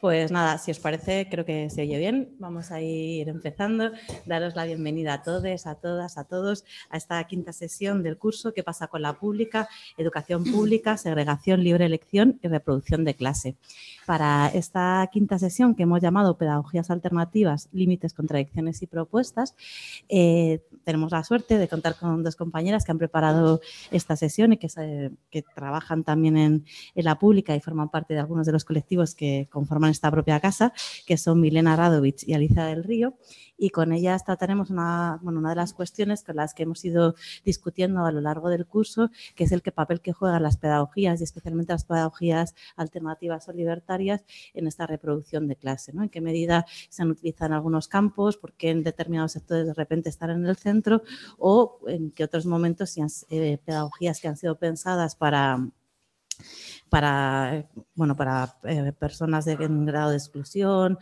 Pues nada, si os parece, creo que se oye bien. Vamos a ir empezando. Daros la bienvenida a todos, a todas, a todos a esta quinta sesión del curso ¿Qué pasa con la pública? Educación pública, segregación, libre elección y reproducción de clase. Para esta quinta sesión que hemos llamado Pedagogías Alternativas, Límites, Contradicciones y Propuestas, eh, tenemos la suerte de contar con dos compañeras que han preparado esta sesión y que, que trabajan también en, en la pública y forman parte de algunos de los colectivos que conforman esta propia casa, que son Milena Radovich y Alicia del Río, y con ellas trataremos una, bueno, una de las cuestiones con las que hemos ido discutiendo a lo largo del curso, que es el que papel que juegan las pedagogías y especialmente las pedagogías alternativas o libertarias en esta reproducción de clase, ¿no? En qué medida se han utilizado en algunos campos, por qué en determinados sectores de repente están en el centro o en qué otros momentos si eh, pedagogías que han sido pensadas para para, bueno, para eh, personas de, en grado de exclusión,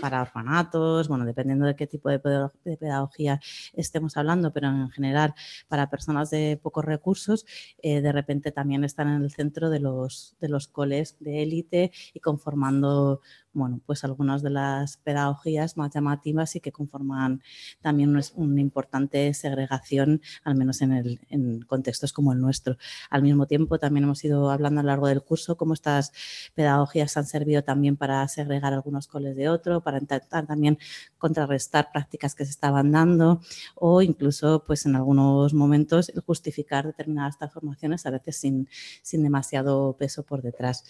para orfanatos, bueno, dependiendo de qué tipo de, pedagogía estemos hablando, pero en general para personas de pocos recursos, eh, de repente también están en el centro de los, de los coles de élite y conformando bueno, pues algunas de las pedagogías más llamativas y que conforman también una importante segregación, al menos en, el, en contextos como el nuestro. Al mismo tiempo, también hemos hablando a lo largo del curso cómo estas pedagogías han servido también para segregar algunos coles de otro, para intentar también contrarrestar prácticas que se estaban dando o incluso, pues en algunos momentos, justificar determinadas transformaciones, a veces sin, sin demasiado peso por detrás.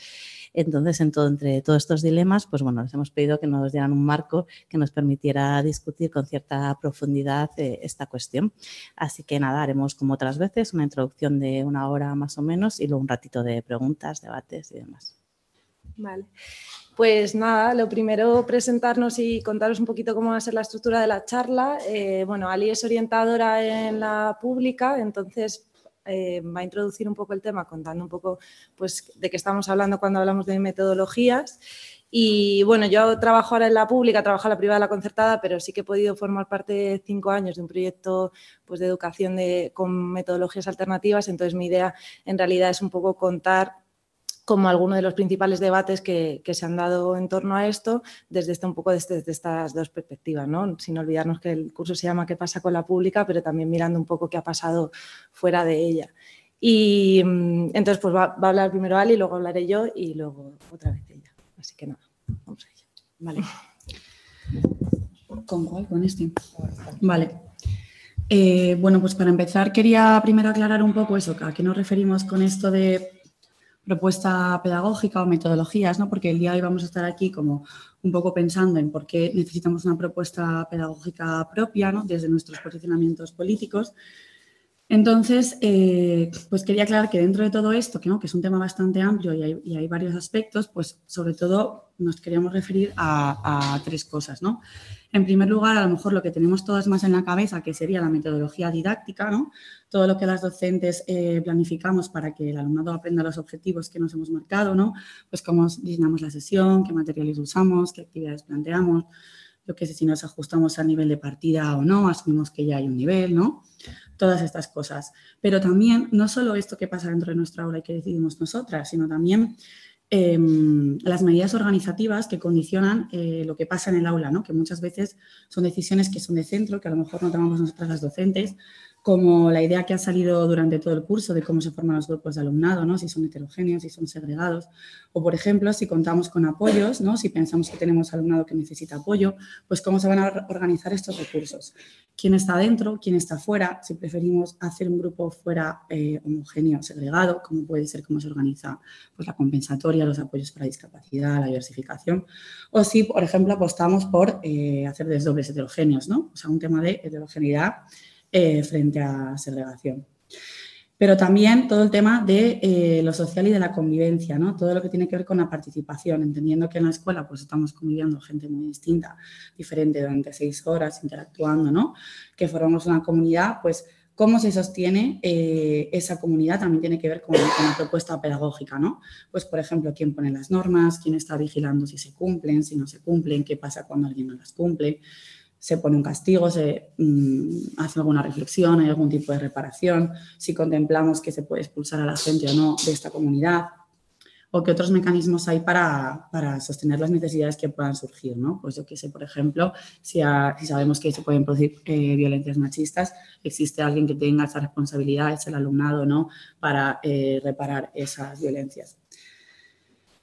Entonces, en todo, entre todos estos dilemas, pues bueno, les hemos pedido que nos dieran un marco que nos permitiera discutir con cierta profundidad eh, esta cuestión. Así que nada, haremos como otras veces una introducción de una hora más o menos y luego un ratito de preguntas, debates y demás. Vale. Pues nada, lo primero presentarnos y contaros un poquito cómo va a ser la estructura de la charla. Eh, bueno, Ali es orientadora en la pública, entonces eh, va a introducir un poco el tema contando un poco pues, de qué estamos hablando cuando hablamos de metodologías. Y bueno, yo trabajo ahora en la pública, trabajo en la privada, la concertada, pero sí que he podido formar parte cinco años de un proyecto pues, de educación de, con metodologías alternativas. Entonces mi idea en realidad es un poco contar como algunos de los principales debates que, se han dado en torno a esto desde este, un poco desde, estas dos perspectivas, ¿no? sin olvidarnos que el curso se llama ¿Qué pasa con la pública? pero también mirando un poco qué ha pasado fuera de ella. Y mm, entonces pues va, a hablar primero Ali, luego hablaré yo y luego otra vez que nada, vamos a. Vale. ¿Con cuál? Con este. Vale. Eh, bueno, pues para empezar quería primero aclarar un poco eso, a qué nos referimos con esto de propuesta pedagógica o metodologías, ¿no? porque el día de hoy vamos a estar aquí como un poco pensando en por qué necesitamos una propuesta pedagógica propia ¿no? desde nuestros posicionamientos políticos. Entonces, eh, pues quería aclarar que dentro de todo esto, que, ¿no? que es un tema bastante amplio y hay, varios aspectos, pues sobre todo nos queríamos referir a, a tres cosas. ¿no? En primer lugar, a lo mejor lo que tenemos todas más en la cabeza, que sería la metodología didáctica, ¿no? todo lo que las docentes eh, planificamos para que el alumnado aprenda los objetivos que nos hemos marcado, ¿no? pues cómo diseñamos la sesión, qué materiales usamos, qué actividades planteamos, lo que sé, si nos ajustamos al nivel de partida o no, asumimos que ya hay un nivel, ¿no? Todas estas cosas. Pero también, no solo esto que pasa dentro de nuestra aula y que decidimos nosotras, sino también Em, las medidas organizativas que condicionan eh, lo que pasa en el aula, ¿no? que muchas veces son decisiones que son de centro, que a lo mejor no tomamos nosotras las docentes, como la idea que ha salido durante todo el curso de cómo se forman los grupos de alumnado, ¿no? si son heterogéneos, si son segregados, o por ejemplo, si contamos con apoyos, ¿no? si pensamos que tenemos alumnado que necesita apoyo, pues cómo se van a organizar estos recursos. ¿Quién está dentro? ¿Quién está fuera? Si preferimos hacer un grupo fuera eh, homogéneo, segregado, cómo puede ser cómo se organiza pues, la compensatoria, los apoyos para discapacidad, la diversificación, o si, por ejemplo, apostamos por eh, hacer desdobles heterogéneos, ¿no? o sea, un tema de heterogeneidad eh, frente a segregación. Pero también todo el tema de eh, lo social y de la convivencia, ¿no? todo lo que tiene que ver con la participación, entendiendo que en la escuela pues, estamos conviviendo gente muy distinta, diferente durante seis horas, interactuando, ¿no? que formamos una comunidad, pues cómo se sostiene eh, esa comunidad también tiene que ver con, la propuesta pedagógica, ¿no? Pues, por ejemplo, quién pone las normas, quién está vigilando si se cumplen, si no se cumplen, qué pasa cuando alguien no las cumple, se pone un castigo, se mm, hace alguna reflexión, hay algún tipo de reparación, si contemplamos que se puede expulsar a la gente o no de esta comunidad, o qué otros mecanismos hay para, sostener las necesidades que puedan surgir, ¿no? Pues yo que sé, por ejemplo, si, sabemos que se pueden producir eh, violencias machistas, existe alguien que tenga esa responsabilidad, es el alumnado, ¿no? Para eh, reparar esas violencias.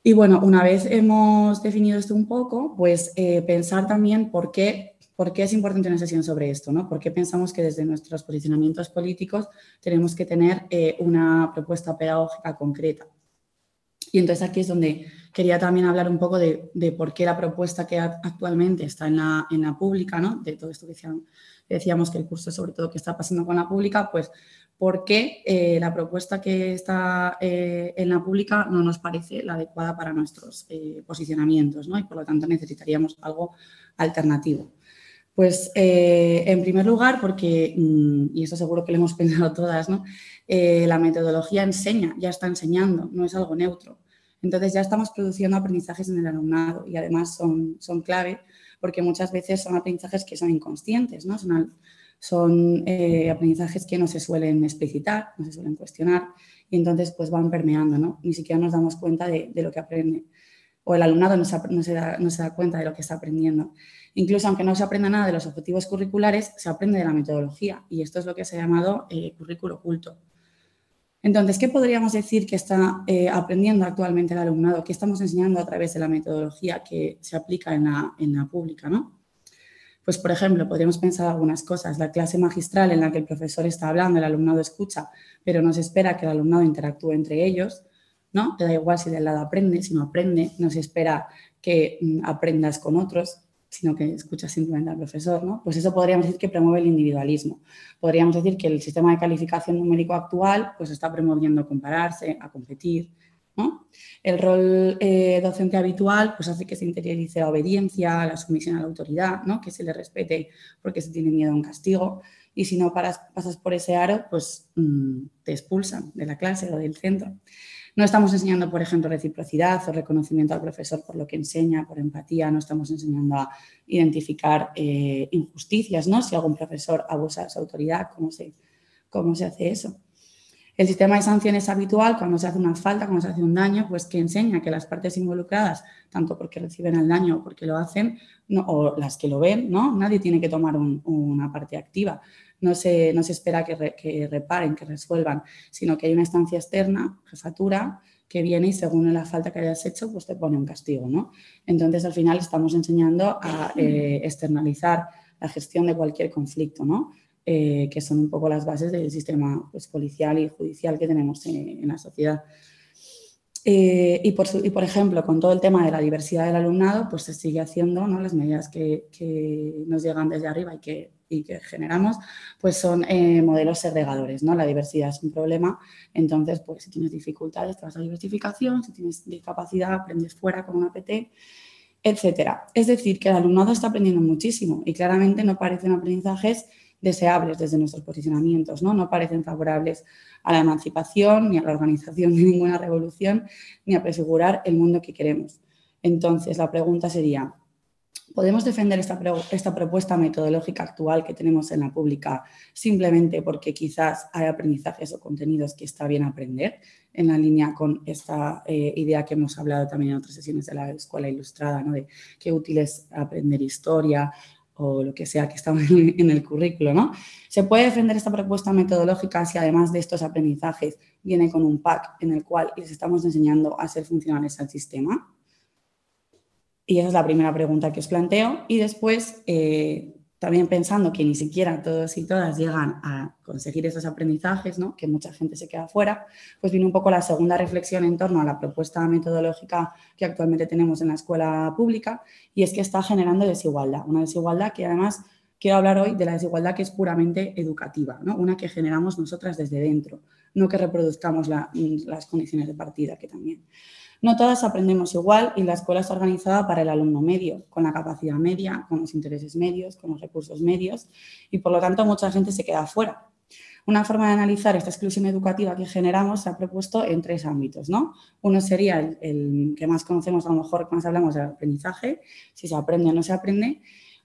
Y bueno, una vez hemos definido esto un poco, pues eh, pensar también por qué, por qué es importante una sesión sobre esto, ¿no? ¿Por qué pensamos que desde nuestros posicionamientos políticos tenemos que tener una propuesta pedagógica concreta? Y entonces aquí es donde quería también hablar un poco de, por qué la propuesta que actualmente está en la, en la pública, ¿no? de todo esto que decíamos, que el curso sobre todo que está pasando con la pública, pues por qué eh, la propuesta que está eh, en la pública no nos parece la adecuada para nuestros eh, posicionamientos ¿no? y por lo tanto necesitaríamos algo alternativo. Pues en primer lugar, porque, mm, y esto seguro que lo hemos pensado todas, ¿no? Eh, la metodología enseña, ya está enseñando, no es algo neutro. Entonces ya estamos produciendo aprendizajes en el alumnado y además son, son clave porque muchas veces son aprendizajes que son inconscientes, ¿no? son, son eh, aprendizajes que no se suelen explicitar, no se suelen cuestionar y entonces pues van permeando, ¿no? ni siquiera nos damos cuenta de, lo que aprende o el alumnado no se, da, no se, da, cuenta de lo que está aprendiendo. Incluso aunque no se aprenda nada de los objetivos curriculares, se aprende de la metodología y esto es lo que se ha llamado eh, currículo oculto. Entonces, ¿qué podríamos decir que está eh, aprendiendo actualmente el alumnado? ¿Qué estamos enseñando a través de la metodología que se aplica en la, pública? ¿no? Pues, por ejemplo, podríamos pensar algunas cosas. La clase magistral en la que el profesor está hablando, el alumnado escucha, pero no se espera que el alumnado interactúe entre ellos. ¿no? Te da igual si del lado aprende, si no aprende, no se espera que mm, aprendas con otros sino que escucha simplemente al profesor, ¿no? Pues eso podríamos decir que promueve el individualismo. Podríamos decir que el sistema de calificación numérico actual pues está promoviendo compararse, a competir, ¿no? El rol eh, docente habitual pues hace que se interiorice la obediencia, la sumisión a la autoridad, ¿no? Que se le respete porque se tiene miedo a un castigo y si no pasas por ese aro, pues mm, te expulsan de la clase o del centro. No estamos enseñando, por ejemplo, reciprocidad o reconocimiento al profesor por lo que enseña, por empatía, no estamos enseñando a identificar eh, injusticias, ¿no? Si algún profesor abusa de su autoridad, ¿cómo se, cómo se hace eso? El sistema de sanciones habitual, cuando se hace una falta, cuando se hace un daño, pues que enseña que las partes involucradas, tanto porque reciben el daño o porque lo hacen, o las que lo ven, ¿no? Nadie tiene que tomar una parte activa no se, no se espera que, reparen, que resuelvan, sino que hay una estancia externa, jefatura, que viene y según la falta que hayas hecho, pues te pone un castigo, ¿no? Entonces, al final estamos enseñando a eh, externalizar la gestión de cualquier conflicto, ¿no? Eh, que son un poco las bases del sistema pues, policial y judicial que tenemos en, la sociedad. Eh, y, por, y, por, ejemplo, con todo el tema de la diversidad del alumnado, pues se sigue haciendo ¿no? las medidas que, que nos llegan desde arriba y que y que generamos, pues son eh, modelos segregadores, ¿no? La diversidad es un problema, entonces, pues si tienes dificultades, te vas a diversificación, si tienes discapacidad, aprendes fuera con una PT, etcétera. Es decir, que el alumnado está aprendiendo muchísimo y claramente no parecen aprendizajes deseables desde nuestros posicionamientos, ¿no? No parecen favorables a la emancipación, ni a la organización de ninguna revolución, ni a presegurar el mundo que queremos. Entonces, la pregunta sería, podemos defender esta, esta, propuesta metodológica actual que tenemos en la pública simplemente porque quizás hay aprendizajes o contenidos que está bien aprender en la línea con esta eh, idea que hemos hablado también en otras sesiones de la escuela ilustrada, ¿no? de qué útil es aprender historia o lo que sea que está en el currículo. ¿no? Se puede defender esta propuesta metodológica si además de estos aprendizajes viene con un pack en el cual les estamos enseñando a ser funcionales al sistema. Y esa es la primera pregunta que os planteo. Y después, eh, también pensando que ni siquiera todos y todas llegan a conseguir esos aprendizajes, ¿no? que mucha gente se queda fuera, pues viene un poco la segunda reflexión en torno a la propuesta metodológica que actualmente tenemos en la escuela pública, y es que está generando desigualdad. Una desigualdad que además quiero hablar hoy de la desigualdad que es puramente educativa, ¿no? una que generamos nosotras desde dentro, no que reproduzcamos las condiciones de partida, que también. No todas aprendemos igual y la escuela está organizada para el alumno medio, con la capacidad media, con los intereses medios, con los recursos medios y por lo tanto mucha gente se queda fuera. Una forma de analizar esta exclusión educativa que generamos se ha propuesto en tres ámbitos. ¿no? Uno sería el, que más conocemos, a lo mejor más hablamos del aprendizaje, si se aprende o no se aprende.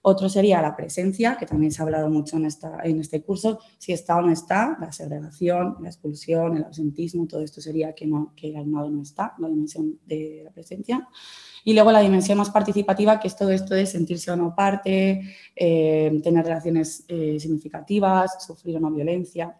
Otro sería la presencia, que también se ha hablado mucho en, esta, en este curso, si está o no está, la segregación, la expulsión, el ausentismo, todo esto sería que, no, que el no está, la dimensión de la presencia. Y luego la dimensión más participativa, que es todo esto de sentirse o no parte, eh, tener relaciones eh, significativas, sufrir o no violencia.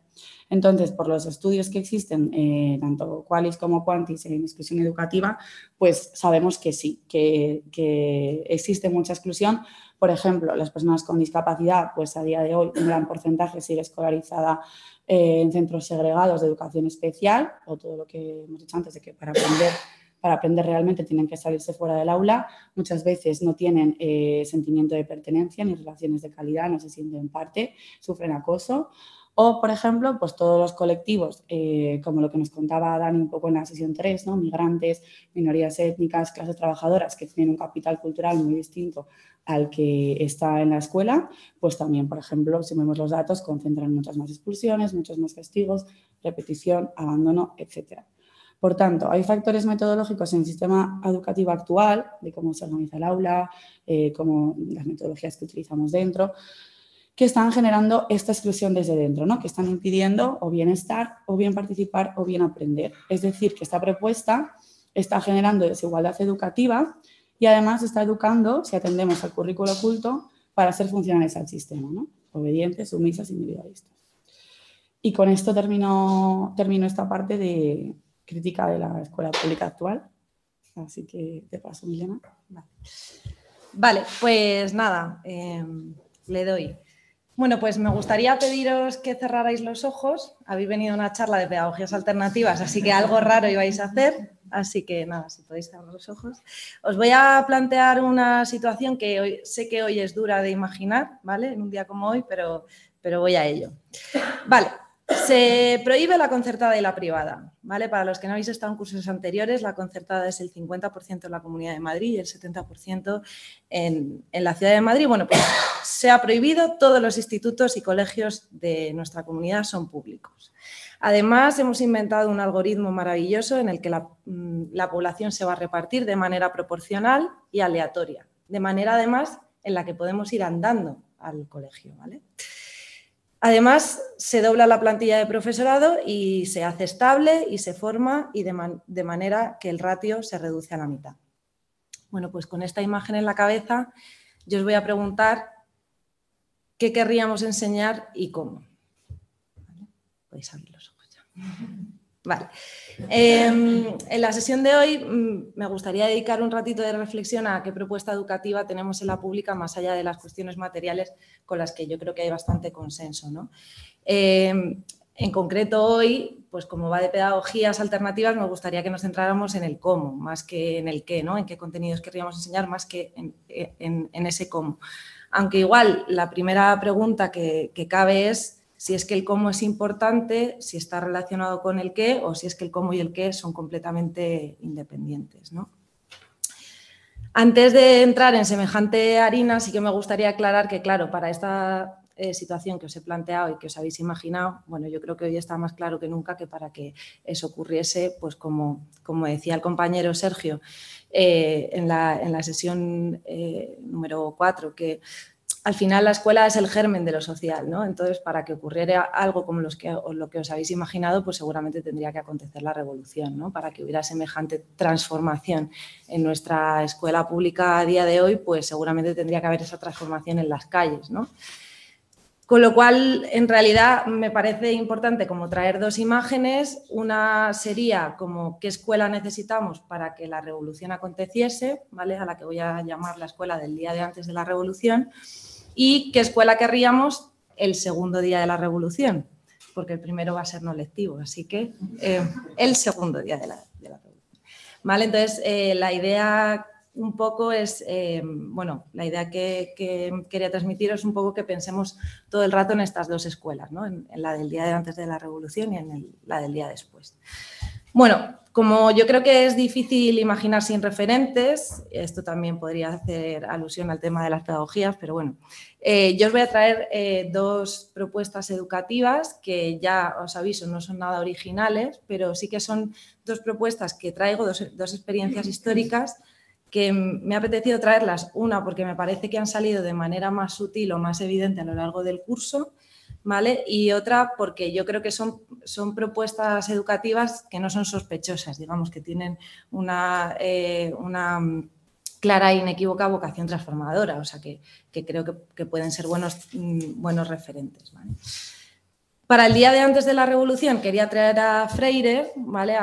Entonces, por los estudios que existen, eh, tanto Qualis como Quantis en exclusión educativa, pues sabemos que sí, que, que existe mucha exclusión, por ejemplo, las personas con discapacidad, pues a día de hoy un gran porcentaje sigue escolarizada eh, en centros segregados de educación especial, o todo lo que hemos dicho antes de que para aprender, para aprender realmente tienen que salirse fuera del aula. Muchas veces no tienen eh, sentimiento de pertenencia ni relaciones de calidad, no se sienten parte, sufren acoso. O, por ejemplo, pues todos los colectivos, eh, como lo que nos contaba Dani un poco en la sesión 3, ¿no? migrantes, minorías étnicas, clases trabajadoras, que tienen un capital cultural muy distinto al que está en la escuela, pues también, por ejemplo, si vemos los datos, concentran muchas más expulsiones, muchos más castigos, repetición, abandono, etc. Por tanto, hay factores metodológicos en el sistema educativo actual, de cómo se organiza el aula, eh, cómo las metodologías que utilizamos dentro, que están generando esta exclusión desde dentro, ¿no? que están impidiendo o bien estar, o bien participar, o bien aprender. Es decir, que esta propuesta está generando desigualdad educativa y además está educando, si atendemos al currículo oculto, para ser funcionales al sistema, ¿no? obedientes, sumisas, individualistas. Y con esto termino, termino esta parte de crítica de la escuela pública actual. Así que te paso, Milena. Vale, pues nada, em, le doy. Bueno, pues me gustaría pediros que cerrarais los ojos. Habéis venido a una charla de pedagogías alternativas, así que algo raro ibais a hacer. Así que nada, si podéis cerrar los ojos. Os voy a plantear una situación que hoy, sé que hoy es dura de imaginar, ¿vale? En un día como hoy, pero, pero voy a ello. Vale, se prohíbe la concertada y la privada, ¿vale? Para los que no habéis estado en cursos anteriores, la concertada es el 50% en la Comunidad de Madrid y el 70% en, la Ciudad de Madrid. Bueno, pues se ha prohibido, todos los institutos y colegios de nuestra comunidad son públicos. Además, hemos inventado un algoritmo maravilloso en el que la, mm, la población se va a repartir de manera proporcional y aleatoria, de manera además en la que podemos ir andando al colegio, ¿vale? Además, se dobla la plantilla de profesorado y se hace estable y se forma y de, manera que el ratio se reduce a la mitad. Bueno, pues con esta imagen en la cabeza, yo os voy a preguntar qué querríamos enseñar y cómo. Podéis abrir los ojos ya. Vale. Em, en la sesión de hoy mm, me gustaría dedicar un ratito de reflexión a qué propuesta educativa tenemos en la pública, más allá de las cuestiones materiales con las que yo creo que hay bastante consenso. Em, en concreto hoy, pues como va de pedagogías alternativas, me gustaría que nos centráramos en el cómo, más que en el qué, ¿no? en qué contenidos querríamos enseñar, más que en, ese cómo. Aunque igual la primera pregunta que cabe es si es que el cómo es importante, si está relacionado con el qué o si es que el cómo y el qué son completamente independientes. Antes de entrar en semejante harina, sí que me gustaría aclarar que, claro, para esta eh, situación que os he planteado y que os habéis imaginado, bueno, yo creo que hoy está más claro que nunca que para que eso ocurriese, pues como, como decía el compañero Sergio eh, en, la, sesión eh, número 4, que al final la escuela es el germen de lo social, ¿no? Entonces, para que ocurriera algo como los que, lo que os habéis imaginado, pues seguramente tendría que acontecer la revolución, ¿no? Para que hubiera semejante transformación en nuestra escuela pública a día de hoy, pues seguramente tendría que haber esa transformación en las calles, ¿no? Con lo cual, en realidad, me parece importante como traer dos imágenes. Una sería como qué escuela necesitamos para que la revolución aconteciese, ¿vale? A la que voy a llamar la escuela del día de antes de la revolución y qué escuela querríamos el segundo día de la revolución, porque el primero va a ser no lectivo, así que eh, el segundo día de la, revolución. ¿Vale? Entonces, eh, la idea un poco es, eh, bueno, la idea que, quería transmitiros es un poco que pensemos todo el rato en estas dos escuelas, ¿no? en, la del día de antes de la revolución y en la del día después. Bueno, como yo creo que es difícil imaginar sin referentes, esto también podría hacer alusión al tema de las pedagogías, pero bueno, eh, yo os voy a traer eh, dos propuestas educativas que ya os aviso, no son nada originales, pero sí que son dos propuestas que traigo, dos, dos experiencias históricas que me ha apetecido traerlas. Una, porque me parece que han salido de manera más sutil o más evidente a lo largo del curso ¿vale? Y otra porque yo creo que son, son propuestas educativas que no son sospechosas, digamos, que tienen una, eh, una clara e inequívoca vocación transformadora, o sea, que, creo que, pueden ser buenos, mm, buenos referentes, ¿vale? Para el día de antes de la revolución quería traer a Freire, ¿vale?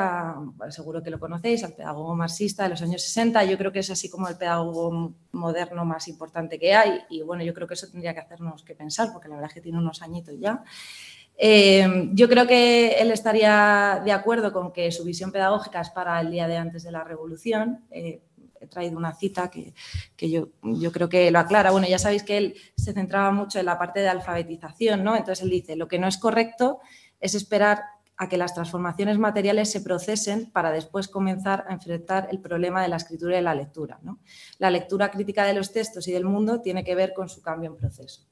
seguro que lo conocéis, al pedagogo marxista de los años 60. Yo creo que es así como el pedagogo moderno más importante que hay. Y bueno, yo creo que eso tendría que hacernos que pensar, porque la verdad es que tiene unos añitos ya. Eh, yo creo que él estaría de acuerdo con que su visión pedagógica es para el día de antes de la revolución. Eh, traído una cita que, yo, yo, creo que lo aclara. Bueno, ya sabéis que él se centraba mucho en la parte de alfabetización, ¿no? Entonces él dice, lo que no es correcto es esperar a que las transformaciones materiales se procesen para después comenzar a enfrentar el problema de la escritura y la lectura. ¿no? La lectura crítica de los textos y del mundo tiene que ver con su cambio en proceso.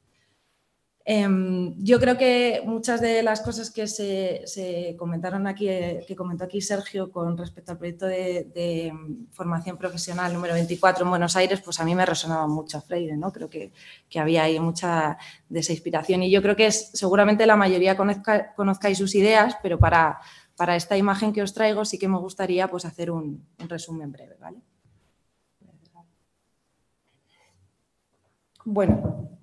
Em, yo creo que muchas de las cosas que se, comentaron aquí, eh, que comentó aquí Sergio con respecto al proyecto de, formación profesional número 24 en Buenos Aires, pues a mí me resonaba mucho a Freire, ¿no? Creo que, había ahí mucha de esa inspiración y yo creo que es, seguramente la mayoría conozca, conozcáis sus ideas, pero para, para, esta imagen que os traigo sí que me gustaría pues, hacer un, un resumen breve, ¿vale? Bueno,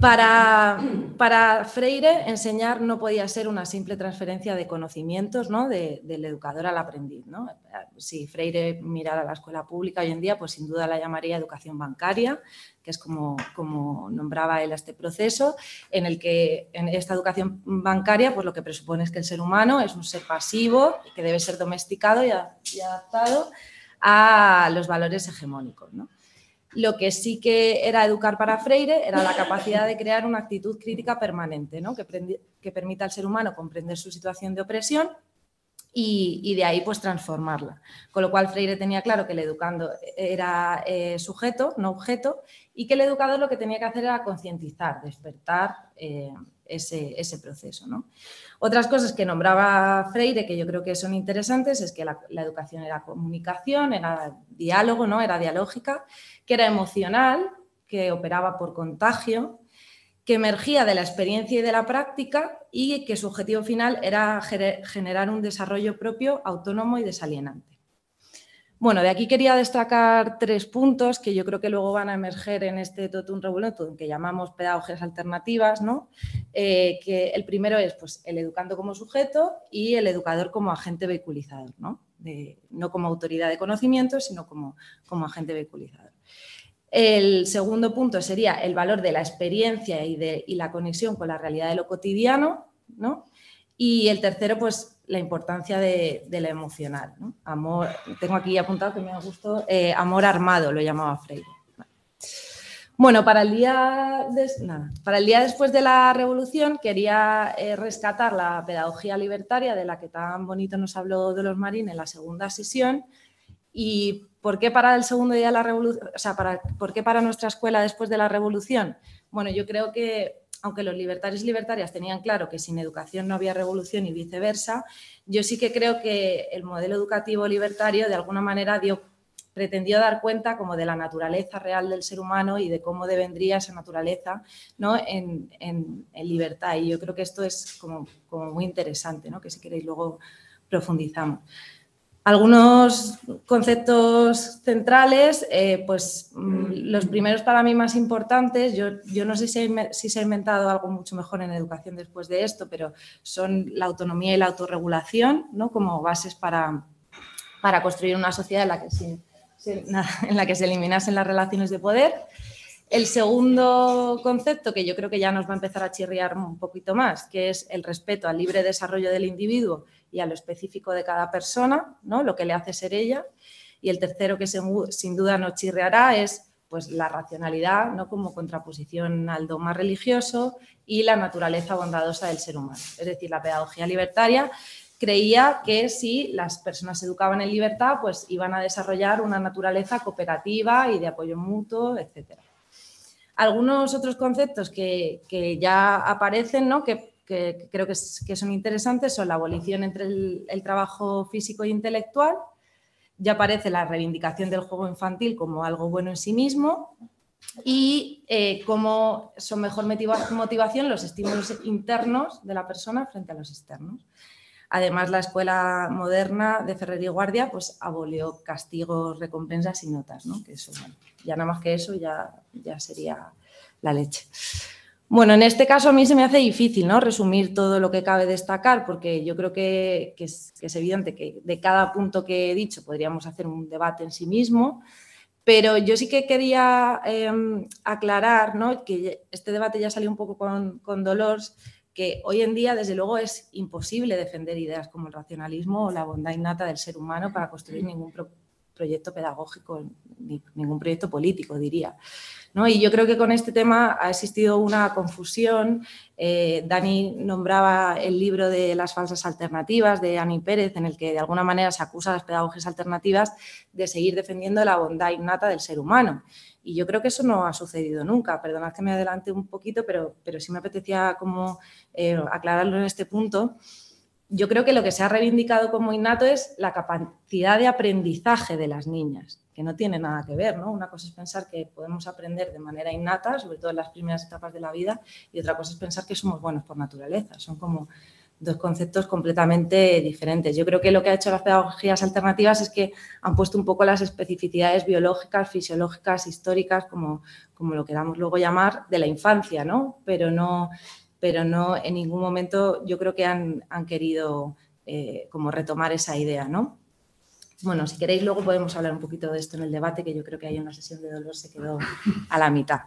para, Freire, enseñar no podía ser una simple transferencia de conocimientos ¿no? del educador al aprendiz. ¿no? Si Freire mirara la escuela pública hoy en día, pues sin duda la llamaría educación bancaria, que es como, como nombraba él este proceso, en el que en esta educación bancaria pues lo que presupone es que el ser humano es un ser pasivo y que debe ser domesticado y, adaptado a los valores hegemónicos. ¿no? Lo que sí que era educar para Freire era la capacidad de crear una actitud crítica permanente, ¿no? que, permita al ser humano comprender su situación de opresión y, de ahí pues transformarla. Con lo cual Freire tenía claro que el educando era eh, sujeto, no objeto, y que el educador lo que tenía que hacer era concientizar, despertar eh, ese, proceso. Otras cosas que nombraba Freire que yo creo que son interesantes es que la, la educación era comunicación, era diálogo, ¿no? era dialógica que era emocional, que operaba por contagio, que emergía de la experiencia y de la práctica y que su objetivo final era generar un desarrollo propio, autónomo y desalienante. Bueno, de aquí quería destacar tres puntos que yo creo que luego van a emerger en este totum revolutum que llamamos pedagogías alternativas, ¿no? Eh, que el primero es pues, el educando como sujeto y el educador como agente vehiculizador, ¿no? no como autoridad de conocimiento, sino como, como agente vehiculizador. El segundo punto sería el valor de la experiencia y, de, la conexión con la realidad de lo cotidiano, ¿no? Y el tercero, pues la importancia de, la emocional. Amor, tengo aquí apuntado que me ha gustado, eh, amor armado, lo llamaba Freire. Bueno, para el, día para el día después de la revolución quería eh, rescatar la pedagogía libertaria de la que tan bonito nos habló de los Marín en la segunda sesión y ¿Por qué para el segundo día de la revolución? O sea, para, ¿por qué para nuestra escuela después de la revolución? Bueno, yo creo que aunque los libertarios y libertarias tenían claro que sin educación no había revolución y viceversa, yo sí que creo que el modelo educativo libertario de alguna manera dio, pretendió dar cuenta como de la naturaleza real del ser humano y de cómo devendría esa naturaleza ¿no? en, en, libertad. Y yo creo que esto es como, como muy interesante, ¿no? que si queréis luego profundizamos. Algunos conceptos centrales, eh, pues mm, los primeros para mí más importantes, yo, yo no sé si, si, se ha inventado algo mucho mejor en educación después de esto, pero son la autonomía y la autorregulación ¿no? como bases para, para construir una sociedad en la, que se, en la que se eliminasen las relaciones de poder. El segundo concepto, que yo creo que ya nos va a empezar a chirriar un poquito más, que es el respeto al libre desarrollo del individuo y a lo específico de cada persona, ¿no? lo que le hace ser ella. Y el tercero que sin duda nos chirreará es pues, la racionalidad ¿no? como contraposición al dogma religioso y la naturaleza bondadosa del ser humano. Es decir, la pedagogía libertaria creía que si las personas se educaban en libertad, pues iban a desarrollar una naturaleza cooperativa y de apoyo mutuo, etc. Algunos otros conceptos que, ya aparecen, ¿no? que, creo que, son interesantes, son la abolición entre el, trabajo físico e intelectual, ya aparece la reivindicación del juego infantil como algo bueno en sí mismo y eh, cómo son mejor motivación los estímulos internos de la persona frente a los externos. Además, la escuela moderna de Ferrer y Guardia pues, abolió castigos, recompensas y notas, ¿no? que eso, ya nada más que eso ya, ya sería la leche. Bueno, en este caso a mí se me hace difícil ¿no? resumir todo lo que cabe destacar, porque yo creo que, es, evidente que de cada punto que he dicho podríamos hacer un debate en sí mismo, pero yo sí que quería em, aclarar ¿no? que este debate ya salió un poco con, con Dolores, que hoy en día, desde luego, es imposible defender ideas como el racionalismo o la bondad innata del ser humano para construir ningún proyecto pedagógico, ni ningún proyecto político, diría. ¿No? Y yo creo que con este tema ha existido una confusión. Eh, Dani nombraba el libro de las falsas alternativas de Ani Pérez, en el que de alguna manera se acusa a las pedagogías alternativas de seguir defendiendo la bondad innata del ser humano. Y yo creo que eso no ha sucedido nunca. Perdonad que me adelante un poquito, pero, pero sí me apetecía como eh, aclararlo en este punto. Yo creo que lo que se ha reivindicado como innato es la capacidad de aprendizaje de las niñas, que no tiene nada que ver, ¿no? Una cosa es pensar que podemos aprender de manera innata, sobre todo en las primeras etapas de la vida, y otra cosa es pensar que somos buenos por naturaleza. Son como dos conceptos completamente diferentes. Yo creo que lo que ha hecho las pedagogías alternativas es que han puesto un poco las especificidades biológicas, fisiológicas, históricas, como, como lo queramos luego llamar, de la infancia, ¿no? Pero no, pero no en ningún momento yo creo que han, querido eh, como retomar esa idea, ¿no? Bueno, si queréis luego podemos hablar un poquito de esto en el debate, que yo creo que hay una sesión de dolor se quedó a la mitad.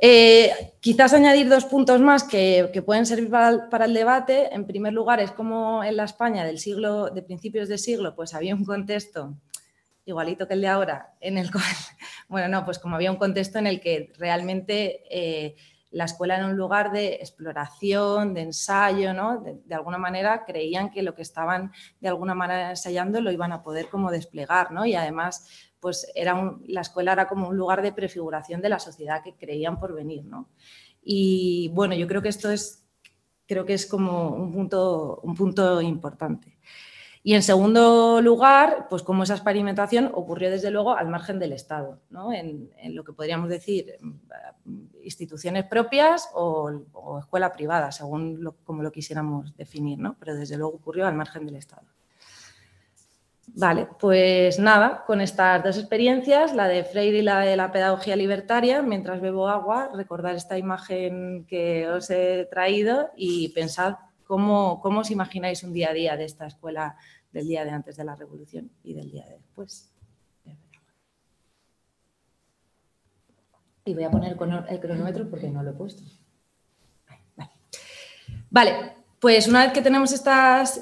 Eh, quizás añadir dos puntos más que, pueden servir para el, debate. En primer lugar, es como en la España del siglo, de principios de siglo, pues había un contexto igualito que el de ahora, en el cual, bueno, no, pues como había un contexto en el que realmente eh, la escuela era un lugar de exploración, de ensayo, ¿no? De, alguna manera creían que lo que estaban de alguna manera ensayando lo iban a poder como desplegar, ¿no? Y además pues era la escuela era como un lugar de prefiguración de la sociedad que creían por venir, ¿no? Y bueno, yo creo que esto es, creo que es como un punto, un punto importante. Y en segundo lugar, pues como esa experimentación ocurrió desde luego al margen del Estado, ¿no? en, lo que podríamos decir instituciones propias o, escuela privada, según como lo quisiéramos definir, ¿no? pero desde luego ocurrió al margen del Estado. Vale, pues nada, con estas dos experiencias, la de Freire y la de la pedagogía libertaria, mientras bebo agua, recordar esta imagen que os he traído y pensad cómo, cómo os imagináis un día a día de esta escuela del día de antes de la revolución y del día de después. Y voy a poner el cronómetro porque no lo he puesto. Vale, pues una vez que tenemos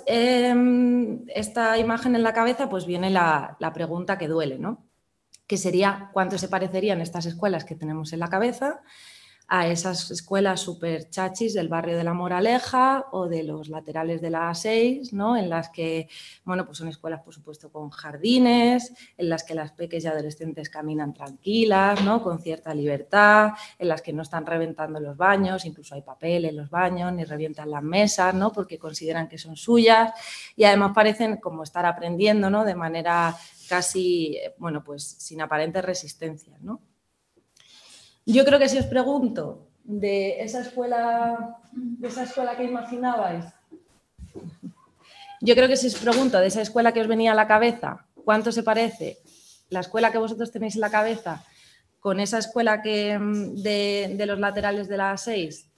em, esta imagen en la cabeza, pues viene la, la, pregunta que duele, ¿no? Que sería cuánto se parecerían estas escuelas que tenemos en la cabeza a esas escuelas super chachis del barrio de la Moraleja o de los laterales de la A6, ¿no? en las que, bueno, pues son escuelas, por supuesto, con jardines, en las que las peques y adolescentes caminan tranquilas, ¿no? con cierta libertad, en las que no están reventando los baños, incluso hay papel en los baños, ni revientan las mesas, ¿no? porque consideran que son suyas, y además parecen como estar aprendiendo ¿no? de manera casi, bueno, pues sin aparentes resistencias, ¿no? Yo creo que si os pregunto de esa escuela, de esa escuela que imaginabais, yo creo que si os pregunto de esa escuela que os venía a la cabeza, ¿cuánto se parece la escuela que vosotros tenéis en la cabeza con esa escuela que, mm, de, los laterales de la A6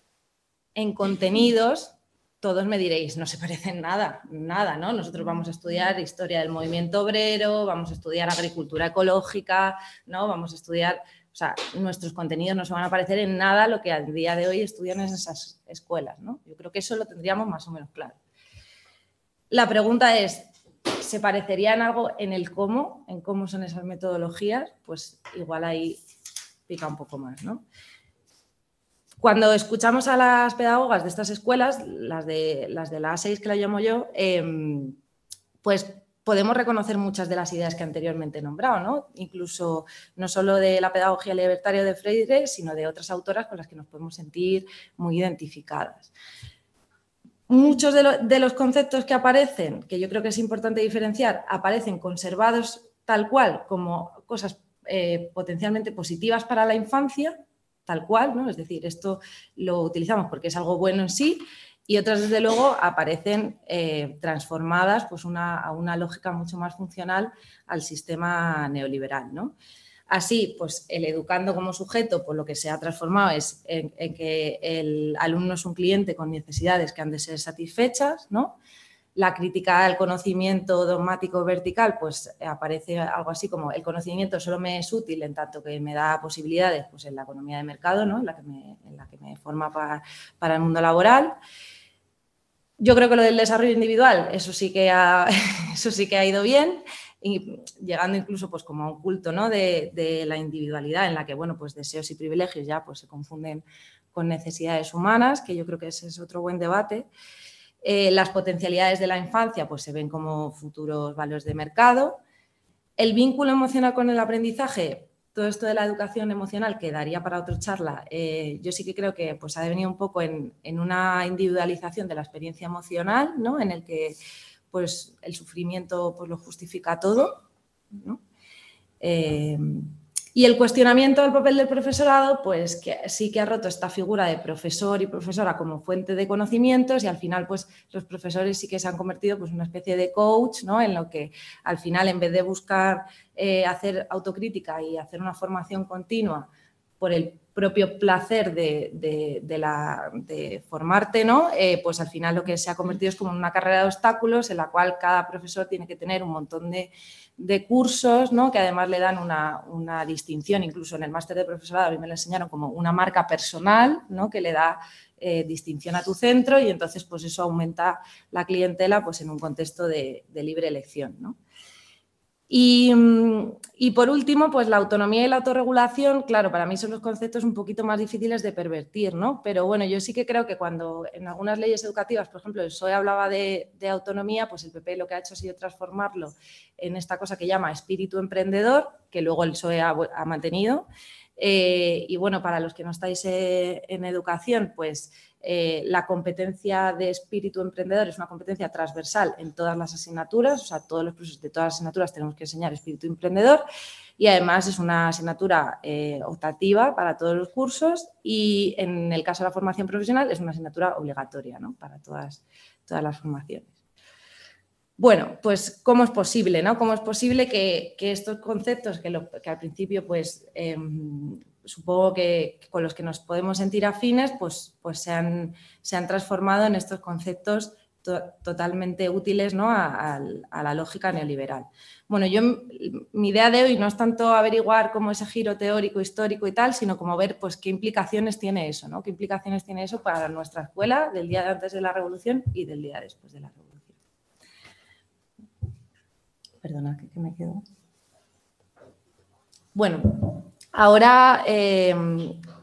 en contenidos? Todos me diréis, no se parecen nada, nada, ¿no? Nosotros vamos a estudiar historia del movimiento obrero, vamos a estudiar agricultura ecológica, ¿no? Vamos a estudiar o sea, nuestros contenidos no se van a parecer en nada a lo que al día de hoy estudian en esas escuelas, ¿no? Yo creo que eso lo tendríamos más o menos claro. La pregunta es, ¿se parecería en algo en el cómo, en cómo son esas metodologías? Pues igual ahí pica un poco más, ¿no? Cuando escuchamos a las pedagogas de estas escuelas, las de, las de la A6 que la llamo yo, em, pues podemos reconocer muchas de las ideas que anteriormente he nombrado, ¿no? incluso no solo de la pedagogía libertaria de Freire, sino de otras autoras con las que nos podemos sentir muy identificadas. Muchos de, los conceptos que aparecen, que yo creo que es importante diferenciar, aparecen conservados tal cual como cosas eh, potencialmente positivas para la infancia, tal cual, ¿no? es decir, esto lo utilizamos porque es algo bueno en sí, y otras, desde luego, aparecen eh, transformadas pues a una lógica mucho más funcional al sistema neoliberal. ¿no? Así, pues el educando como sujeto, por lo que se ha transformado es en, que el alumno es un cliente con necesidades que han de ser satisfechas, ¿no? La crítica al conocimiento dogmático vertical, pues aparece algo así como el conocimiento solo me es útil en tanto que me da posibilidades pues, en la economía de mercado, ¿no? en, la que me, en la que me forma para, para el mundo laboral. Yo creo que lo del desarrollo individual, eso sí que ha, eso sí que ha ido bien, y llegando incluso pues como a un culto ¿no? de, la individualidad en la que bueno, pues deseos y privilegios ya pues se confunden con necesidades humanas, que yo creo que ese es otro buen debate. Eh, las potencialidades de la infancia pues se ven como futuros valores de mercado. El vínculo emocional con el aprendizaje, todo esto de la educación emocional que daría para otra charla, eh, yo sí que creo que pues, ha devenido un poco en, una individualización de la experiencia emocional, ¿no? en el que pues, el sufrimiento pues, lo justifica todo. Eh, y el cuestionamiento del papel del profesorado, pues sí que ha roto esta figura de profesor y profesora como fuente de conocimientos y al final pues los profesores sí que se han convertido pues una especie de coach, ¿no? En lo que al final en vez de buscar eh, hacer autocrítica y hacer una formación continua por el propio placer de, la, de formarte, ¿no? Eh, pues al final lo que se ha convertido es como una carrera de obstáculos en la cual cada profesor tiene que tener un montón de, cursos, ¿no? Que además le dan una, distinción, incluso en el máster de profesorado a mí me lo enseñaron como una marca personal, ¿no? Que le da eh, distinción a tu centro y entonces pues eso aumenta la clientela pues en un contexto de, de libre elección, ¿no? Mm, y, por último, pues la autonomía y la autorregulación, claro, para mí son los conceptos un poquito más difíciles de pervertir, ¿no? Pero bueno, yo sí que creo que cuando en algunas leyes educativas, por ejemplo, el PSOE hablaba de, autonomía, pues el PP lo que ha hecho ha sido transformarlo en esta cosa que llama espíritu emprendedor, que luego el PSOE ha, mantenido. Eh, y bueno, para los que no estáis eh, en educación, pues eh, la competencia de espíritu emprendedor es una competencia transversal en todas las asignaturas, o sea, todos los procesos de todas las asignaturas tenemos que enseñar espíritu emprendedor y además es una asignatura optativa para todos los cursos y en el caso de la formación profesional es una asignatura obligatoria ¿no? para todas, todas las formaciones. Bueno, pues ¿cómo es posible? ¿no? ¿Cómo es posible que, estos conceptos que, al principio pues, em, supongo que con los que nos podemos sentir afines, pues, pues se, han, se han transformado en estos conceptos totalmente útiles ¿no? a, la lógica neoliberal. Bueno, yo mi idea de hoy no es tanto averiguar cómo ese giro teórico, histórico y tal, sino como ver pues, qué implicaciones tiene eso, ¿no? qué implicaciones tiene eso para nuestra escuela del día antes de la revolución y del día después de la revolución. Perdona, que me quedo. Bueno, Ahora, eh,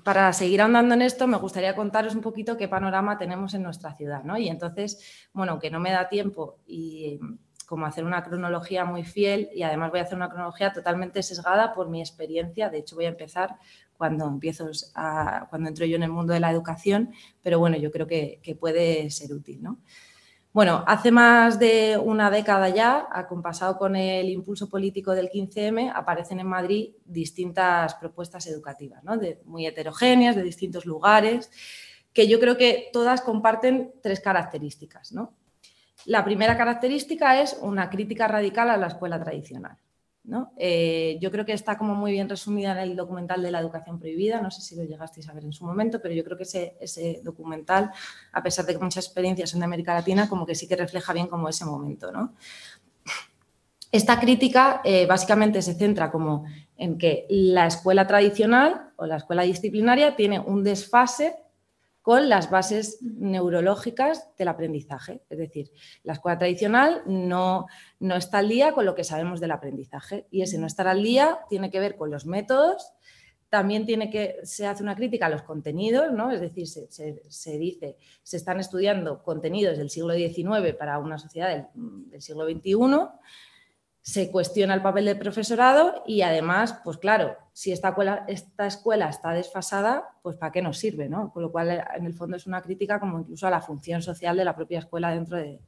para seguir andando en esto, me gustaría contaros un poquito qué panorama tenemos en nuestra ciudad, ¿no? Y entonces, bueno, aunque no me da tiempo y como hacer una cronología muy fiel y además voy a hacer una cronología totalmente sesgada por mi experiencia. De hecho, voy a empezar cuando empiezo cuando entro yo en el mundo de la educación, pero bueno, yo creo que, que puede ser útil, ¿no? Bueno, hace más de una década ya, acompasado con el impulso político del 15M, aparecen en Madrid distintas propuestas educativas, ¿no? muy heterogéneas, de distintos lugares, que yo creo que todas comparten tres características. La primera característica es una crítica radical a la escuela tradicional. Eh, yo creo que está como muy bien resumida en el documental de la educación prohibida, no sé si lo llegasteis a ver en su momento, pero yo creo que ese, documental, a pesar de que muchas experiencias son de América Latina, como que sí que refleja bien como ese momento. Esta crítica eh, básicamente se centra como en que la escuela tradicional o la escuela disciplinaria tiene un desfase con las bases neurológicas del aprendizaje. Es decir, la escuela tradicional no, no está al día con lo que sabemos del aprendizaje y ese no estar al día tiene que ver con los métodos también tiene que, se hace una crítica a los contenidos, ¿no? es decir, se, dice, se están estudiando contenidos del siglo XIX para una sociedad del, del, siglo XXI, se cuestiona el papel del profesorado y además, pues claro, si esta escuela, está desfasada, pues ¿para qué nos sirve? ¿no? Con lo cual, en el fondo es una crítica como incluso a la función social de la propia escuela dentro de,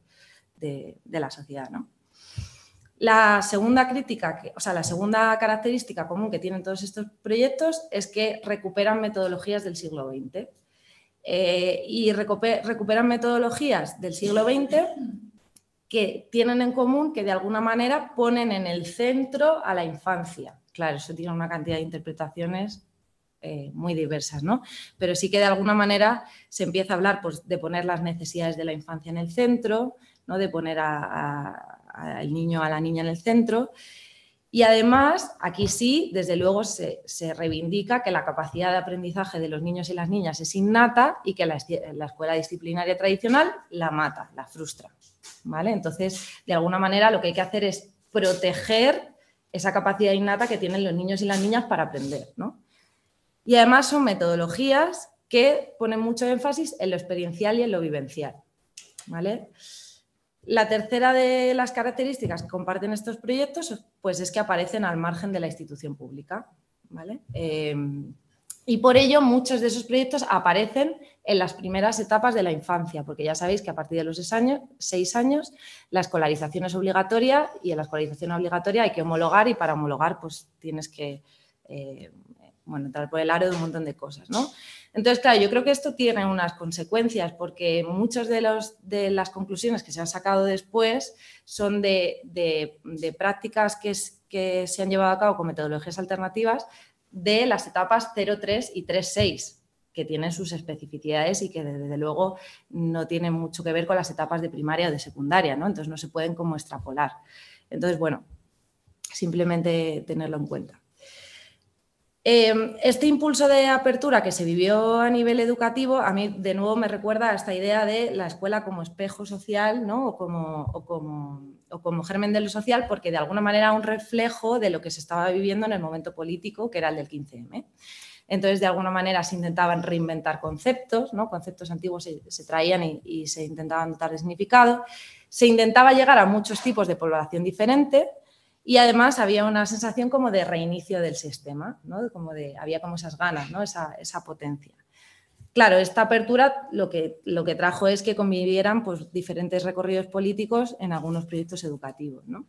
de, la sociedad. ¿no? La segunda crítica, o sea, la segunda característica común que tienen todos estos proyectos es que recuperan metodologías del siglo XX. Eh, y recuperan metodologías del siglo XX que tienen en común que de alguna manera ponen en el centro a la infancia. Claro, eso tiene una cantidad de interpretaciones eh, muy diversas, ¿no? Pero sí que de alguna manera se empieza a hablar pues, de poner las necesidades de la infancia en el centro, ¿no? de poner al niño, a la niña en el centro. Y además, aquí sí, desde luego se, reivindica que la capacidad de aprendizaje de los niños y las niñas es innata y que la, escuela disciplinaria tradicional la mata, la frustra. ¿Vale? Entonces, de alguna manera, lo que hay que hacer es proteger esa capacidad innata que tienen los niños y las niñas para aprender. Y además son metodologías que ponen mucho énfasis en lo experiencial y en lo vivencial. ¿vale? La tercera de las características que comparten estos proyectos pues es que aparecen al margen de la institución pública. Em, y por ello muchos de esos proyectos aparecen en las primeras etapas de la infancia, porque ya sabéis que a partir de los seis años, seis años la escolarización es obligatoria y en la escolarización obligatoria hay que homologar y para homologar pues tienes que eh, bueno, entrar por el aro de un montón de cosas. ¿no? Entonces, claro, yo creo que esto tiene unas consecuencias porque muchas de, de las conclusiones que se han sacado después son de, prácticas que, que, se han llevado a cabo con metodologías alternativas de las etapas 0,3 y 3,6 que tienen sus especificidades y que desde luego no tienen mucho que ver con las etapas de primaria o de secundaria, ¿no? Entonces no se pueden como extrapolar. Entonces, bueno, simplemente tenerlo en cuenta. Em, este impulso de apertura que se vivió a nivel educativo, a mí de nuevo me recuerda a esta idea de la escuela como espejo social ¿no? o, como, germen de lo social, porque de alguna manera un reflejo de lo que se estaba viviendo en el momento político, que era el del 15M. Entonces, de alguna manera se intentaban reinventar conceptos, ¿no? conceptos antiguos se, traían y, se intentaban dotar de significado. Se intentaba llegar a muchos tipos de población diferente, y además había una sensación como de reinicio del sistema, ¿no? como de, había como esas ganas, ¿no? esa, esa potencia. Claro, esta apertura lo que, lo que trajo es que convivieran pues, diferentes recorridos políticos en algunos proyectos educativos. ¿no?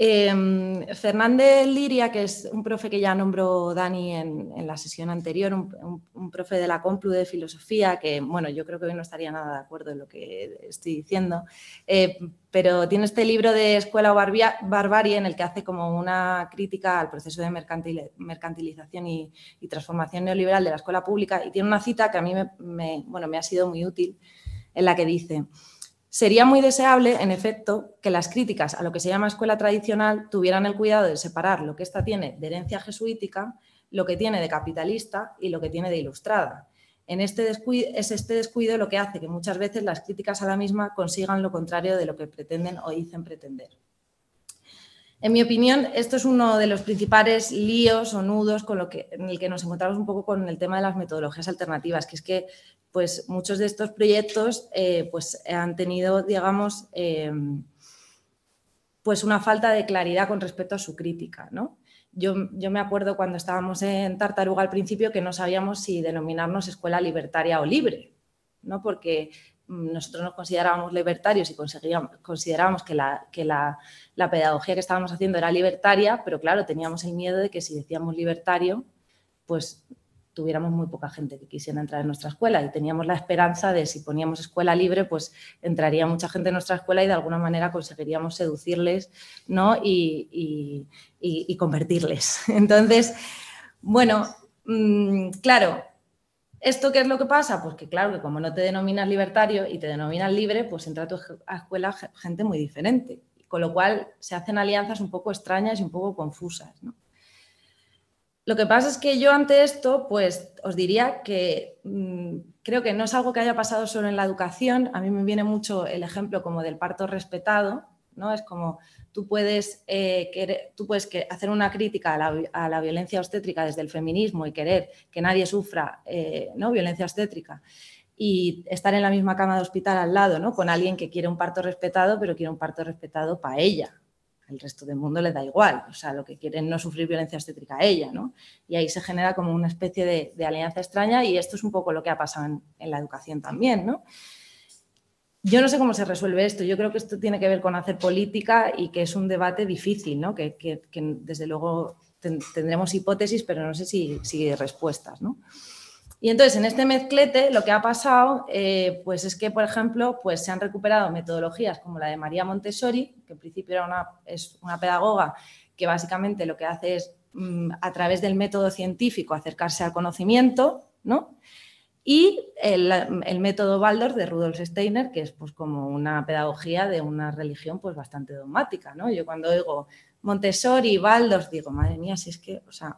Em, Fernández Liria, que es un profe que ya nombró Dani en, la sesión anterior, un, profe de la Complu de Filosofía, que bueno, yo creo que hoy no estaría nada de acuerdo en lo que estoy diciendo, eh, pero tiene este libro de Escuela o Barbarie en el que hace como una crítica al proceso de mercantilización y, transformación neoliberal de la escuela pública y tiene una cita que a mí bueno, me ha sido muy útil en la que dice... Sería muy deseable, en efecto, que las críticas a lo que se llama escuela tradicional tuvieran el cuidado de separar lo que ésta tiene de herencia jesuítica, lo que tiene de capitalista y lo que tiene de ilustrada. En este es este descuido lo que hace que muchas veces las críticas a la misma consigan lo contrario de lo que pretenden o dicen pretender. En mi opinión, esto es uno de los principales líos o nudos con lo que, en el que nos encontramos un poco con el tema de las metodologías alternativas, que es que pues, muchos de estos proyectos eh, pues, han tenido, digamos, eh, pues una falta de claridad con respecto a su crítica. Yo, yo, me acuerdo cuando estábamos en Tartaruga al principio que no sabíamos si denominarnos escuela libertaria o libre, ¿no? porque nosotros nos considerábamos libertarios y considerábamos que, la, que la, pedagogía que estábamos haciendo era libertaria, pero claro, teníamos el miedo de que si decíamos libertario, pues tuviéramos muy poca gente que quisiera entrar en nuestra escuela y teníamos la esperanza de si poníamos escuela libre, pues entraría mucha gente en nuestra escuela y de alguna manera conseguiríamos seducirles ¿no? y, y convertirles. Entonces, bueno, mm, claro, ¿Esto qué es lo que pasa? Pues que claro, que como no te denominas libertario y te denominas libre, pues entra a tu escuela gente muy diferente. Con lo cual se hacen alianzas un poco extrañas y un poco confusas. Lo que pasa es que yo ante esto, pues os diría que mm, creo que no es algo que haya pasado solo en la educación. A mí me viene mucho el ejemplo como del parto respetado, ¿no? Es como tú puedes, eh, tú puedes hacer una crítica a la, violencia obstétrica desde el feminismo y querer que nadie sufra eh, ¿no? violencia obstétrica y estar en la misma cama de hospital al lado, ¿no? Con alguien que quiere un parto respetado, pero quiere un parto respetado para ella. El resto del mundo le da igual, o sea, lo que quieren no sufrir violencia obstétrica a ella, ¿no? Y ahí se genera como una especie de, alianza extraña y esto es un poco lo que ha pasado en, en la educación también, ¿no? Yo no sé cómo se resuelve esto. Yo creo que esto tiene que ver con hacer política y que es un debate difícil, ¿no? que, desde luego tendremos hipótesis, pero no sé si, si respuestas. ¿no? Y entonces, en este mezclete, lo que ha pasado, eh, pues es que, por ejemplo, pues se han recuperado metodologías como la de María Montessori, que en principio era una, es una pedagoga que básicamente lo que hace es, mm, a través del método científico, acercarse al conocimiento, ¿no? Y el, método Waldorf de Rudolf Steiner, que es pues como una pedagogía de una religión pues bastante dogmática, ¿no? Yo cuando oigo Montessori, Waldorf, digo, madre mía, si es que, o sea,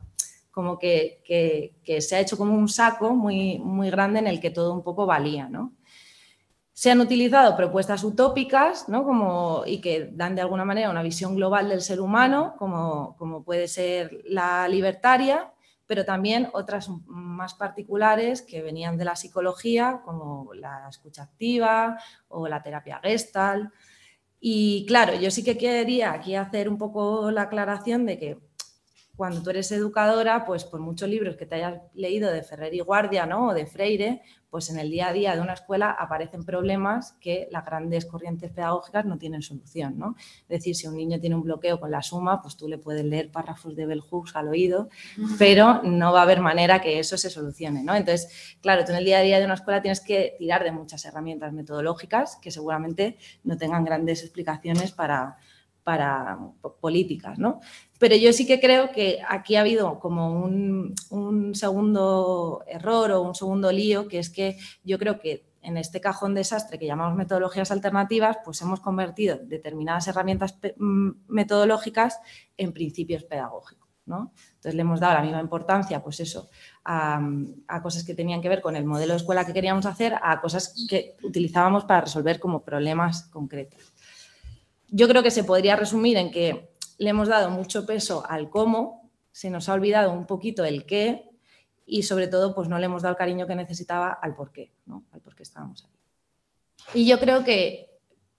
como que, que, se ha hecho como un saco muy, muy grande en el que todo un poco valía, ¿no? Se han utilizado propuestas utópicas, ¿no? Como, y que dan de alguna manera una visión global del ser humano, como, como puede ser la libertaria, pero también otras más particulares que venían de la psicología, como la escucha activa o la terapia gestal. Y claro, yo sí que quería aquí hacer un poco la aclaración de que cuando tú eres educadora, pues por muchos libros que te hayas leído de Ferrer y Guardia ¿no? o de Freire, pues en el día a día de una escuela aparecen problemas que las grandes corrientes pedagógicas no tienen solución. ¿no? Es decir, si un niño tiene un bloqueo con la suma, pues tú le puedes leer párrafos de Bell Hooks al oído, pero no va a haber manera que eso se solucione. ¿no? Entonces, claro, tú en el día a día de una escuela tienes que tirar de muchas herramientas metodológicas que seguramente no tengan grandes explicaciones para, para políticas, ¿no? Pero yo sí que creo que aquí ha habido como un, segundo error o un segundo lío, que es que yo creo que en este cajón desastre que llamamos metodologías alternativas, pues hemos convertido determinadas herramientas metodológicas en principios pedagógicos. ¿no? Entonces le hemos dado la misma importancia, pues eso, a, a, cosas que tenían que ver con el modelo de escuela que queríamos hacer, a cosas que utilizábamos para resolver como problemas concretos yo creo que se podría resumir en que le hemos dado mucho peso al cómo, se nos ha olvidado un poquito el qué y sobre todo pues no le hemos dado el cariño que necesitaba al por qué, ¿no? al por qué estábamos ahí. Y yo creo que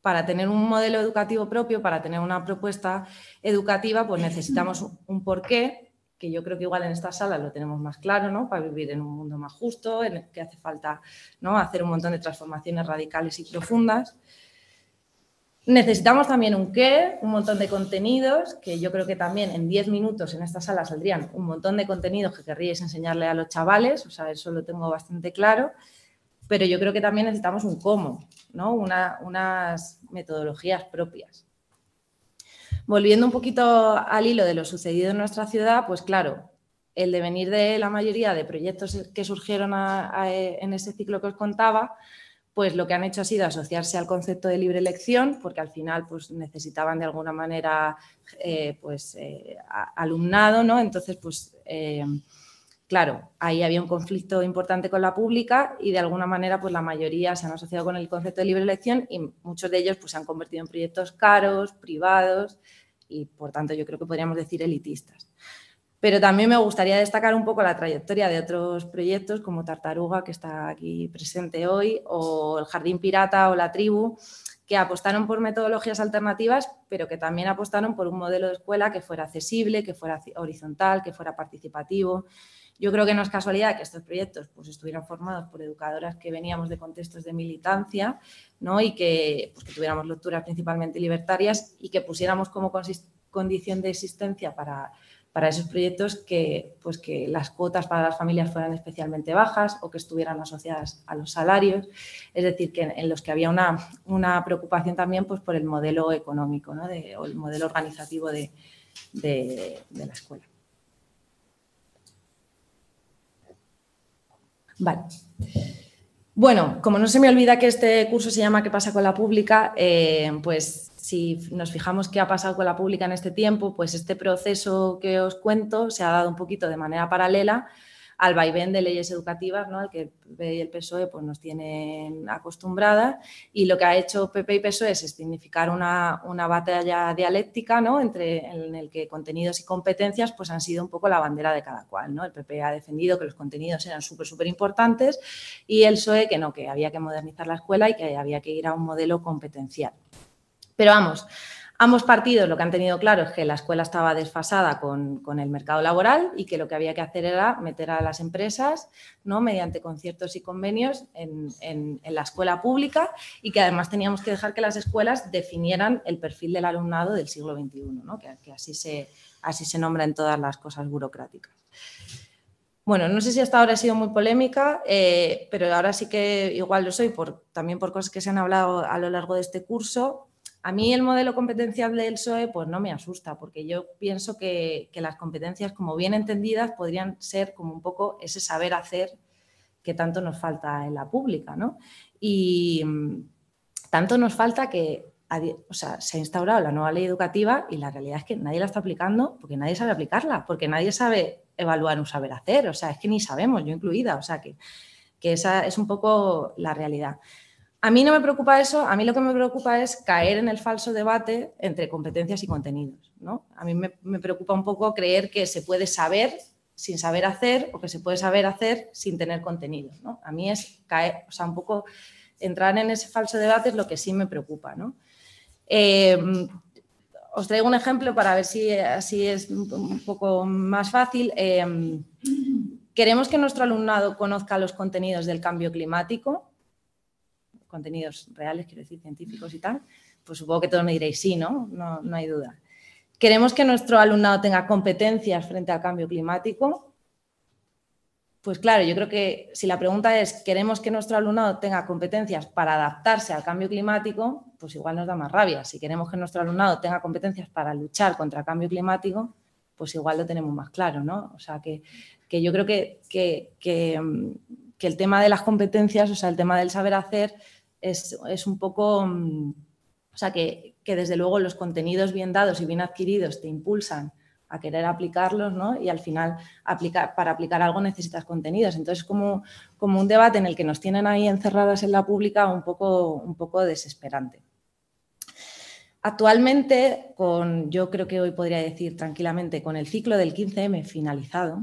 para tener un modelo educativo propio, para tener una propuesta educativa, pues necesitamos un porqué, que yo creo que igual en esta sala lo tenemos más claro, ¿no? Para vivir en un mundo más justo, en el que hace falta ¿no? hacer un montón de transformaciones radicales y profundas. Necesitamos también un qué, un montón de contenidos, que yo creo que también en 10 minutos en esta sala saldrían un montón de contenidos que querríais enseñarle a los chavales, o sea, eso lo tengo bastante claro, pero yo creo que también necesitamos un cómo, ¿no? unas metodologías propias. Volviendo un poquito al hilo de lo sucedido en nuestra ciudad, pues claro, el devenir de la mayoría de proyectos que surgieron en ese ciclo que os contaba, pues lo que han hecho ha sido asociarse al concepto de libre elección, porque al final pues, necesitaban de alguna manera eh, pues, eh, alumnado, ¿no? Entonces, pues, eh, claro, ahí había un conflicto importante con la pública y de alguna manera pues, la mayoría se han asociado con el concepto de libre elección y muchos de ellos pues, se han convertido en proyectos caros, privados y, por tanto, yo creo que podríamos decir elitistas. Pero también me gustaría destacar un poco la trayectoria de otros proyectos como Tartaruga, que está aquí presente hoy, o el Jardín Pirata o la Tribu, que apostaron por metodologías alternativas, pero que también apostaron por un modelo de escuela que fuera accesible, que fuera horizontal, que fuera participativo. Yo creo que no es casualidad que estos proyectos pues, estuvieran formados por educadoras que veníamos de contextos de militancia ¿no? y que, pues, que tuviéramos lecturas principalmente libertarias y que pusiéramos como condición de existencia para para esos proyectos que, pues que las cuotas para las familias fueran especialmente bajas o que estuvieran asociadas a los salarios, es decir, que en los que había una, una preocupación también pues, por el modelo económico ¿no? o el modelo organizativo de, de, de la escuela. Vale. Bueno, como no se me olvida que este curso se llama ¿Qué pasa con la pública? Eh, pues si nos fijamos qué ha pasado con la pública en este tiempo, pues este proceso que os cuento se ha dado un poquito de manera paralela al vaivén de leyes educativas, ¿no? al que PP y el PSOE pues, nos tienen acostumbradas. Y lo que ha hecho PP y PSOE es significar una, una batalla dialéctica ¿no? entre, en el que contenidos y competencias pues, han sido un poco la bandera de cada cual. ¿no? El PP ha defendido que los contenidos eran súper, súper importantes y el PSOE que no, que había que modernizar la escuela y que había que ir a un modelo competencial. Pero vamos, Ambos partidos lo que han tenido claro es que la escuela estaba desfasada con, el mercado laboral y que lo que había que hacer era meter a las empresas ¿no? mediante conciertos y convenios en, la escuela pública y que además teníamos que dejar que las escuelas definieran el perfil del alumnado del siglo XXI, ¿no? que, así, se, así se nombra en todas las cosas burocráticas. Bueno, no sé si hasta ahora he sido muy polémica, eh, pero ahora sí que igual lo soy, por, también por cosas que se han hablado a lo largo de este curso. A mí el modelo competencial del SOE pues no me asusta, porque yo pienso que, las competencias, como bien entendidas, podrían ser como un poco ese saber hacer que tanto nos falta en la pública, ¿no? Y mm, tanto nos falta que o sea, se ha instaurado la nueva ley educativa y la realidad es que nadie la está aplicando porque nadie sabe aplicarla, porque nadie sabe evaluar un saber hacer, o sea, es que ni sabemos, yo incluida, o sea, que, que esa es un poco la realidad. A mí no me preocupa eso, a mí lo que me preocupa es caer en el falso debate entre competencias y contenidos. ¿no? A mí me, preocupa un poco creer que se puede saber sin saber hacer o que se puede saber hacer sin tener contenidos. ¿no? A mí es caer, o sea, un poco entrar en ese falso debate es lo que sí me preocupa. ¿no? Em, os traigo un ejemplo para ver si así es un poco más fácil. Em, queremos que nuestro alumnado conozca los contenidos del cambio climático contenidos reales, quiero decir, científicos y tal, pues supongo que todos me diréis sí, ¿no? No, no hay duda. ¿Queremos que nuestro alumnado tenga competencias frente al cambio climático? Pues claro, yo creo que si la pregunta es, ¿queremos que nuestro alumnado tenga competencias para adaptarse al cambio climático? Pues igual nos da más rabia. Si queremos que nuestro alumnado tenga competencias para luchar contra el cambio climático, pues igual lo tenemos más claro, ¿no? O sea, que, yo creo que, que, que, el tema de las competencias, o sea, el tema del saber hacer, es, un poco, mm, o sea, que, desde luego los contenidos bien dados y bien adquiridos te impulsan a querer aplicarlos, ¿no? Y al final, aplicar, para aplicar algo necesitas contenidos. Entonces, como, como un debate en el que nos tienen ahí encerradas en la pública un poco, un poco desesperante. Actualmente, con, yo creo que hoy podría decir tranquilamente, con el ciclo del 15M finalizado,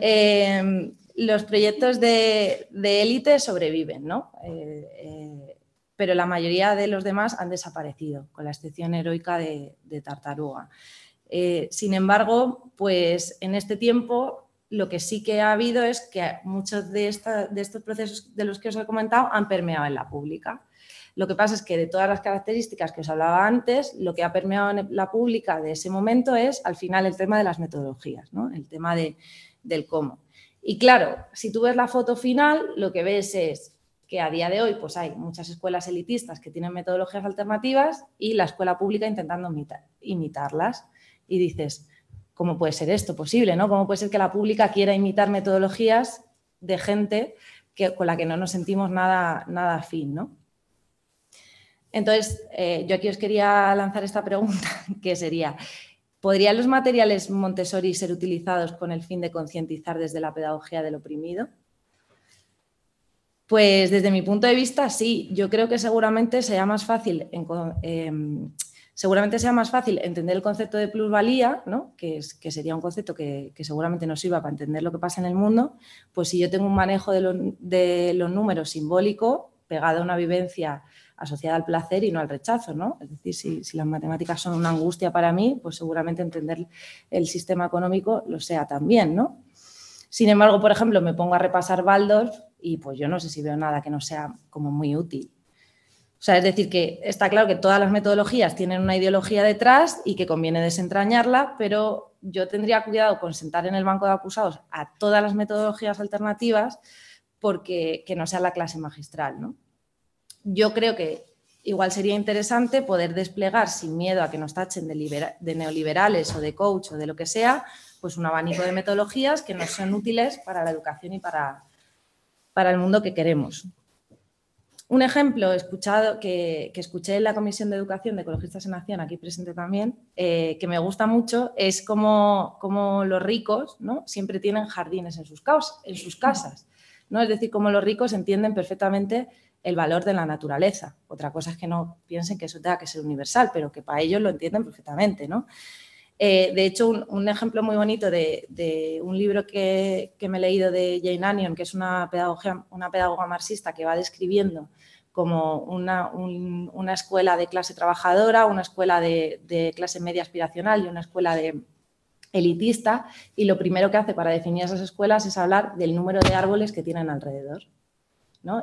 eh, los proyectos de, élite sobreviven, ¿no? Eh, eh, pero la mayoría de los demás han desaparecido, con la excepción heroica de, Tartaruga. Eh, sin embargo, pues en este tiempo lo que sí que ha habido es que muchos de, de estos procesos de los que os he comentado han permeado en la pública. Lo que pasa es que de todas las características que os hablaba antes, lo que ha permeado en la pública de ese momento es al final el tema de las metodologías, ¿no? el tema de, del cómo. Y claro, si tú ves la foto final, lo que ves es que a día de hoy pues hay muchas escuelas elitistas que tienen metodologías alternativas y la escuela pública intentando imitarlas. Y dices, ¿cómo puede ser esto posible? ¿no? ¿Cómo puede ser que la pública quiera imitar metodologías de gente que, con la que no nos sentimos nada, nada afín? Entonces, eh, yo aquí os quería lanzar esta pregunta, que sería, ¿Podrían los materiales Montessori ser utilizados con el fin de concientizar desde la pedagogía del oprimido? Pues desde mi punto de vista, sí. Yo creo que seguramente sea más fácil, em, seguramente sea más fácil entender el concepto de plusvalía, ¿no? que, sería un concepto que, seguramente nos sirva para entender lo que pasa en el mundo, pues si yo tengo un manejo de, de los números simbólico pegado a una vivencia asociada al placer y no al rechazo, ¿no? Es decir, si, las matemáticas son una angustia para mí, pues seguramente entender el sistema económico lo sea también, ¿no? Sin embargo, por ejemplo, me pongo a repasar Waldorf y pues yo no sé si veo nada que no sea como muy útil. O sea, es decir, que está claro que todas las metodologías tienen una ideología detrás y que conviene desentrañarla, pero yo tendría cuidado con sentar en el banco de acusados a todas las metodologías alternativas porque que no sea la clase magistral, ¿no? Yo creo que igual sería interesante poder desplegar sin miedo a que nos tachen de, neoliberales o de coach o de lo que sea, pues un abanico de metodologías que nos son útiles para la educación y para, para el mundo que queremos. un ejemplo escuchado, que, escuché en la Comisión de Educación de Ecologistas en Acción, aquí presente también, eh, que me gusta mucho, es como, los ricos ¿no? siempre tienen jardines en sus, en sus casas. ¿no? Es decir, como los ricos entienden perfectamente el valor de la naturaleza. Otra cosa es que no piensen que eso tenga que ser universal, pero que para ellos lo entienden perfectamente. ¿no? Eh, de hecho, un, ejemplo muy bonito de, un libro que, me he leído de Jane Anion, que es una, una pedagoga marxista que va describiendo como una, escuela de clase trabajadora, una escuela de, clase media aspiracional y una escuela de elitista, y lo primero que hace para definir esas escuelas es hablar del número de árboles que tienen alrededor.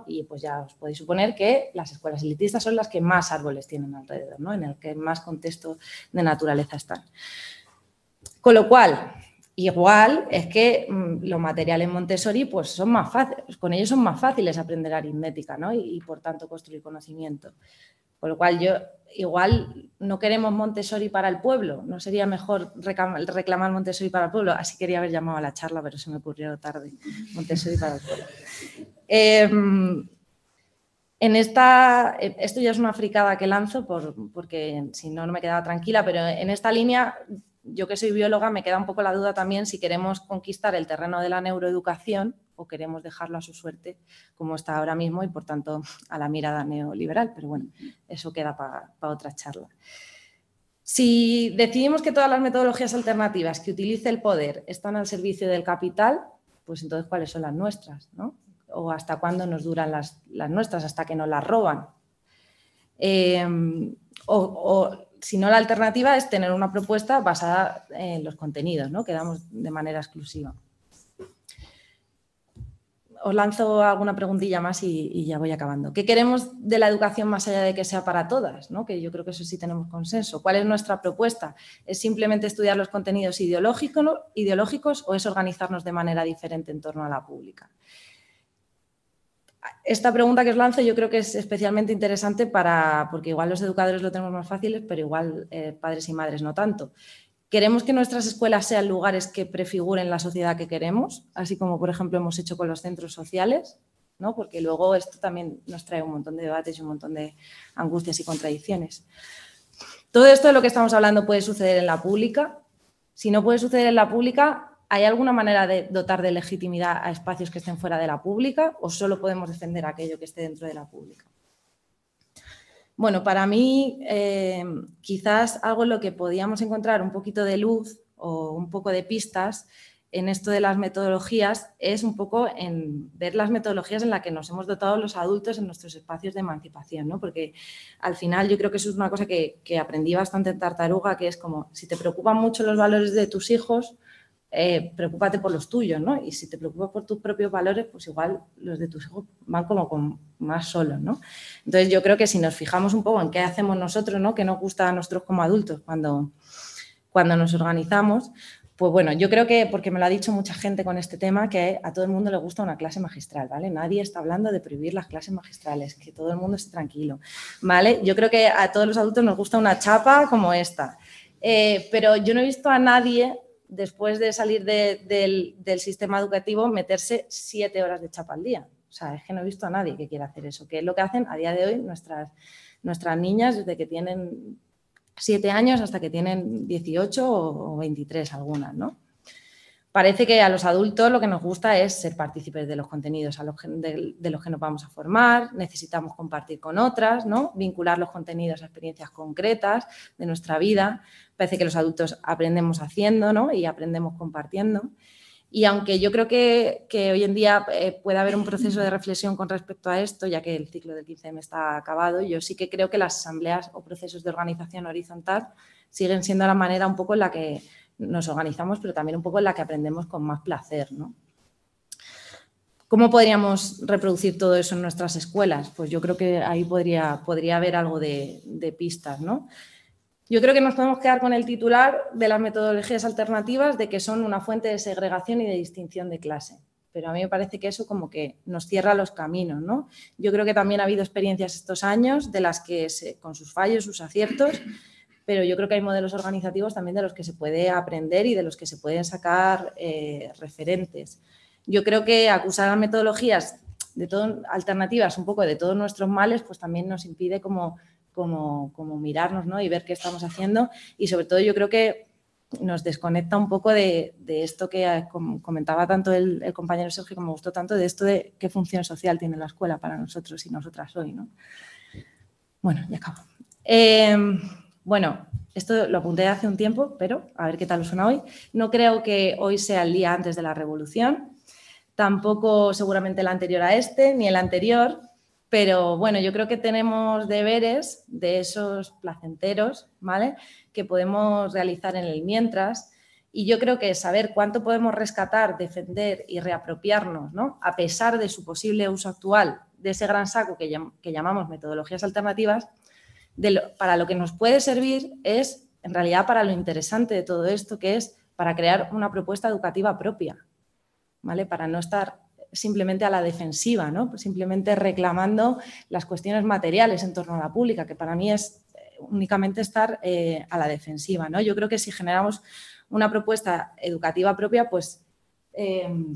Y pues ya os podéis suponer que las escuelas elitistas son las que más árboles tienen alrededor, ¿no? en el que más contexto de naturaleza están. Con lo cual, igual es que mm, los materiales Montessori pues son más fáciles, con ellos son más fáciles aprender aritmética ¿no? y, por tanto construir conocimiento. Con lo cual yo igual no queremos Montessori para el pueblo, no sería mejor reclamar Montessori para el pueblo, así quería haber llamado a la charla, pero se me ocurrió tarde, Montessori para el pueblo. Em, en esta, esto ya es una fricada que lanzo porque si no, no me quedaba tranquila, pero en esta línea, yo que soy bióloga, me queda un poco la duda también si queremos conquistar el terreno de la neuroeducación o queremos dejarlo a su suerte como está ahora mismo y por tanto a la mirada neoliberal. Pero bueno, eso queda para otra charla. Si decidimos que todas las metodologías alternativas que utilice el poder están al servicio del capital, pues entonces cuáles son las nuestras, ¿no? O hasta cuándo nos duran las, nuestras, hasta que nos las roban. Em, o, si no, la alternativa es tener una propuesta basada en los contenidos, ¿no? que damos de manera exclusiva. Os lanzo alguna preguntilla más y, ya voy acabando. ¿Qué queremos de la educación más allá de que sea para todas? ¿no? Que yo creo que eso sí tenemos consenso. ¿Cuál es nuestra propuesta? ¿Es simplemente estudiar los contenidos ideológicos o es organizarnos de manera diferente en torno a la pública? Esta pregunta que os lanzo yo creo que es especialmente interesante para, porque igual los educadores lo tenemos más fáciles, pero igual eh, padres y madres no tanto. Queremos que nuestras escuelas sean lugares que prefiguren la sociedad que queremos, así como por ejemplo hemos hecho con los centros sociales, ¿no? porque luego esto también nos trae un montón de debates y un montón de angustias y contradicciones. Todo esto de lo que estamos hablando puede suceder en la pública. Si no puede suceder en la pública, ¿Hay alguna manera de dotar de legitimidad a espacios que estén fuera de la pública o solo podemos defender aquello que esté dentro de la pública? Bueno, para mí eh, quizás algo en lo que podíamos encontrar un poquito de luz o un poco de pistas en esto de las metodologías es un poco en ver las metodologías en las que nos hemos dotado los adultos en nuestros espacios de emancipación, ¿no? Porque al final yo creo que eso es una cosa que, que aprendí bastante en Tartaruga, que es como si te preocupan mucho los valores de tus hijos, eh, preocúpate por los tuyos, ¿no? Y si te preocupas por tus propios valores, pues igual los de tus hijos van como con más solos, ¿no? Entonces yo creo que si nos fijamos un poco en qué hacemos nosotros, ¿no? Que nos gusta a nosotros como adultos cuando, cuando nos organizamos, pues bueno, yo creo que, porque me lo ha dicho mucha gente con este tema, que a todo el mundo le gusta una clase magistral, ¿vale? Nadie está hablando de prohibir las clases magistrales, que todo el mundo esté tranquilo, ¿vale? Yo creo que a todos los adultos nos gusta una chapa como esta, eh, pero yo no he visto a nadie después de salir del, sistema educativo, meterse siete horas de chapa al día. O sea, es que no he visto a nadie que quiera hacer eso, que es lo que hacen a día de hoy nuestras, nuestras niñas desde que tienen siete años hasta que tienen 18 o, 23 algunas, ¿no? Parece que a los adultos lo que nos gusta es ser partícipes de los contenidos de, los que nos vamos a formar, necesitamos compartir con otras, ¿no? vincular los contenidos a experiencias concretas de nuestra vida, parece que los adultos aprendemos haciendo ¿no? y aprendemos compartiendo. Y aunque yo creo que, hoy en día eh, puede haber un proceso de reflexión con respecto a esto, ya que el ciclo del 15M está acabado, yo sí que creo que las asambleas o procesos de organización horizontal siguen siendo la manera un poco en la que nos organizamos, pero también un poco en la que aprendemos con más placer. ¿no? ¿Cómo podríamos reproducir todo eso en nuestras escuelas? Pues yo creo que ahí podría, podría haber algo de, pistas. ¿no? Yo creo que nos podemos quedar con el titular de las metodologías alternativas de que son una fuente de segregación y de distinción de clase. Pero a mí me parece que eso como que nos cierra los caminos, ¿no? Yo creo que también ha habido experiencias estos años de las que, con sus fallos, sus aciertos, pero yo creo que hay modelos organizativos también de los que se puede aprender y de los que se pueden sacar eh, referentes. Yo creo que acusar a metodologías de todo, alternativas un poco de todos nuestros males, pues también nos impide como, como, mirarnos ¿no? y ver qué estamos haciendo. Y sobre todo yo creo que nos desconecta un poco de, esto que comentaba tanto el, compañero Sergio, que me gustó tanto, de esto de qué función social tiene la escuela para nosotros y nosotras hoy. ¿no? Bueno, ya acabo. Em, bueno, esto lo apunté hace un tiempo, pero a ver qué tal suena hoy. No creo que hoy sea el día antes de la revolución, tampoco seguramente el anterior a este, ni el anterior, pero bueno, yo creo que tenemos deberes de esos placenteros, ¿vale? Que podemos realizar en el mientras. Y yo creo que saber cuánto podemos rescatar, defender y reapropiarnos, ¿no? A pesar de su posible uso actual de ese gran saco que, llamamos metodologías alternativas, para lo que nos puede servir es, en realidad, para lo interesante de todo esto, que es para crear una propuesta educativa propia, ¿vale? Para no estar simplemente a la defensiva, ¿no? simplemente reclamando las cuestiones materiales en torno a la pública, que para mí es eh, únicamente estar eh, a la defensiva. ¿no? Yo creo que si generamos una propuesta educativa propia, pues em,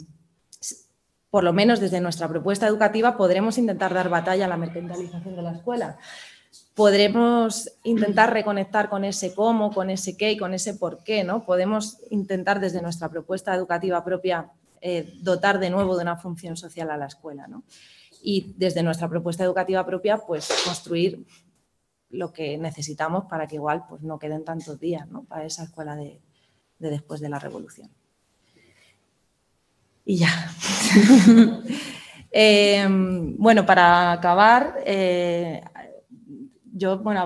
por lo menos desde nuestra propuesta educativa podremos intentar dar batalla a la mercantilización de la escuela. Podremos intentar reconectar con ese cómo, con ese qué y con ese por qué, ¿no? Podemos intentar desde nuestra propuesta educativa propia eh, dotar de nuevo de una función social a la escuela. Y desde nuestra propuesta educativa propia, pues construir lo que necesitamos para que igual pues, no queden tantos días para esa escuela de, después de la revolución. Y ya. Em, bueno, para acabar, eh, yo, bueno,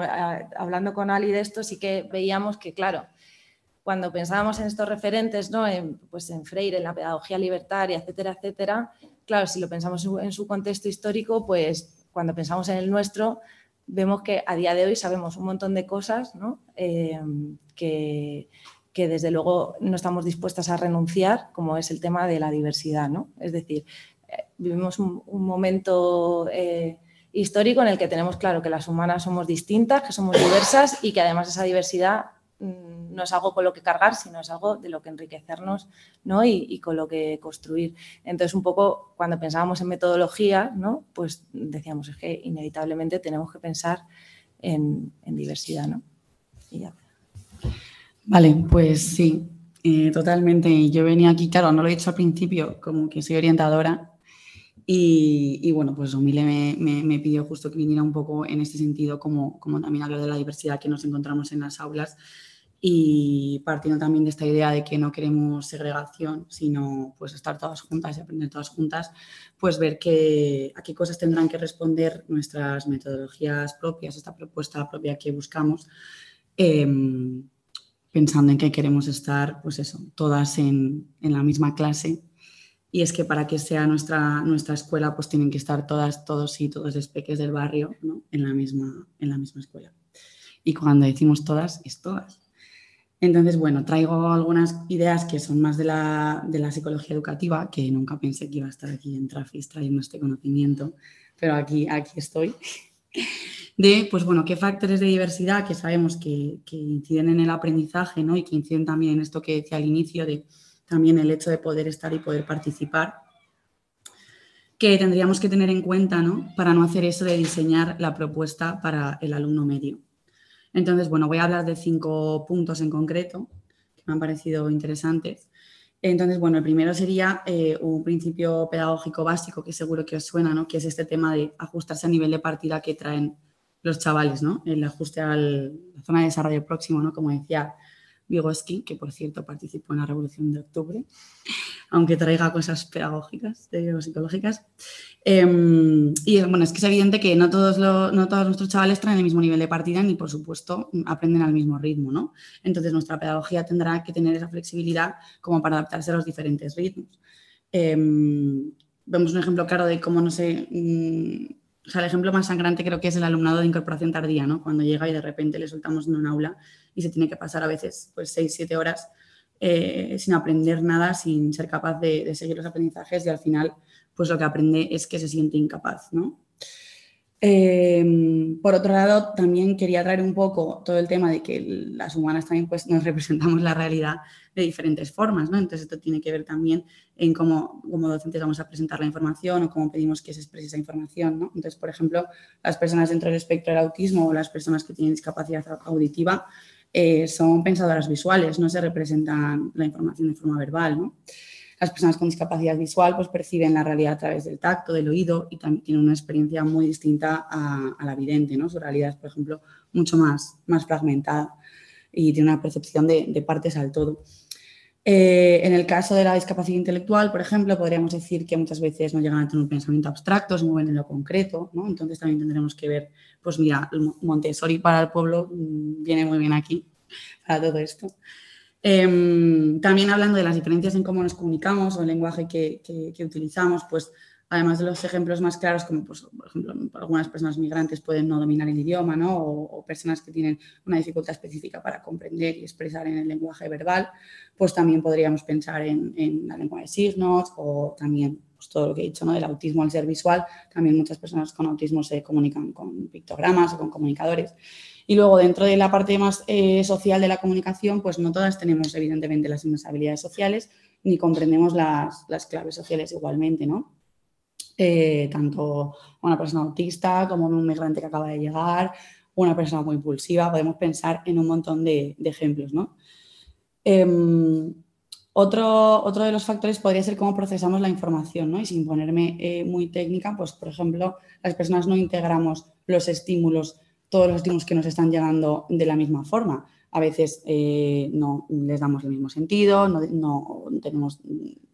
hablando con Ali de esto, sí que veíamos que, claro, cuando pensábamos en estos referentes, ¿no? en, pues en Freire, en la pedagogía libertaria, etcétera, etcétera, claro, si lo pensamos en su contexto histórico, pues cuando pensamos en el nuestro, vemos que a día de hoy sabemos un montón de cosas ¿no? Eh, que, que, desde luego no estamos dispuestas a renunciar, como es el tema de la diversidad. ¿no? Es decir, eh, vivimos un, momento eh, histórico en el que tenemos claro que las humanas somos distintas, que somos diversas y que además esa diversidad Mm, no es algo con lo que cargar, sino es algo de lo que enriquecernos ¿no? y, con lo que construir. Entonces, un poco cuando pensábamos en metodología, ¿no? pues decíamos, es que inevitablemente tenemos que pensar en, diversidad. ¿no? Vale, pues sí, eh, totalmente. Yo venía aquí, claro, no lo he dicho al principio, como que soy orientadora. Y, bueno, pues Humile me, me, pidió justo que viniera un poco en este sentido, como, como también hablo de la diversidad que nos encontramos en las aulas, y partiendo también de esta idea de que no queremos segregación, sino pues estar todas juntas y aprender todas juntas, pues ver que, a qué cosas tendrán que responder nuestras metodologías propias, esta propuesta propia que buscamos, em, pensando en que queremos estar, pues eso, todas en, en, la misma clase. Y es que para que sea nuestra, nuestra escuela, pues tienen que estar todas, todos y todos los peques del barrio ¿no? en, la misma, en la misma escuela. Y cuando decimos todas, es todas entonces, bueno, traigo algunas ideas que son más de la, psicología educativa, que nunca pensé que iba a estar aquí en Trafis trayendo este conocimiento, pero aquí, aquí estoy. De, pues bueno, qué factores de diversidad que sabemos que, inciden en el aprendizaje, ¿no? Y que inciden también en esto que decía al inicio, de también el hecho de poder estar y poder participar, que tendríamos que tener en cuenta, ¿no? Para no hacer eso de diseñar la propuesta para el alumno medio. Entonces, bueno, voy a hablar de cinco puntos en concreto que me han parecido interesantes. Entonces, bueno, el primero sería eh, un principio pedagógico básico que seguro que os suena, ¿no? Que es este tema de ajustarse a nivel de partida que traen los chavales, ¿no? El ajuste a la zona de desarrollo próximo, ¿no? Como decía Vygotsky, que por cierto participó en la Revolución de Octubre, aunque traiga cosas pedagógicas, psicológicas. Em, y bueno, es que es evidente que no todos, no todos nuestros chavales traen el mismo nivel de partida ni, por supuesto, aprenden al mismo ritmo, ¿no? Entonces, nuestra pedagogía tendrá que tener esa flexibilidad como para adaptarse a los diferentes ritmos. Em, vemos un ejemplo claro de cómo, no sé, mm, el ejemplo más sangrante creo que es el alumnado de incorporación tardía, ¿no? Cuando llega y de repente le soltamos en un aula y se tiene que pasar a veces pues 6, 7 horas eh, sin aprender nada, sin ser capaz de, seguir los aprendizajes y al final pues lo que aprende es que se siente incapaz, ¿no? Em, por otro lado, también quería traer un poco todo el tema de que las humanas también pues, nos representamos la realidad de diferentes formas, ¿no? Entonces esto tiene que ver también en cómo como docentes vamos a presentar la información o cómo pedimos que se exprese esa información, ¿no? Entonces, por ejemplo, las personas dentro del espectro del autismo o las personas que tienen discapacidad auditiva eh, son pensadoras visuales, no se representan la información de forma verbal, ¿no? Las personas con discapacidad visual pues, perciben la realidad a través del tacto, del oído y también tienen una experiencia muy distinta a, la vidente. ¿no? Su realidad es, por ejemplo, mucho más, más fragmentada y tiene una percepción de, partes al todo. Eh, en el caso de la discapacidad intelectual, por ejemplo, podríamos decir que muchas veces no llegan a tener un pensamiento abstracto, se mueven en lo concreto, ¿no? Entonces también tendremos que ver, pues mira, Montessori para el pueblo mm, viene muy bien aquí para todo esto. Em, también hablando de las diferencias en cómo nos comunicamos o el lenguaje que, utilizamos, pues además de los ejemplos más claros, como pues, por ejemplo algunas personas migrantes pueden no dominar el idioma, ¿no? o, personas que tienen una dificultad específica para comprender y expresar en el lenguaje verbal, pues también podríamos pensar en, la lengua de signos o también pues, todo lo que he dicho ¿no? del autismo al ser visual. También muchas personas con autismo se comunican con pictogramas o con comunicadores. Y luego dentro de la parte más eh, social de la comunicación, pues no todas tenemos evidentemente las mismas habilidades sociales ni comprendemos las, claves sociales igualmente, ¿no? Eh, tanto una persona autista como un migrante que acaba de llegar, una persona muy impulsiva, podemos pensar en un montón de, ejemplos, ¿no? Em, otro, otro, de los factores podría ser cómo procesamos la información, ¿no? Y sin ponerme eh, muy técnica, pues por ejemplo, las personas no integramos los estímulos todos los estímulos que nos están llegando de la misma forma. A veces eh, no les damos el mismo sentido, no, tenemos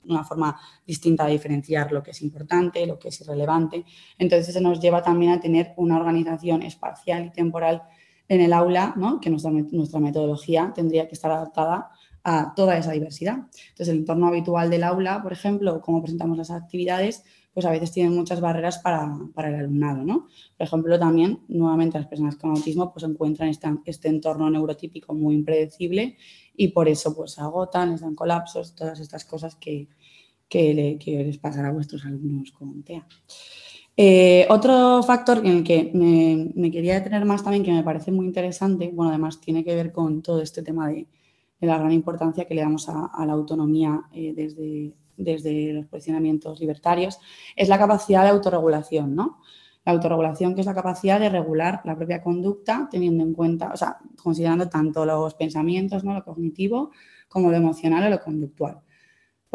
una forma distinta de diferenciar lo que es importante, lo que es irrelevante. Entonces, eso nos lleva también a tener una organización espacial y temporal en el aula, ¿no? que nuestra, nuestra metodología tendría que estar adaptada a toda esa diversidad. Entonces, el entorno habitual del aula, por ejemplo, cómo presentamos las actividades, pues a veces tienen muchas barreras para, el alumnado, ¿no? Por ejemplo, también, nuevamente, las personas con autismo pues encuentran este, este entorno neurotípico muy impredecible y por eso pues se agotan, les dan colapsos, todas estas cosas que, les pasará a vuestros alumnos con TEA. Eh, otro factor en el que me, quería detener más también, que me parece muy interesante, bueno, además tiene que ver con todo este tema de, la gran importancia que le damos a, la autonomía eh, desde, desde los posicionamientos libertarios, es la capacidad de autorregulación, ¿no? La autorregulación, que es la capacidad de regular la propia conducta, teniendo en cuenta, o sea, considerando tanto los pensamientos, ¿no? Lo cognitivo, como lo emocional o lo conductual.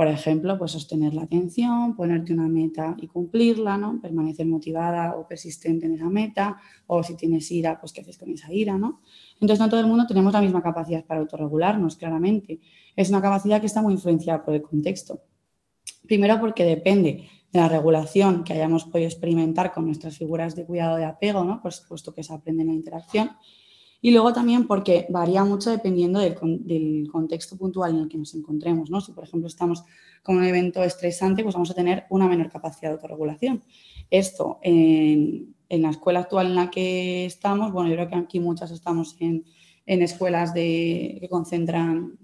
Por ejemplo, pues sostener la atención, ponerte una meta y cumplirla, ¿no? Permanecer motivada o persistente en esa meta, o si tienes ira, pues qué haces con esa ira, ¿no? Entonces, no todo el mundo tenemos la misma capacidad para autorregularnos, claramente. Es una capacidad que está muy influenciada por el contexto. Primero porque depende de la regulación que hayamos podido experimentar con nuestras figuras de cuidado de apego, ¿no? por supuesto que se aprende en la interacción. Y luego también porque varía mucho dependiendo del, contexto puntual en el que nos encontremos. ¿no? Si, por ejemplo, estamos con un evento estresante, pues vamos a tener una menor capacidad de autorregulación. Esto en, la escuela actual en la que estamos, bueno, yo creo que aquí muchas estamos en, escuelas que concentran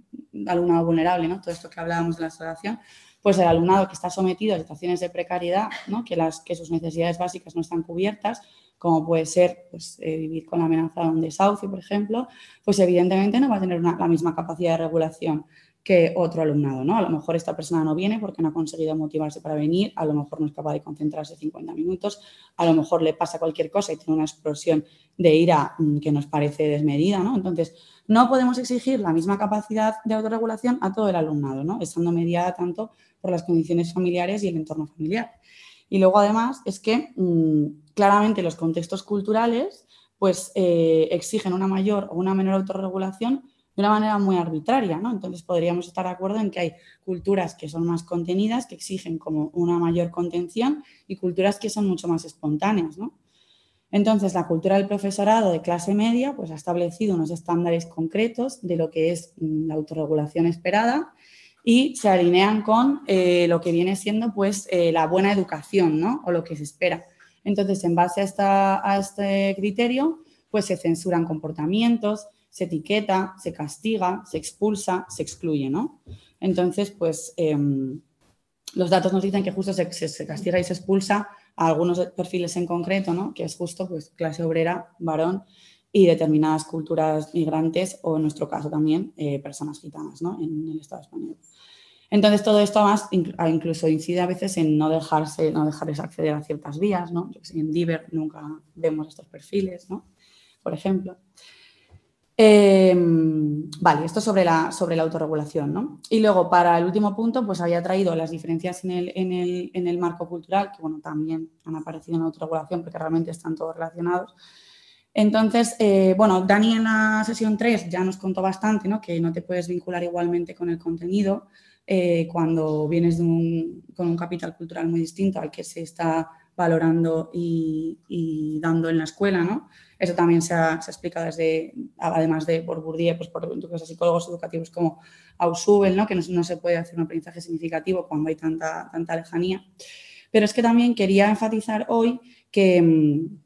alumnado vulnerable, ¿no? todo esto que hablábamos de la asociación, pues el alumnado que está sometido a situaciones de precariedad, que, las, que sus necesidades básicas no están cubiertas, como puede ser pues, eh, vivir con la amenaza de un desahucio, por ejemplo, pues evidentemente no va a tener la misma capacidad de regulación que otro alumnado, ¿no? A lo mejor esta persona no viene porque no ha conseguido motivarse para venir, a lo mejor no es capaz de concentrarse 50 minutos, a lo mejor le pasa cualquier cosa y tiene una explosión de ira mm, que nos parece desmedida, ¿no? Entonces, no podemos exigir la misma capacidad de autorregulación a todo el alumnado, ¿no? Estando mediada tanto por las condiciones familiares y el entorno familiar. Y luego además es que mm, claramente los contextos culturales pues eh, exigen una mayor o una menor autorregulación de una manera muy arbitraria, ¿no? Entonces podríamos estar de acuerdo en que hay culturas que son más contenidas, que exigen como una mayor contención y culturas que son mucho más espontáneas, ¿no? Entonces, la cultura del profesorado de clase media pues, ha establecido unos estándares concretos de lo que es mm, la autorregulación esperada y se alinean con eh, lo que viene siendo pues, eh, la buena educación ¿no? o lo que se espera. Entonces, en base a, a este criterio, pues se censuran comportamientos, se etiqueta, se castiga, se expulsa, se excluye. ¿no? Entonces, pues em, los datos nos dicen que justo se, se, castiga y se expulsa algunos perfiles en concreto, ¿no? que es justo pues, clase obrera, varón y determinadas culturas migrantes o en nuestro caso también eh, personas gitanas ¿no? en el Estado español. Entonces todo esto además incluso incide a veces en no dejarse, no dejarles acceder a ciertas vías, ¿no? En Diver nunca vemos estos perfiles, ¿no? Por ejemplo. Em, vale, esto sobre la, sobre la autorregulación, ¿no? Y luego, para el último punto, pues había traído las diferencias en el, en el, en el marco cultural, que bueno, también han aparecido en la autorregulación porque realmente están todos relacionados. Entonces, eh, bueno, Dani en la sesión 3 ya nos contó bastante, ¿no? Que no te puedes vincular igualmente con el contenido eh, cuando vienes con un capital cultural muy distinto al que se está valorando y, dando en la escuela, ¿no? Eso también se ha, explicado desde, además de por Bourdieu, pues por psicólogos educativos como Ausubel, ¿no? que no, se puede hacer un aprendizaje significativo cuando hay tanta, tanta lejanía. Pero es que también quería enfatizar hoy que, mm,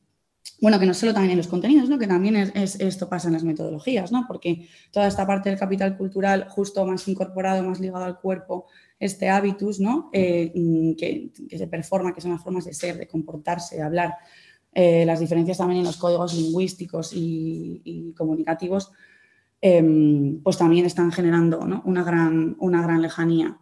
bueno, que no solo también en los contenidos, ¿no? que también es, esto pasa en las metodologías, ¿no? porque toda esta parte del capital cultural justo más incorporado, más ligado al cuerpo, este hábitus ¿no? Eh, mm, que, se performa, que son las formas de ser, de comportarse, de hablar, eh, las diferencias también en los códigos lingüísticos y, comunicativos, em, pues también están generando una, gran, una gran lejanía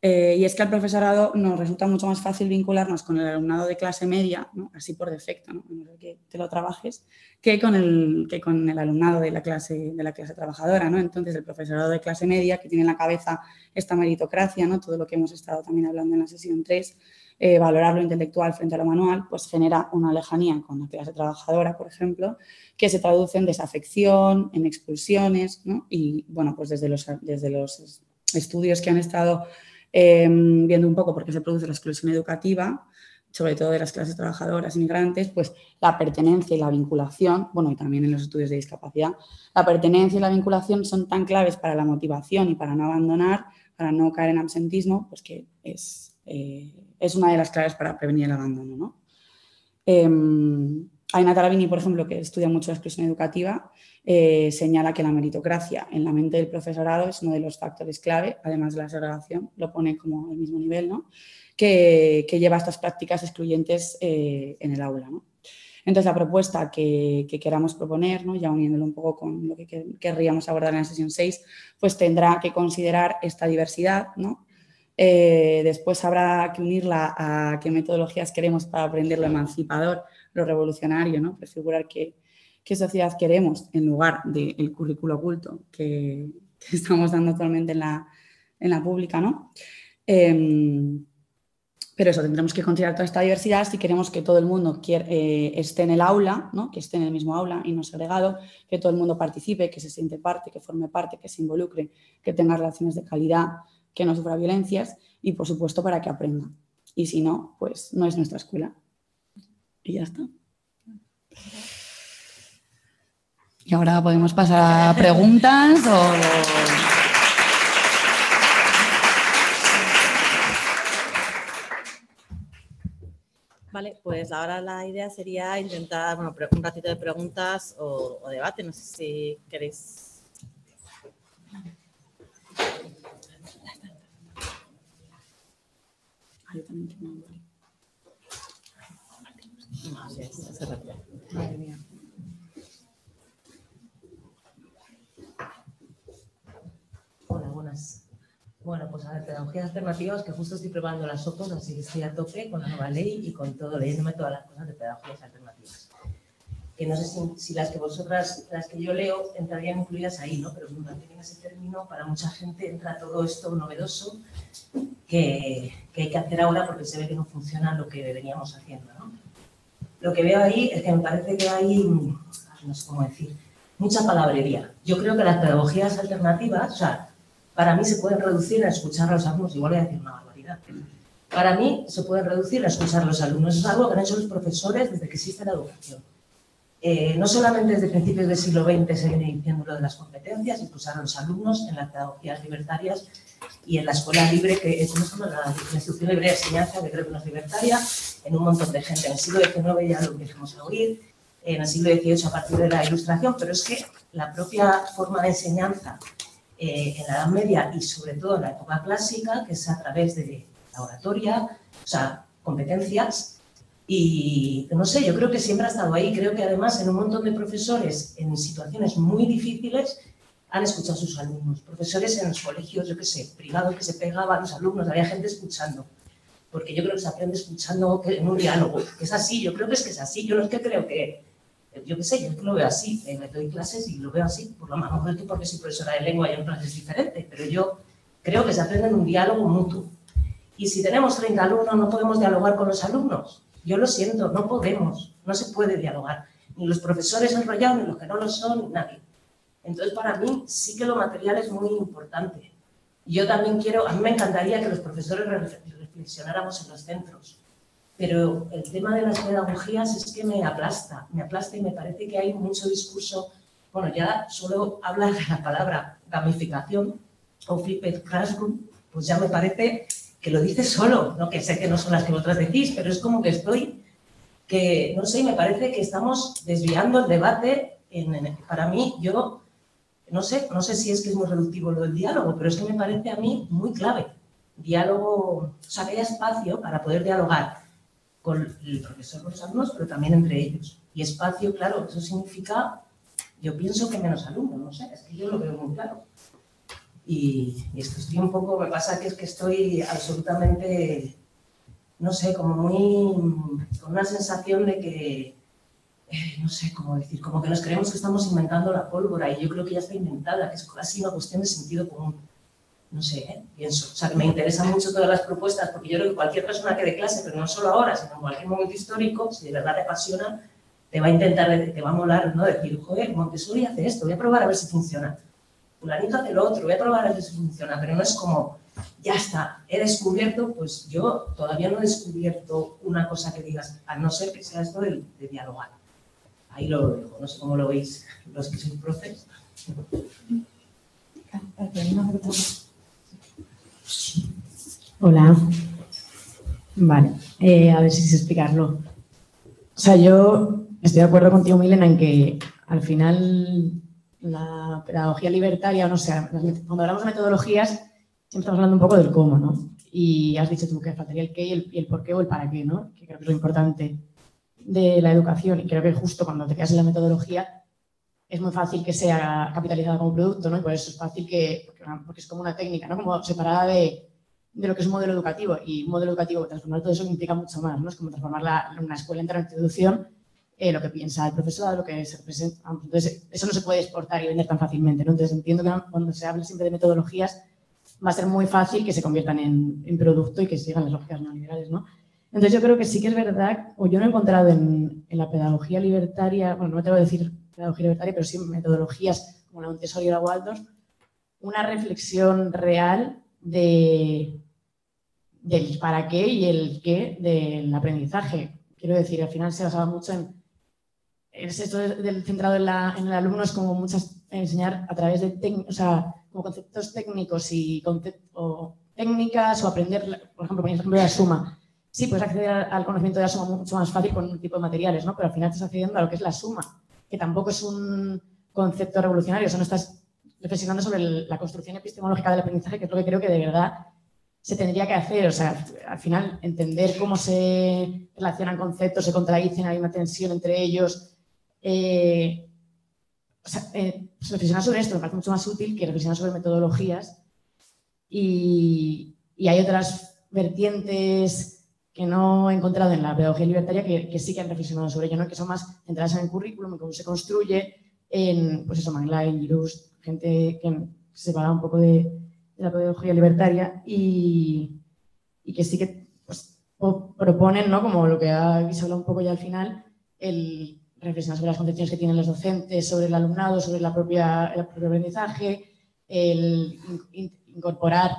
eh, y es que al profesorado nos resulta mucho más fácil vincularnos con el alumnado de clase media, así por defecto, ¿no? que te lo trabajes, que con, el, que con el alumnado de la clase, de la clase trabajadora. ¿no? Entonces, el profesorado de clase media, que tiene en la cabeza esta meritocracia, ¿no? todo lo que hemos estado también hablando en la sesión 3, eh, valorar lo intelectual frente a lo manual, pues genera una lejanía con la clase trabajadora, por ejemplo, que se traduce en desafección, en expulsiones, y bueno, pues desde los, desde los estudios que han estado Em, viendo un poco por qué se produce la exclusión educativa, sobre todo de las clases trabajadoras inmigrantes, pues la pertenencia y la vinculación, bueno, y también en los estudios de discapacidad, la pertenencia y la vinculación son tan claves para la motivación y para no abandonar, para no caer en absentismo, pues que es, eh, es una de las claves para prevenir el abandono. ¿no? Eh, Aina Taravini, por ejemplo, que estudia mucho la exclusión educativa, eh, señala que la meritocracia en la mente del profesorado es uno de los factores clave, además de la segregación, lo pone como al mismo nivel, ¿no? que, lleva a estas prácticas excluyentes eh, en el aula. Entonces, la propuesta que, queramos proponer, ¿no? ya uniéndolo un poco con lo que querríamos abordar en la sesión 6, pues tendrá que considerar esta diversidad, ¿no? Eh, después habrá que unirla a qué metodologías queremos para aprender lo emancipador, lo revolucionario, ¿no? prefigurar que qué sociedad queremos en lugar del currículo oculto que, estamos dando actualmente en la, en la pública. ¿no? Em, pero eso, tendremos que considerar toda esta diversidad si queremos que todo el mundo eh, esté en el aula, ¿no? que esté en el mismo aula y no segregado, que todo el mundo participe, que se siente parte, que forme parte, que se involucre, que tenga relaciones de calidad, que no sufra violencias y, por supuesto, para que aprenda. Y si no, pues no es nuestra escuela. Y ya está. Y ahora podemos pasar a preguntas o... Vale, pues ahora la idea sería intentar bueno, un ratito de preguntas o, debate. No sé si queréis. Madre mía. Hola, buenas. Bueno, pues a ver, pedagogías alternativas, que justo estoy preparando las OPOS, así que estoy a tope con la nueva ley y con todo, leyéndome todas las cosas de pedagogías alternativas. Que no sé si, las que vosotras, las que yo leo, entrarían incluidas ahí, ¿no? Pero cuando tienen ese término, para mucha gente entra todo esto novedoso que, que, hay que hacer ahora porque se ve que no funciona lo que veníamos haciendo, ¿no? Lo que veo ahí es que me parece que hay, no sé cómo decir, mucha palabrería. Yo creo que las pedagogías alternativas, o sea, para mí se pueden reducir a escuchar a los alumnos, igual voy a decir una barbaridad. Para mí se pueden reducir a escuchar a los alumnos, es algo que han hecho los profesores desde que existe la educación. Eh, no solamente desde principios del siglo XX se viene diciendo lo de las competencias, escuchar a los alumnos en las pedagogías libertarias y en la escuela libre, que es la, instrucción libre de enseñanza, que creo que no es libertaria, en un montón de gente. En el siglo XIX ya lo empezamos a oír, en el siglo XVIII a partir de la ilustración, pero es que la propia forma de enseñanza eh, en la Edad Media y sobre todo en la época clásica, que es a través de la oratoria, o sea, competencias, Y no sé, yo creo que siempre ha estado ahí. Creo que además en un montón de profesores en situaciones muy difíciles han escuchado a sus alumnos. Profesores en los colegios, yo qué sé, privados que se pegaban a los alumnos, había gente escuchando. Porque yo creo que se aprende escuchando en un diálogo. Es así, yo creo que es que es así. Yo no es que creo que, yo qué sé, yo lo veo así. Eh, doy clases y lo veo así. Por lo mejor que porque soy profesora de lengua y en clases diferentes. Pero yo creo que se aprende en un diálogo mutuo. Y si tenemos 30 alumnos, no podemos dialogar con los alumnos. Yo lo siento, no podemos, no se puede dialogar. Ni los profesores enrollados, ni los que no lo son, nadie. Entonces, para mí sí que lo material es muy importante. Yo también quiero, a mí me encantaría que los profesores reflexionáramos en los centros, pero el tema de las pedagogías es que me aplasta, me aplasta y me parece que hay mucho discurso, bueno, ya solo hablar de la palabra gamificación o flipped classroom, pues ya me parece que lo dice solo, ¿no? que sé que no son las que vosotras decís, pero es como que estoy, que no sé, me parece que estamos desviando el debate. En, para mí, yo no sé, no sé si es que es muy reductivo lo del diálogo, pero es que me parece a mí muy clave. Diálogo, o sea, que haya espacio para poder dialogar con el profesor, con los alumnos, pero también entre ellos. Y espacio, claro, eso significa, yo pienso que menos alumnos, no sé, es que yo lo veo muy claro. Y, esto estoy un poco, me pasa que es que estoy absolutamente, no sé, como muy, con una sensación de que, eh, no sé cómo decir, como que nos creemos que estamos inventando la pólvora y yo creo que ya está inventada, que es casi una cuestión de sentido común. No sé, ¿eh? pienso. O sea, que me interesan mucho todas las propuestas porque yo creo que cualquier persona que dé clase, pero no solo ahora, sino en cualquier momento histórico, si de verdad te apasiona, te va a intentar, te va a molar, ¿no? Decir, joder, Montessori hace esto, voy a probar a ver si funciona fulanito hace lo otro, voy a probar a ver si funciona, pero no es como, ya está, he descubierto, pues yo todavía no he descubierto una cosa que digas, a no ser que sea esto de, dialogar. Ahí lo dejo, no sé cómo lo veis los que sois profes. Hola. Vale, eh, a ver si sé explicarlo. O sea, yo estoy de acuerdo contigo, Milena, en que al final la pedagogía libertaria, o no sé, cuando hablamos de metodologías, siempre estamos hablando un poco del cómo, ¿no? Y has dicho tú que faltaría el qué y el, por qué o el para qué, ¿no? Que creo que es lo importante de la educación. Y creo que justo cuando te quedas en la metodología es muy fácil que sea capitalizada como producto, ¿no? Y por eso es fácil que, porque, es como una técnica, ¿no? Como separada de, de, lo que es un modelo educativo. Y un modelo educativo, transformar todo eso implica mucho más, ¿no? Es como transformar la, una escuela en institución eh, lo que piensa el profesor, lo que se representa. Entonces, eso no se puede exportar y vender tan fácilmente. Entonces, entiendo que cuando se habla siempre de metodologías, va a ser muy fácil que se conviertan en, producto y que sigan las lógicas neoliberales. ¿no? Entonces, yo creo que sí que es verdad, o yo no he encontrado en, la pedagogía libertaria, bueno, no me tengo que decir pedagogía libertaria, pero sí metodologías como la Montessori o la Waldorf, una reflexión real de, del para qué y el qué del aprendizaje. Quiero decir, al final se basaba mucho en es esto del centrado en, el alumno es como muchas enseñar a través de o sea, como conceptos técnicos y o técnicas o aprender, por ejemplo, por ejemplo la suma. Sí, puedes acceder al conocimiento de la suma mucho más fácil con un tipo de materiales, ¿no? Pero al final estás accediendo a lo que es la suma, que tampoco es un concepto revolucionario, o sea, no estás reflexionando sobre la construcción epistemológica del aprendizaje, que es lo que creo que de verdad se tendría que hacer. O sea, al final entender cómo se relacionan conceptos, se contradicen, hay una tensión entre ellos, eh, eh, reflexionar sobre esto me parece mucho más útil que reflexionar sobre metodologías y, hay otras vertientes que no he encontrado en la pedagogía libertaria que, sí que han reflexionado sobre ello, ¿no? que son más centradas en el currículum, cómo se construye, en, pues eso, Mangline, Girus, gente que se separa un poco de, la pedagogía libertaria y, que sí que pues, proponen, ¿no? como lo que habéis hablado un poco ya al final, el reflexionar sobre las concepciones que tienen los docentes, sobre el alumnado, sobre la propia, el propio aprendizaje, el incorporar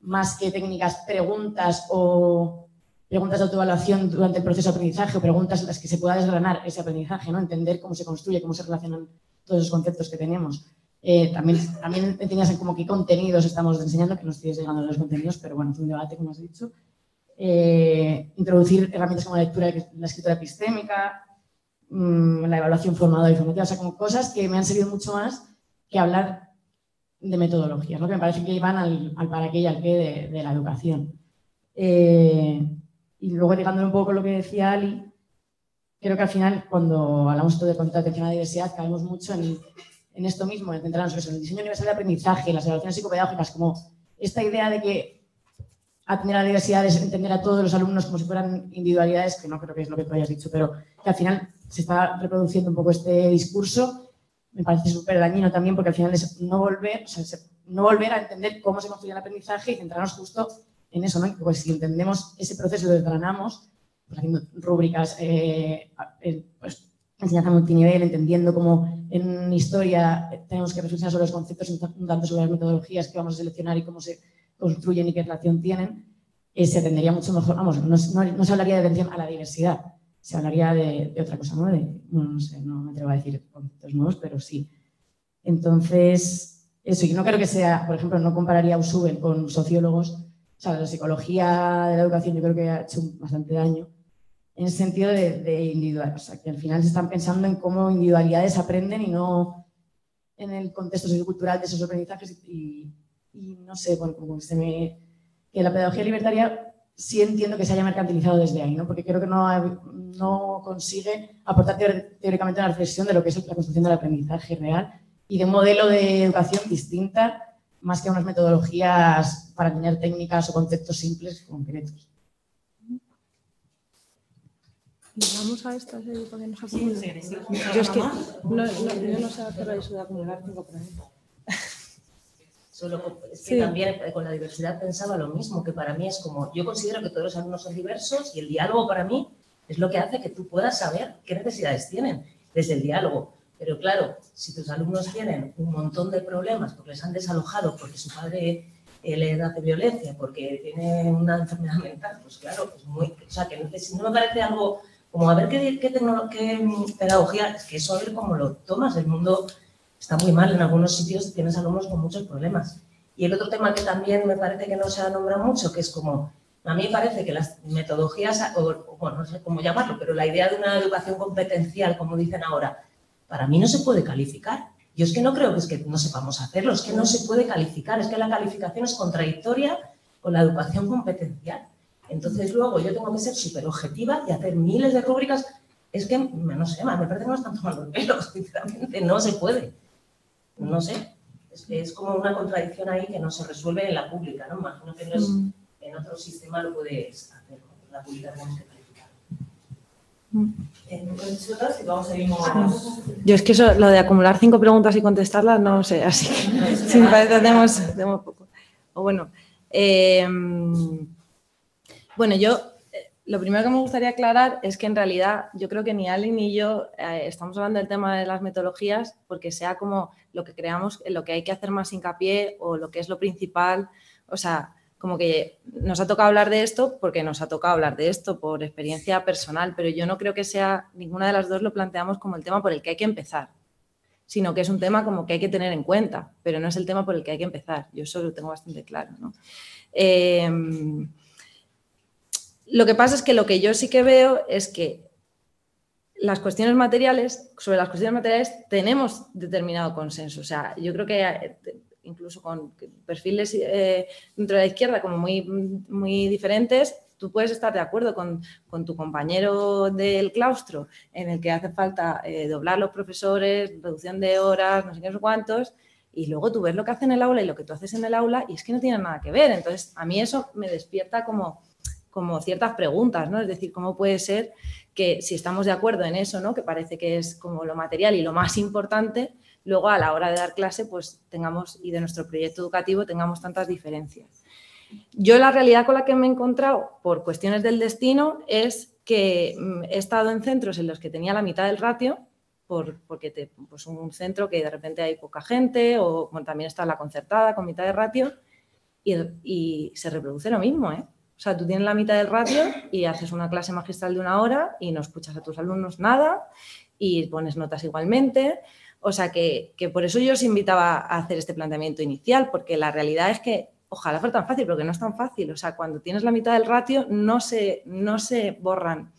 más que técnicas preguntas o preguntas de autoevaluación durante el proceso de aprendizaje o preguntas en las que se pueda desgranar ese aprendizaje, ¿no? entender cómo se construye, cómo se relacionan todos los conceptos que tenemos. Eh, también, también en como qué contenidos estamos enseñando, que no estoy llegando a los contenidos, pero bueno, es un debate, como has dicho. Eh, introducir herramientas como la lectura, la escritura epistémica, Mm, la evaluación formadora y formativa, o sea, como cosas que me han servido mucho más que hablar de metodologías, ¿no? que me parece que iban al, al para qué y al qué de, la educación. Eh, Y luego ligándolo un poco con lo que decía Ali, creo que al final cuando hablamos todo de contacto atención a la diversidad, caemos mucho en, en esto mismo, en centrarnos en el diseño universal de aprendizaje, las evaluaciones psicopedagógicas, como esta idea de que atender a la diversidad es entender a todos los alumnos como si fueran individualidades, que no creo que es lo que tú hayas dicho, pero que al final se está reproduciendo un poco este discurso. Me parece súper dañino también porque al final es no volver, o sea, no volver a entender cómo se construye el aprendizaje y centrarnos justo en eso, ¿no? Pues si entendemos ese proceso y lo desgranamos, pues haciendo rúbricas, eh, eh, pues enseñanza multinivel, entendiendo cómo en historia tenemos que reflexionar sobre los conceptos, un tanto sobre las metodologías que vamos a seleccionar y cómo se construyen y qué relación tienen, eh, se atendería mucho mejor, vamos, no, no, se hablaría de atención a la diversidad, se hablaría de, otra cosa, ¿no? De, no sé, no me atrevo a decir conceptos nuevos, pero sí. Entonces, eso, y no creo que sea, por ejemplo, no compararía a Usuben con sociólogos, o sea, la psicología de la educación yo creo que ha hecho bastante daño en el sentido de, individual, o sea, que al final se están pensando en cómo individualidades aprenden y no en el contexto sociocultural de esos aprendizajes y, no sé, bueno, como se me, que la pedagogía libertaria sí entiendo que se haya mercantilizado desde ahí, ¿no? porque creo que no, no consigue aportar teóricamente una reflexión de lo que es la construcción del aprendizaje real y de un modelo de educación distinta más que unas metodologías para tener técnicas o conceptos simples concretos. Vamos a esta serie porque nos sí, sí, sí, Yo es que no, no, yo no sé hacer eso de acumular cinco preguntas. Solo es que también eh, con la diversidad pensaba lo mismo, que para mí es como, yo considero que todos los alumnos son diversos y el diálogo para mí es lo que hace que tú puedas saber qué necesidades tienen desde el diálogo. Pero claro, si tus alumnos tienen un montón de problemas porque les han desalojado, porque su padre eh, le hace violencia, porque tiene una enfermedad mental, pues claro, pues muy, o sea, que no me parece algo como a ver qué, qué, qué pedagogía, es que eso a ver cómo lo tomas, el mundo está muy mal, en algunos sitios tienes alumnos con muchos problemas. Y el otro tema que también me parece que no se ha nombrado mucho, que es como, a mí me parece que las metodologías, o, bueno, no sé cómo llamarlo, pero la idea de una educación competencial, como dicen ahora, para mí no se puede calificar. Yo es que no creo que es que no sepamos hacerlo, es que no se puede calificar, es que la calificación es contradictoria con la educación competencial. Entonces luego yo tengo que ser súper objetiva y hacer miles de rúbricas. Es que, no sé, me parece que no están tomando el pelo, sinceramente, no se puede. No sé, es, como una contradicción ahí que no se resuelve en la pública, ¿no? Imagino que mm. en otro sistema lo puedes hacer, en la pública tenemos que calificar. Mm. Yo es que eso, lo de acumular cinco preguntas y contestarlas, no sé, así que sí, parece que tenemos, poco. O bueno, eh, bueno, yo eh, lo primero que me gustaría aclarar es que en realidad yo creo que ni Ali ni yo eh, estamos hablando del tema de las metodologías porque sea como lo que creamos, lo que hay que hacer más hincapié o lo que es lo principal. O sea, como que nos ha tocado hablar de esto porque nos ha tocado hablar de esto por experiencia personal, pero yo no creo que sea, ninguna de las dos lo planteamos como el tema por el que hay que empezar, sino que es un tema como que hay que tener en cuenta, pero no es el tema por el que hay que empezar. Yo eso lo tengo bastante claro. ¿no? Eh, lo que pasa es que lo que yo sí que veo es que las cuestiones materiales, sobre las cuestiones materiales tenemos determinado consenso. O sea, yo creo que eh, incluso con perfiles eh, dentro de la izquierda como muy, muy diferentes, tú puedes estar de acuerdo con, tu compañero del claustro en el que hace falta eh, doblar los profesores, reducción de horas, no sé qué, no sé cuántos, y luego tú ves lo que hace en el aula y lo que tú haces en el aula y es que no tiene nada que ver. Entonces, a mí eso me despierta como como ciertas preguntas, ¿no? Es decir, ¿cómo puede ser que si estamos de acuerdo en eso, ¿no? Que parece que es como lo material y lo más importante, luego a la hora de dar clase, pues tengamos, y de nuestro proyecto educativo, tengamos tantas diferencias. Yo la realidad con la que me he encontrado por cuestiones del destino es que mm, he estado en centros en los que tenía la mitad del ratio, por, porque te, pues un centro que de repente hay poca gente, o también está la concertada con mitad de ratio, y se reproduce lo mismo, ¿eh? O sea, tú tienes la mitad del ratio y haces una clase magistral de una hora y no escuchas a tus alumnos nada y pones notas igualmente. O sea, que, por eso yo os invitaba a hacer este planteamiento inicial, porque la realidad es que ojalá fuera tan fácil, pero que no es tan fácil. O sea, cuando tienes la mitad del ratio no se, no se borran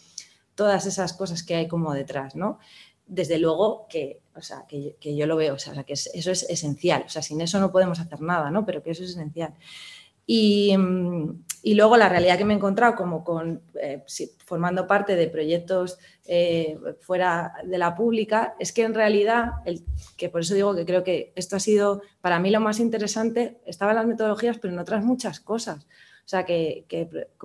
todas esas cosas que hay como detrás, ¿no? Desde luego que, o sea, que, yo lo veo, o sea, que eso es esencial. O sea, sin eso no podemos hacer nada, ¿no? Pero que eso es esencial. Y, mm, y luego la realidad que me he encontrado como eh, formando parte de proyectos eh, fuera de la pública, es que en realidad, el, que por eso digo que creo que esto ha sido para mí lo más interesante, estaban las metodologías, pero en otras muchas cosas. O sea, que,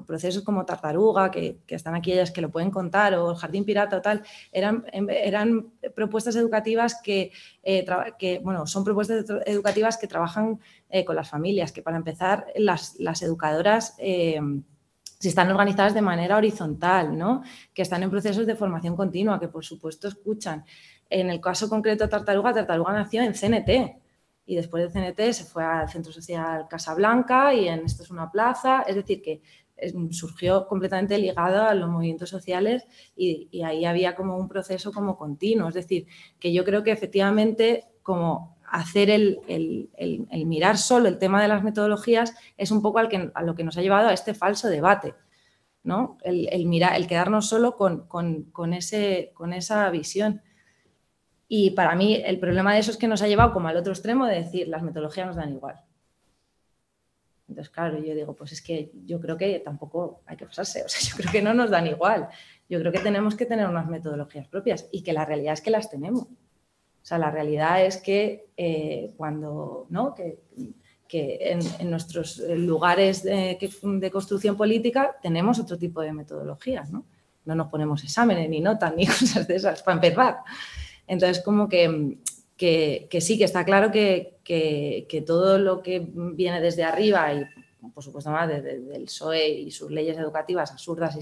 procesos como Tartaruga, que, están aquí ellas que lo pueden contar, o Jardín Pirata o tal, eran, eran propuestas educativas que, eh, bueno, son propuestas educativas que trabajan eh, con las familias, que para empezar, las, educadoras... Eh, si están organizadas de manera horizontal, ¿no? que están en procesos de formación continua, que por supuesto escuchan. En el caso concreto de Tartaruga, Tartaruga nació en CNT, y después de CNT se fue al Centro Social Casablanca y en esto es una plaza, es decir, que surgió completamente ligado a los movimientos sociales y, ahí había como un proceso como continuo, es decir, que yo creo que efectivamente como hacer el, mirar solo el tema de las metodologías es un poco al que, a lo que nos ha llevado a este falso debate, ¿no? El, mirar, el quedarnos solo con, con, ese, con esa visión. Y para mí el problema de eso es que nos ha llevado como al otro extremo de decir las metodologías nos dan igual. Entonces, claro, yo digo, pues es que yo creo que tampoco hay que pasarse, o sea, yo creo que no nos dan igual. Yo creo que tenemos que tener unas metodologías propias y que la realidad es que las tenemos. O sea, la realidad es que eh, cuando, ¿no? Que, en, nuestros lugares de, de, construcción política tenemos otro tipo de metodologías, ¿no? No nos ponemos exámenes, ni notas, ni cosas de esas, para empezar. Entonces, como que, sí, que está claro que, todo lo que viene desde arriba y, por supuesto, más desde, el PSOE y sus leyes educativas absurdas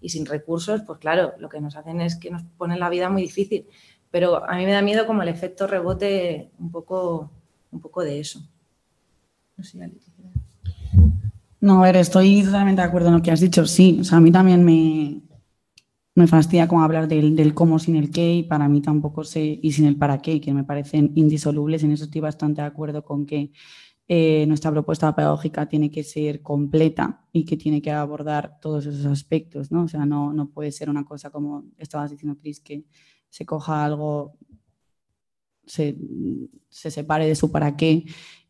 y sin, recursos, pues claro, lo que nos hacen es que nos ponen la vida muy difícil. Pero a mí me da miedo como el efecto rebote un poco, un poco de eso. No sé, No, a ver, estoy totalmente de acuerdo en lo que has dicho. Sí, o sea, a mí también me, me fastidia como hablar del, cómo sin el qué y para mí tampoco sé, y sin el para qué, que me parecen indisolubles. En eso estoy bastante de acuerdo con que eh, nuestra propuesta pedagógica tiene que ser completa y que tiene que abordar todos esos aspectos, ¿no? O sea, no, no puede ser una cosa como estabas diciendo, Cris, que se coja algo, se, separe de su para qué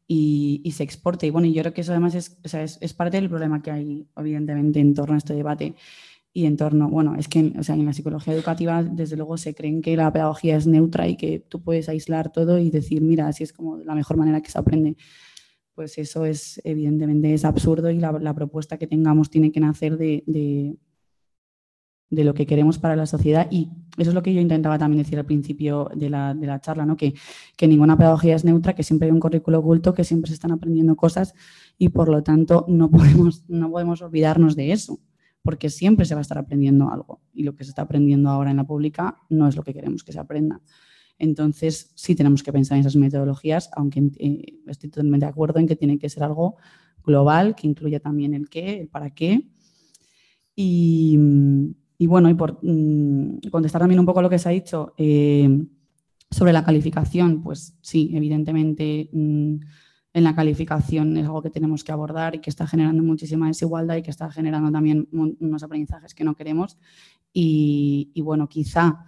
y, se exporte. Y bueno, yo creo que eso además es, es, es parte del problema que hay, evidentemente, en torno a este debate y en torno, bueno, es que o sea, en la psicología educativa desde luego se creen que la pedagogía es neutra y que tú puedes aislar todo y decir, mira, así es como la mejor manera que se aprende. Pues eso es evidentemente es absurdo y la, propuesta que tengamos tiene que nacer de, de, lo que queremos para la sociedad y eso es lo que yo intentaba también decir al principio de la, de la charla, ¿no? que, que ninguna pedagogía es neutra, que siempre hay un currículo oculto, que siempre se están aprendiendo cosas y por lo tanto no podemos, no podemos olvidarnos de eso porque siempre se va a estar aprendiendo algo y lo que se está aprendiendo ahora en la pública no es lo que queremos que se aprenda. Entonces, sí tenemos que pensar en esas metodologías, aunque eh, estoy totalmente de acuerdo en que tiene que ser algo global, que incluya también el qué, el para qué. Y, bueno, y por mm, contestar también un poco lo que se ha dicho eh, sobre la calificación, pues sí, evidentemente mm, en la calificación es algo que tenemos que abordar y que está generando muchísima desigualdad y que está generando también unos aprendizajes que no queremos. Y, bueno, quizá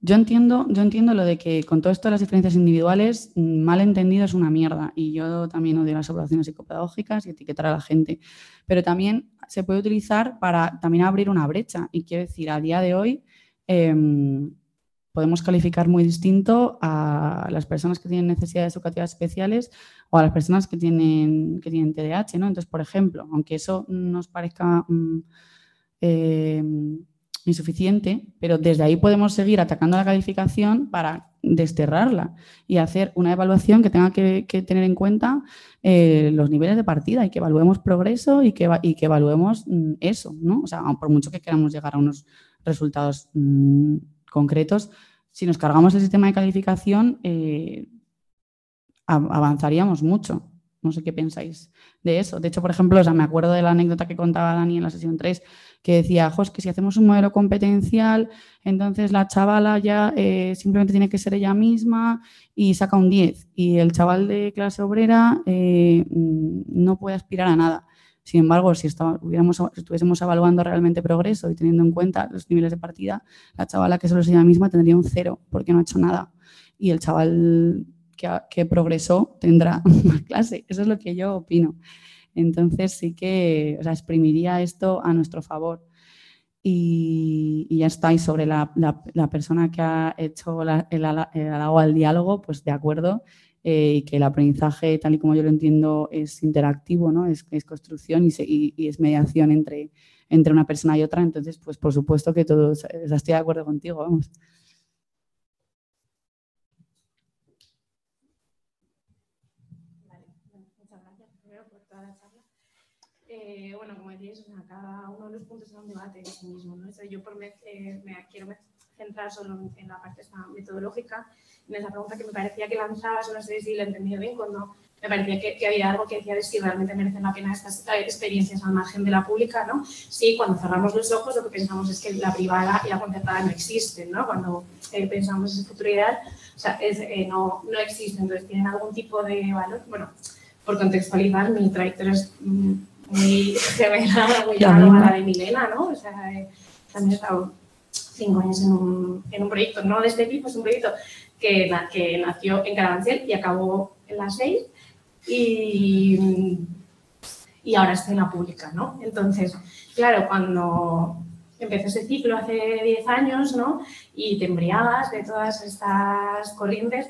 yo entiendo, yo entiendo lo de que con todo esto de las diferencias individuales, mal entendido es una mierda. Y yo también odio las evaluaciones psicopedagógicas y etiquetar a la gente. Pero también se puede utilizar para también abrir una brecha. Y quiero decir, a día de hoy, em, podemos calificar muy distinto a las personas que tienen necesidades educativas especiales o a las personas que tienen, que tienen TDAH, ¿no? Entonces, por ejemplo, aunque eso nos parezca mm, eh, insuficiente, pero desde ahí podemos seguir atacando la calificación para desterrarla y hacer una evaluación que tenga que, tener en cuenta eh, los niveles de partida y que evaluemos progreso y que, y que evaluemos mm, eso, ¿no? O sea, por mucho que queramos llegar a unos resultados mm, concretos, si nos cargamos el sistema de calificación, eh, avanzaríamos mucho. No sé qué pensáis de eso. De hecho, por ejemplo, o me acuerdo de la anécdota que contaba Dani en la sesión 3, que decía, Jos, que si hacemos un modelo competencial, entonces la chavala ya eh, simplemente tiene que ser ella misma y saca un 10. Y el chaval de clase obrera eh, no puede aspirar a nada. Sin embargo, si, estuviésemos evaluando realmente progreso y teniendo en cuenta los niveles de partida, la chavala que solo es ella misma tendría un cero porque no ha hecho nada. Y el chaval que, progresó tendrá más clase. Eso es lo que yo opino. Entonces sí que o exprimiría esto a nuestro favor. Y, ya está. Y sobre la, persona que ha hecho el, el, halago al diálogo, pues de acuerdo. Eh, y que el aprendizaje, tal y como yo lo entiendo, es interactivo, ¿no? es, construcción y, es mediación entre, entre una persona y otra. Entonces, pues por supuesto que todos, estoy de acuerdo contigo, vamos. Eh, bueno, como decíais, cada uno de los puntos es un debate en sí mismo. ¿no? yo por me, eh, me quiero centrar solo en la parte metodológica, en esa pregunta que me parecía que lanzabas, no sé si lo he entendido bien, cuando me parecía que, había algo que decía de si realmente merecen la pena estas experiencias al margen de la pública, ¿no? Sí, cuando cerramos los ojos lo que pensamos es que la privada y la concertada no existen, ¿no? Cuando eh, pensamos en futuro ideal, o sea, eh, no, no existen, entonces tienen algún tipo de valor. Bueno, por contextualizar, mi trayectoria es mm, muy gemela, muy a la de Milena, ¿no? O sea, eh, también he estado cinco años en un, en un proyecto, no de este tipo, es un proyecto que, que nació en Carabanchel y acabó en las seis y, y ahora está en la pública, ¿no? Entonces, claro, cuando empezó ese ciclo hace 10 años, ¿no? Y te embriagas de todas estas corrientes,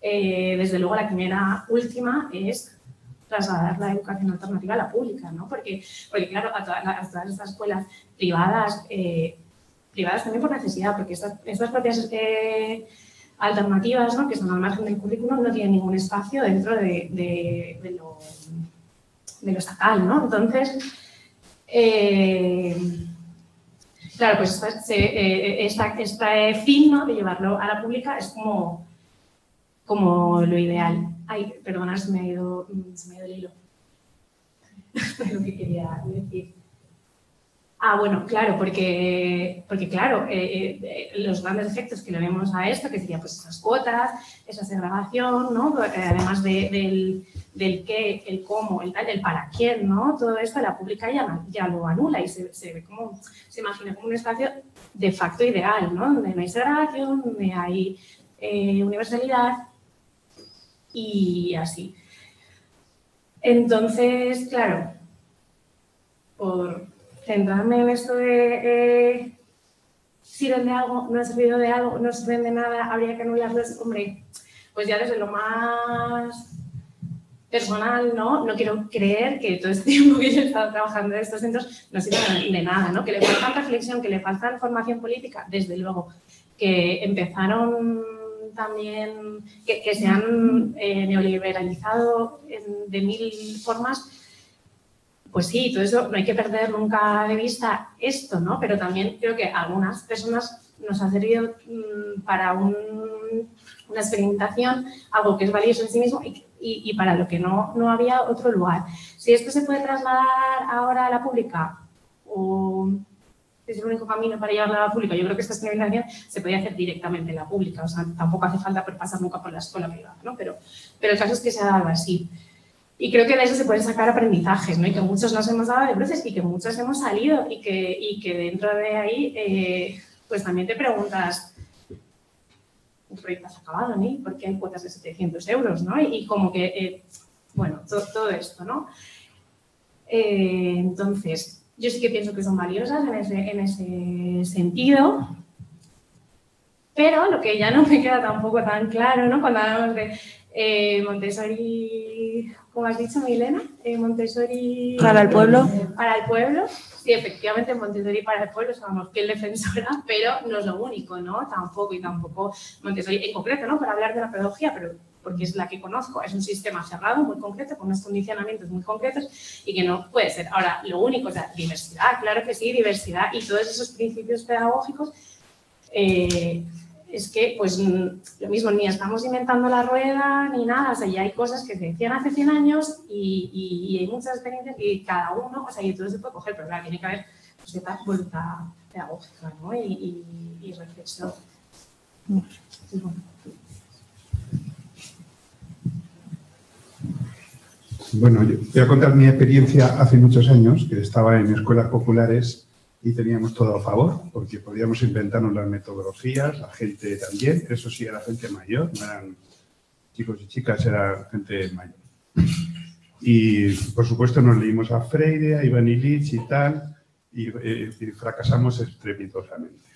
eh, desde luego la primera última es trasladar la educación alternativa a la pública, ¿no? Porque, porque claro, a todas, estas escuelas privadas, eh, privadas también por necesidad, porque estas, estas propias eh, alternativas, ¿no? que son al margen del currículum, no tienen ningún espacio dentro de, de, lo, de lo, estatal. ¿no? Entonces, eh, claro, pues este, este fin ¿no? de llevarlo a la pública es como, como lo ideal. Ay, perdona, se me ha ido, se me ha ido el hilo. lo que quería decir. Ah, bueno, claro, porque, porque claro, eh, eh, los grandes efectos que le vemos a esto, que sería pues esas cuotas, esa segregación, ¿no? Eh, además del, del, qué, el cómo, el tal, el para quién, ¿no? Todo esto la pública ya, ya lo anula y se, se, ve como, se imagina como un espacio de facto ideal, ¿no? Donde no hay segregación, donde hay universalidad y así. Entonces, claro, por centrarme en esto de eh, sirven de algo, no ha servido de algo, no sirven de nada, habría que anularlos, hombre, pues ya desde lo más personal, ¿no? No quiero creer que todo este tiempo que yo he estado trabajando en estos centros no sirve de nada, ¿no? Que le falta reflexión, que le falta formación política, desde luego, que empezaron también, que, se han eh, neoliberalizado de mil formas, pues sí, todo eso no hay que perder nunca de vista esto, ¿no? Pero también creo que algunas personas nos ha servido mm, para una experimentación, algo que es valioso en sí mismo y, para lo que no, no había otro lugar. Si esto se puede trasladar ahora a la pública o es el único camino para llevarla a la pública, yo creo que esta experimentación se podía hacer directamente en la pública, o sea, tampoco hace falta pasar nunca por la escuela privada, ¿no? Pero, pero el caso es que se ha dado así. Y creo que de eso se pueden sacar aprendizajes, ¿no? Y que muchos nos hemos dado de bruces y que muchos hemos salido y que, y que dentro de ahí, eh, pues también te preguntas, ¿un proyecto has acabado, ¿no? ¿Por qué hay cuotas de 700 euros, ¿no? Y, como que, eh, bueno, todo esto, ¿no? Eh, entonces, yo sí que pienso que son valiosas en ese, en ese sentido, pero lo que ya no me queda tampoco tan claro, ¿no? Cuando hablamos de eh, Montessori, ¿cómo has dicho, Milena? Eh, Montessori... Para el pueblo. Para el pueblo. Sí, efectivamente, Montessori para el pueblo, sabemos que es defensora, pero no es lo único, ¿no? Tampoco, y tampoco Montessori en concreto, ¿no? Para hablar de la pedagogía, pero porque es la que conozco, es un sistema cerrado, muy concreto, con unos condicionamientos muy concretos y que no puede ser. Ahora, lo único, o sea, diversidad, claro que sí, diversidad y todos esos principios pedagógicos eh, es que, pues, lo mismo, ni estamos inventando la rueda ni nada, o sea, ya hay cosas que se decían hace 100 años y, hay muchas experiencias y cada uno, o sea, y todo se puede coger, pero claro, tiene que haber pues, cierta voluntad pedagógica, ¿no? Y reflexión. Bueno, yo voy a contar mi experiencia hace muchos años, que estaba en escuelas populares y teníamos todo a favor, porque podíamos inventarnos las metodologías, la gente también, eso sí, era gente mayor, no eran chicos y chicas, era gente mayor. Y por supuesto nos leímos a Freire, a Iván Illich y tal, y, eh, y fracasamos estrepitosamente.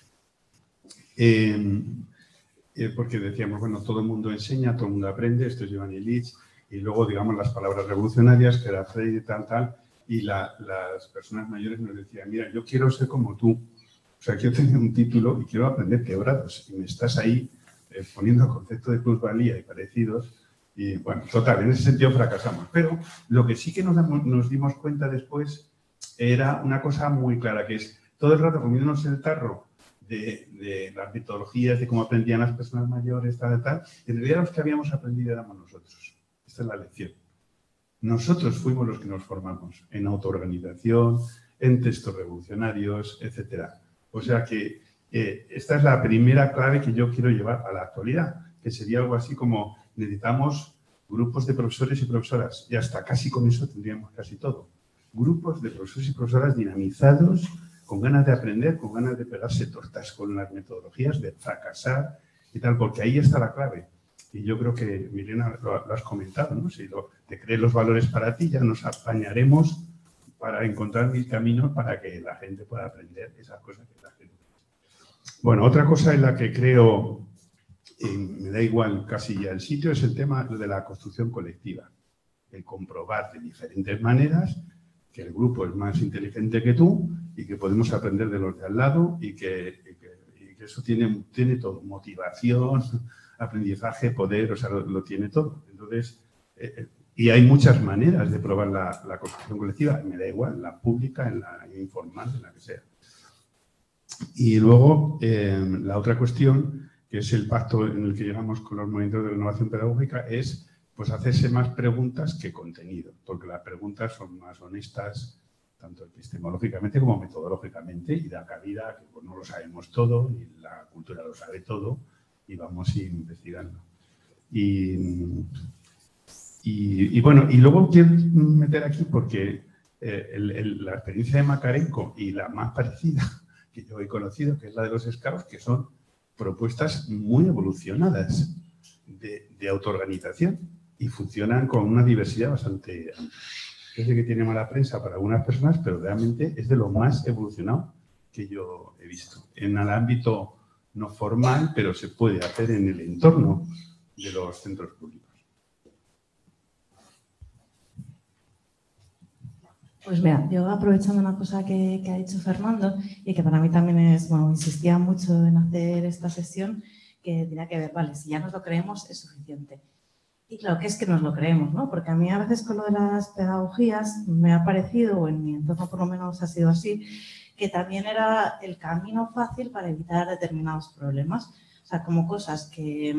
Eh, eh, porque decíamos, bueno, todo el mundo enseña, todo el mundo aprende, esto es Iván Illich, y luego, digamos, las palabras revolucionarias, que era Freire y tal, tal, y la- las personas mayores nos decían, mira, yo quiero ser como tú, o sea, quiero tener un título y quiero aprender quebrados, y me estás ahí eh, poniendo el concepto de plusvalía y parecidos, y bueno, total, en ese sentido fracasamos. Pero lo que sí que nos, dimos cuenta después era una cosa muy clara, que es todo el rato comiéndonos el tarro de, las metodologías, de cómo aprendían las personas mayores, tal, tal, en realidad los que habíamos aprendido éramos nosotros. Esta es la lección. Nosotros fuimos los que nos formamos en autoorganización, en textos revolucionarios, etcétera. O sea que eh, esta es la primera clave que yo quiero llevar a la actualidad, que sería algo así como necesitamos grupos de profesores y profesoras, y hasta casi con eso tendríamos casi todo. Grupos de profesores y profesoras dinamizados, con ganas de aprender, con ganas de pegarse tortas con las metodologías, de fracasar y tal, porque ahí está la clave. Y yo creo que, Milena, lo, lo has comentado, ¿no? Si lo, te crees los valores para ti, ya nos apañaremos para encontrar mil caminos para que la gente pueda aprender esas cosas que la gente. Bueno, otra cosa en la que creo, y me da igual casi ya el sitio, es el tema de la construcción colectiva. El comprobar de diferentes maneras que el grupo es más inteligente que tú y que podemos aprender de los de al lado y que, y que- y que eso tiene, tiene todo, motivación, aprendizaje, poder, o sea, lo, lo tiene todo. Entonces, eh, eh, y hay muchas maneras de probar la, la construcción colectiva, me da igual, en la pública, en la informal, en la que sea. Y luego, eh, la otra cuestión, que es el pacto en el que llegamos con los movimientos de la innovación pedagógica, es pues hacerse más preguntas que contenido, porque las preguntas son más honestas, tanto epistemológicamente como metodológicamente, y da cabida que pues, no lo sabemos todo, ni la cultura lo sabe todo, y vamos investigando. Y, y- bueno, y luego quiero meter aquí porque eh, la experiencia de Macarenco y la más parecida que yo he conocido, que es la de los scouts, que son propuestas muy evolucionadas de, de autoorganización y funcionan con una diversidad bastante amplia. Yo sé que tiene mala prensa para algunas personas, pero realmente es de lo más evolucionado que yo he visto. En el ámbito no formal, pero se puede hacer en el entorno de los centros públicos. Pues mira, yo aprovechando una cosa que, que ha dicho Fernando y que para mí también es, bueno, insistía mucho en hacer esta sesión, que tenía que ver, vale, si ya nos lo creemos es suficiente. Y claro, que es que nos lo creemos, ¿no? Porque a mí a veces con lo de las pedagogías me ha parecido, o en mi entorno por lo menos ha sido así, que también era el camino fácil para evitar determinados problemas. O sea, como cosas que,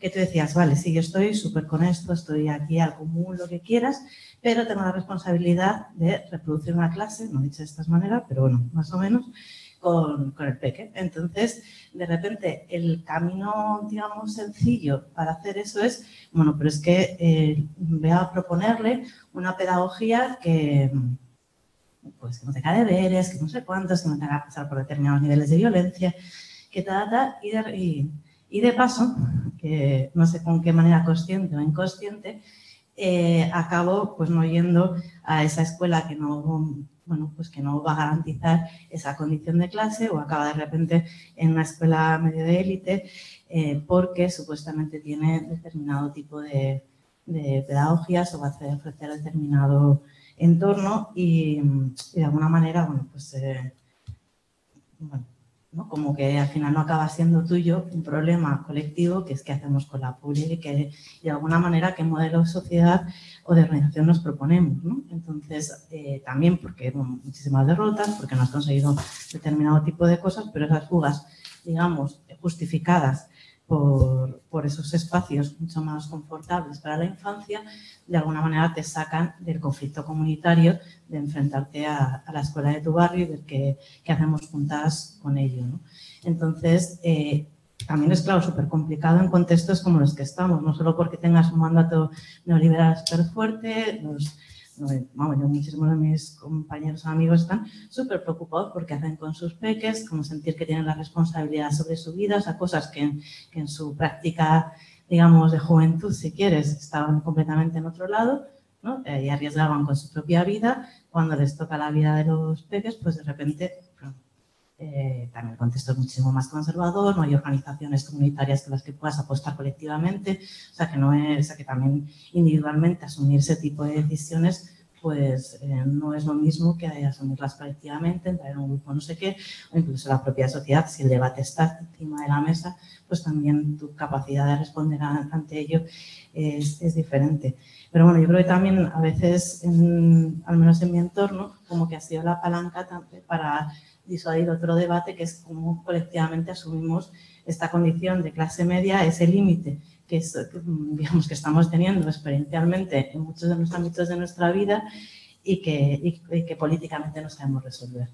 que tú decías, vale, sí, yo estoy súper con esto, estoy aquí al común, lo que quieras, pero tengo la responsabilidad de reproducir una clase, no dicho de esta manera, pero bueno, más o menos, con, con el peque. Entonces, de repente, el camino, digamos, sencillo para hacer eso es, bueno, pero es que eh, voy a proponerle una pedagogía que, pues, que no tenga deberes, que no sé cuántos, que no tenga que pasar por determinados niveles de violencia, que tal, tal, y de, y, y de paso, que no sé con qué manera consciente o inconsciente, eh, acabo pues no yendo a esa escuela que no, bueno, pues que no va a garantizar esa condición de clase o acaba de repente en una escuela medio de élite eh, porque supuestamente tiene determinado tipo de, de pedagogías o va a ofrecer determinado entorno y, de alguna manera, bueno, pues eh, ¿no? como que al final no acaba siendo tuyo un problema colectivo, que es qué hacemos con la pública y de alguna manera qué modelo de sociedad o de organización nos proponemos. Entonces, eh, también porque muchísimas derrotas, porque no has conseguido determinado tipo de cosas, pero esas fugas, digamos, justificadas por, esos espacios mucho más confortables para la infancia, de alguna manera te sacan del conflicto comunitario de enfrentarte a, la escuela de tu barrio y ver qué, hacemos juntas con ello. Entonces, eh, también es, claro, súper complicado en contextos como los que estamos, no solo porque tengas un mandato neoliberal súper fuerte, los, vamos, yo muchísimos de mis compañeros o amigos están súper preocupados porque hacen con sus peques, como sentir que tienen la responsabilidad sobre su vida, o sea, cosas que, en- su práctica digamos, de juventud, si quieres, estaban completamente en otro lado, ¿no? Eh, y arriesgaban con su propia vida. Cuando les toca la vida de los peques, pues de repente eh, también el contexto es muchísimo más conservador, no hay organizaciones comunitarias con las que puedas apostar colectivamente, o sea que no es, que también individualmente asumir ese tipo de decisiones pues eh, no es lo mismo que asumirlas colectivamente, entrar en un grupo no sé qué, o incluso la propia sociedad, si el debate está encima de la mesa, pues también tu capacidad de responder ante ello es, es diferente. Pero bueno, yo creo que también a veces, al menos en mi entorno, como que ha sido la palanca para disuadir otro debate que es cómo colectivamente asumimos esta condición de clase media, ese límite que, es, digamos, que estamos teniendo experiencialmente en muchos de los ámbitos de nuestra vida y que, y, que políticamente no sabemos resolver.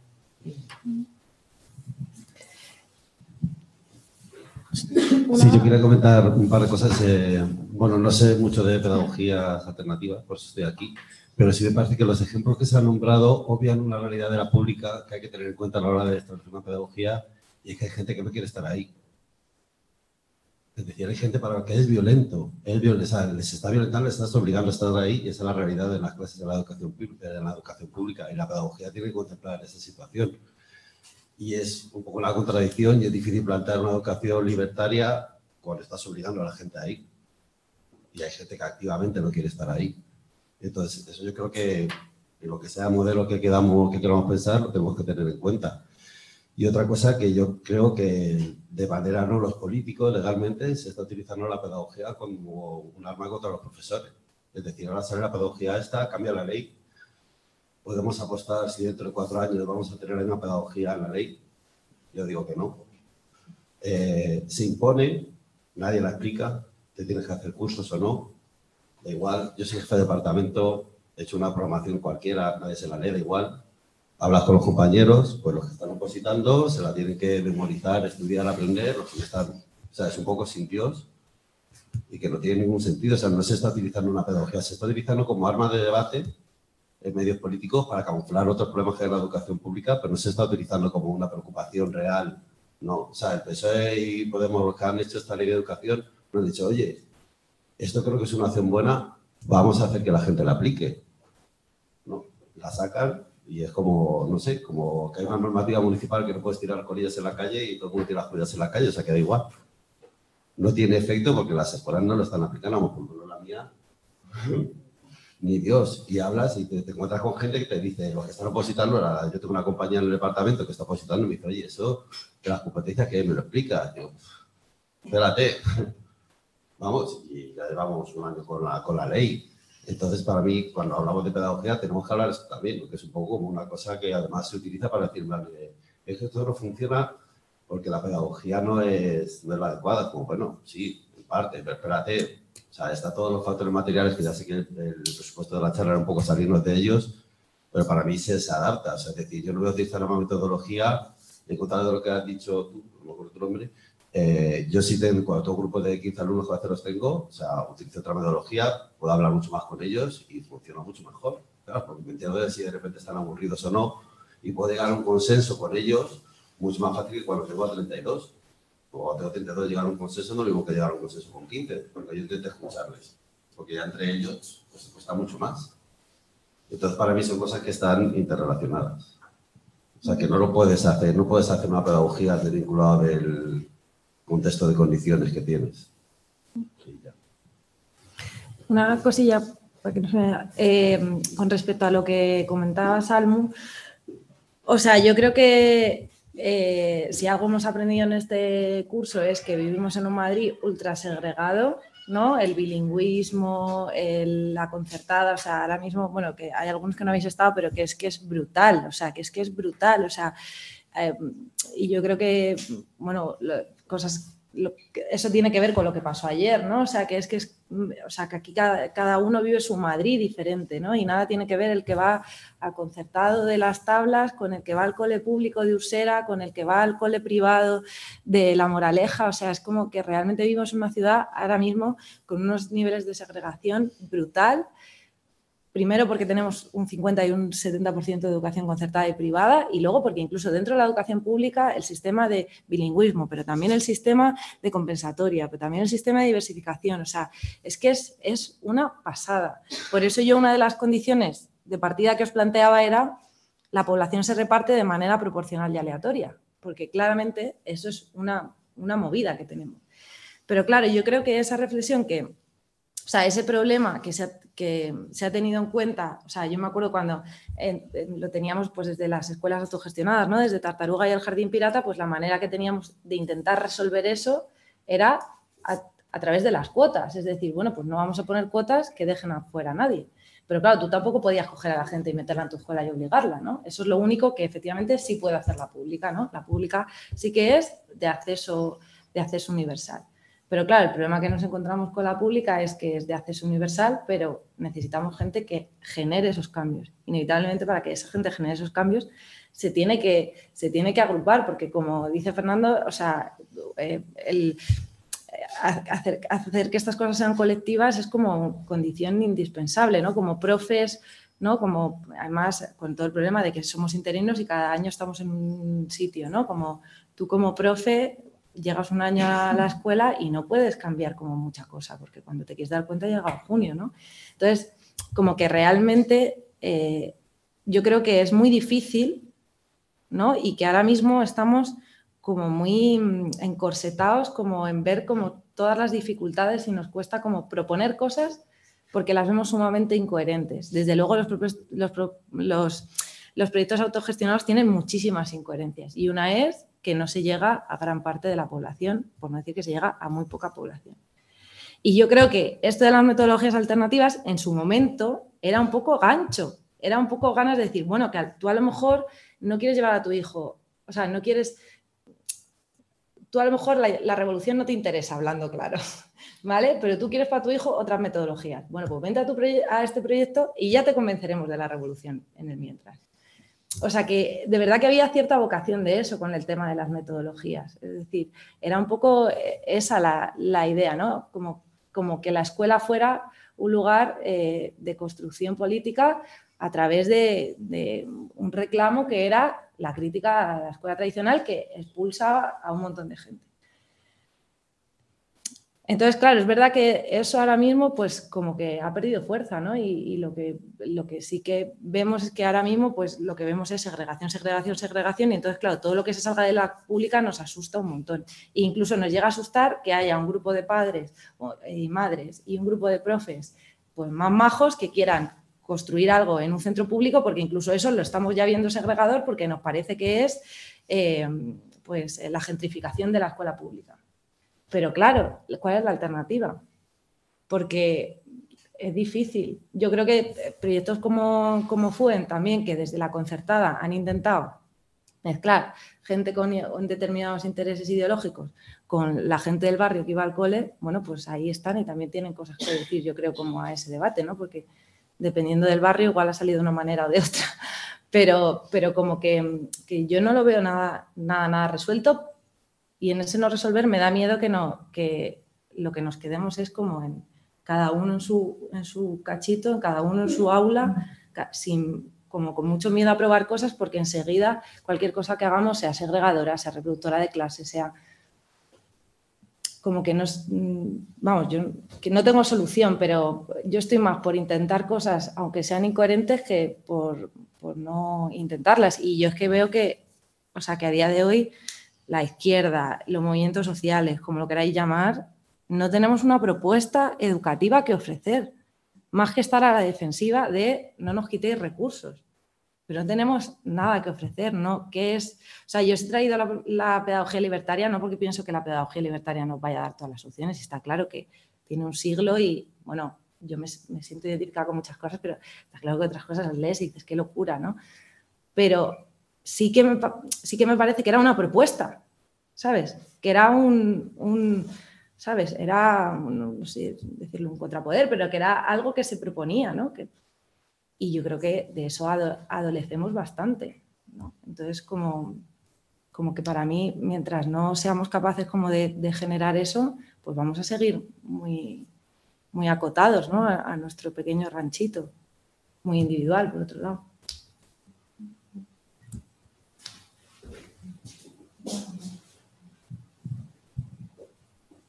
Sí, yo quería comentar un par de cosas. Eh, bueno, no sé mucho de pedagogías alternativas, por eso estoy aquí, pero sí me parece que los ejemplos que se han nombrado obvian una realidad de la pública que hay que tener en cuenta a la hora de establecer una pedagogía y es que hay gente que no quiere estar ahí. Es decir, hay gente para la que es violento, es les está violentando, les estás obligando a estar ahí y esa es la realidad de las clases de la educación, de la educación pública y la pedagogía tiene que contemplar esa situación. Y es un poco la contradicción y es difícil plantear una educación libertaria cuando estás obligando a la gente ahí. Y hay gente que activamente no quiere estar ahí. Entonces, eso yo creo que lo que sea modelo que, quedamos, que queramos pensar lo tenemos que tener en cuenta. Y otra cosa que yo creo que de manera no los políticos, legalmente, se está utilizando la pedagogía como un arma contra los profesores. Es decir, ahora sale la pedagogía esta, cambia la ley. Podemos apostar si dentro de cuatro años vamos a tener una pedagogía en la ley. Yo digo que no. Eh, se impone, nadie la explica, te tienes que hacer cursos o no. Da igual, yo soy jefe de departamento, he hecho una programación cualquiera, nadie se la lee, da igual. Hablas con los compañeros, pues los que están opositando se la tienen que memorizar, estudiar, aprender, los que están, o sea, es un poco sin Dios y que no tiene ningún sentido, o sea, no se está utilizando una pedagogía, se está utilizando como arma de debate en medios políticos para camuflar otros problemas que hay en la educación pública, pero no se está utilizando como una preocupación real, no, o sea, el PSOE y Podemos, los que han hecho esta ley de educación, nos han dicho, oye, esto creo que es una acción buena, vamos a hacer que la gente la aplique. No, la sacan y es como, no sé, como que hay una normativa municipal que no puedes tirar colillas en la calle y todo el mundo tira colillas en la calle, o sea, queda igual. No tiene efecto porque las escuelas no lo están aplicando, por ejemplo, la mía, ni Dios. Y hablas y te, encuentras con gente que te dice, los que están opositando, yo tengo una compañía en el departamento que está opositando y me dice, oye, eso de las competencias, que me lo explica? Yo, espérate. Vamos, y ya llevamos un año con la, con la ley entonces, para mí, cuando hablamos de pedagogía, tenemos que hablar eso también, porque es un poco como una cosa que además se utiliza para decir, es que esto no funciona porque la pedagogía no es, no es la adecuada. Como, bueno, sí, en parte, pero espérate, o sea, está todos los factores materiales, que ya sé que el, presupuesto de la charla era un poco salirnos de ellos, pero para mí se, se adapta. O sea, es decir, yo no voy a utilizar una metodología, en contra de lo que has dicho tú, no me acuerdo tu nombre, eh, yo sí tengo, cuando tengo grupos de 15 alumnos que los tengo, o sea, utilizo otra metodología, puedo hablar mucho más con ellos y funciona mucho mejor. Claro, porque me entiendo si de repente están aburridos o no y puedo llegar a un consenso con ellos mucho más fácil que cuando tengo a 32. O cuando tengo 32 llegar a un consenso no mismo que llegar a un consenso con 15, porque yo intento escucharles. Porque ya entre ellos pues, cuesta mucho más. Entonces, para mí son cosas que están interrelacionadas. O sea, que no lo puedes hacer, no puedes hacer una pedagogía desvinculada del contexto de condiciones que tienes. Una cosilla eh, con respecto a lo que comentaba Salmo. O sea, yo creo que eh, si algo hemos aprendido en este curso es que vivimos en un Madrid ultra segregado, ¿no? El bilingüismo, la concertada, o sea, ahora mismo, bueno, que hay algunos que no habéis estado, pero que es que es brutal, o sea, que es que es brutal, o sea, eh, y yo creo que, bueno, cosas eso tiene que ver con lo que pasó ayer, ¿no? O sea, que es que, es, o sea, que aquí cada, uno vive su Madrid diferente, ¿no? Y nada tiene que ver el que va al concertado de las tablas con el que va al cole público de Usera, con el que va al cole privado de La Moraleja. O sea, es como que realmente vivimos en una ciudad ahora mismo con unos niveles de segregación brutal Primero porque tenemos un 50 y un 70% de educación concertada y privada y luego porque incluso dentro de la educación pública el sistema de bilingüismo, pero también el sistema de compensatoria, pero también el sistema de diversificación. O sea, es que es, es una pasada. Por eso yo una de las condiciones de partida que os planteaba era la población se reparte de manera proporcional y aleatoria, porque claramente eso es una, una movida que tenemos. Pero claro, yo creo que esa reflexión que, o sea, ese problema que se ha que se ha tenido en cuenta, o sea, yo me acuerdo cuando lo teníamos pues desde las escuelas autogestionadas, ¿no? Desde Tartaruga y el Jardín Pirata, pues la manera que teníamos de intentar resolver eso era a, través de las cuotas, es decir, bueno, pues no vamos a poner cuotas que dejen afuera a nadie. Pero claro, tú tampoco podías coger a la gente y meterla en tu escuela y obligarla, ¿no? Eso es lo único que efectivamente sí puede hacer la pública, ¿no? La pública sí que es de acceso, de acceso universal. Pero claro, el problema que nos encontramos con la pública es que es de acceso universal, pero necesitamos gente que genere esos cambios. Inevitablemente para que esa gente genere esos cambios se tiene que, se tiene que agrupar, porque como dice Fernando, o sea, eh, hacer, hacer, que estas cosas sean colectivas es como condición indispensable, ¿no? Como profes, ¿no? Como además con todo el problema de que somos interinos y cada año estamos en un sitio, ¿no? Como tú como profe llegas un año a la escuela y no puedes cambiar como mucha cosa, porque cuando te quieres dar cuenta llega junio, ¿no? Entonces, como que realmente eh, yo creo que es muy difícil, ¿no? Y que ahora mismo estamos como muy encorsetados, como en ver como todas las dificultades y nos cuesta como proponer cosas porque las vemos sumamente incoherentes. Desde luego los, los, los, los proyectos autogestionados tienen muchísimas incoherencias y una es que no se llega a gran parte de la población, por no decir que se llega a muy poca población. Y yo creo que esto de las metodologías alternativas en su momento era un poco gancho, era un poco ganas de decir, bueno, que tú a lo mejor no quieres llevar a tu hijo, o sea, no quieres, tú a lo mejor la, revolución no te interesa, hablando claro, ¿vale? Pero tú quieres para tu hijo otras metodologías. Bueno, pues vente a, tu a este proyecto y ya te convenceremos de la revolución en el mientras. O sea que de verdad que había cierta vocación de eso con el tema de las metodologías. Es decir, era un poco eh, esa la, idea, ¿no? Como, como, que la escuela fuera un lugar eh, de construcción política a través de, de, un reclamo que era la crítica a la escuela tradicional que expulsaba a un montón de gente. Entonces, claro, es verdad que eso ahora mismo, pues como que ha perdido fuerza, ¿no? Y, lo, que, lo que sí que vemos es que ahora mismo, pues lo que vemos es segregación, segregación, segregación, y entonces, claro, todo lo que se salga de la pública nos asusta un montón. E incluso nos llega a asustar que haya un grupo de padres y madres y un grupo de profes, pues más majos que quieran construir algo en un centro público, porque incluso eso lo estamos ya viendo segregador, porque nos parece que es eh, pues la gentrificación de la escuela pública. Pero claro, ¿cuál es la alternativa? Porque es difícil. Yo creo que proyectos como, como FUEN también, que desde la concertada han intentado mezclar gente con determinados intereses ideológicos con la gente del barrio que iba al cole, bueno, pues ahí están y también tienen cosas que decir, yo creo, como a ese debate, ¿no? Porque dependiendo del barrio igual ha salido de una manera o de otra. Pero, pero como que, que yo no lo veo nada, nada, nada resuelto, y en ese no resolver me da miedo que, no, que lo que nos quedemos es como en cada uno en su, en su cachito, cada uno en su aula, sin, como con mucho miedo a probar cosas porque enseguida cualquier cosa que hagamos, sea segregadora, sea reproductora de clase, sea como que no vamos, yo que no tengo solución, pero yo estoy más por intentar cosas, aunque sean incoherentes, que por, por no intentarlas. Y yo es que veo que, o sea, que a día de hoy la izquierda, los movimientos sociales, como lo queráis llamar, no tenemos una propuesta educativa que ofrecer, más que estar a la defensiva de no nos quitéis recursos. Pero no tenemos nada que ofrecer, ¿no? ¿Qué es? O sea, yo he traído la, pedagogía libertaria no porque pienso que la pedagogía libertaria nos vaya a dar todas las soluciones, está claro que tiene un siglo y, bueno, yo me, siento identificada con muchas cosas, pero está claro que otras cosas las lees y dices, qué locura, ¿no? Pero sí que me, sí que me parece que era una propuesta, ¿sabes? Que era un, ¿sabes? Era, no sé decirlo un contrapoder, pero que era algo que se proponía, ¿no? y yo creo que de eso adolecemos bastante. Entonces, como, como que para mí, mientras no seamos capaces como de, generar eso, pues vamos a seguir muy, muy acotados, ¿no? a nuestro pequeño ranchito. muy individual, por otro lado.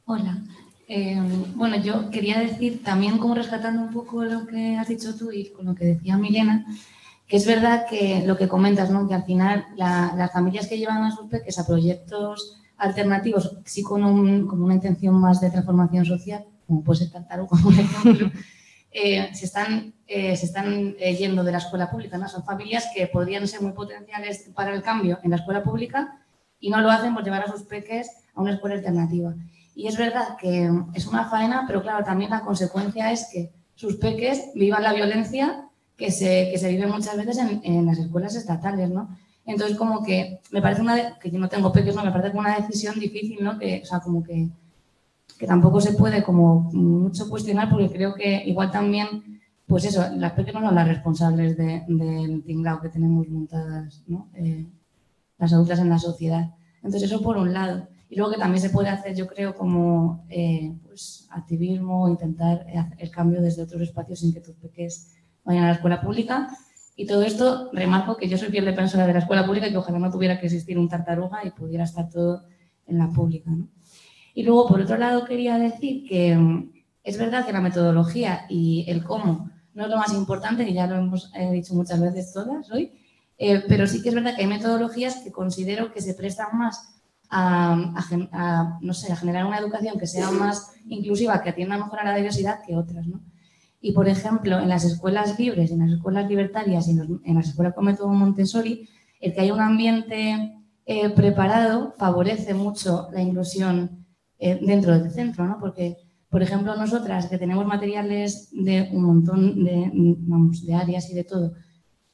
Hola. Eh, bueno, yo quería decir también, como rescatando un poco lo que has dicho tú y con lo que decía Milena, que es verdad que lo que comentas, ¿no? que al final las familias que llevan a sus peques a proyectos alternativos, sí con, una intención más de transformación social, como puede ser Tartaruga, como ejemplo, eh, se están, eh, se están yendo de la escuela pública. ¿no? Son familias que podrían ser muy potenciales para el cambio en la escuela pública y no lo hacen por llevar a sus peques a una escuela alternativa. Y es verdad que es una faena, pero claro, también la consecuencia es que sus peques vivan la violencia que se, que se vive muchas veces en, en, las escuelas estatales, ¿no? Entonces, como que me parece una, que yo no tengo peques, ¿no? Me parece como una decisión difícil, ¿no? Que, o sea, como que, que tampoco se puede como mucho cuestionar porque creo que igual también, pues eso, las peques no son las responsables del tinglao que tenemos montadas, ¿no? Eh, las adultas en la sociedad. Entonces, eso por un lado. Y luego que también se puede hacer, yo creo, como eh, pues, activismo, intentar el cambio desde otros espacios sin que tus peques vayan a la escuela pública. Y todo esto, remarco que yo soy fiel defensora de la escuela pública y que ojalá no tuviera que existir un tartaruga y pudiera estar todo en la pública. Y luego, por otro lado, quería decir que mm, es verdad que la metodología y el cómo no es lo más importante, que ya lo hemos eh, dicho muchas veces todas hoy, eh, pero sí que es verdad que hay metodologías que considero que se prestan más a, no sé, a generar una educación que sea más inclusiva, que atienda mejor a la diversidad que otras. ¿no? Y, por ejemplo, en las escuelas libres, en las escuelas libertarias y en, las escuelas como método Montessori, el que haya un ambiente eh, preparado favorece mucho la inclusión eh, dentro del centro, ¿no? Porque, por ejemplo, nosotras que tenemos materiales de un montón de, vamos, de áreas y de todo,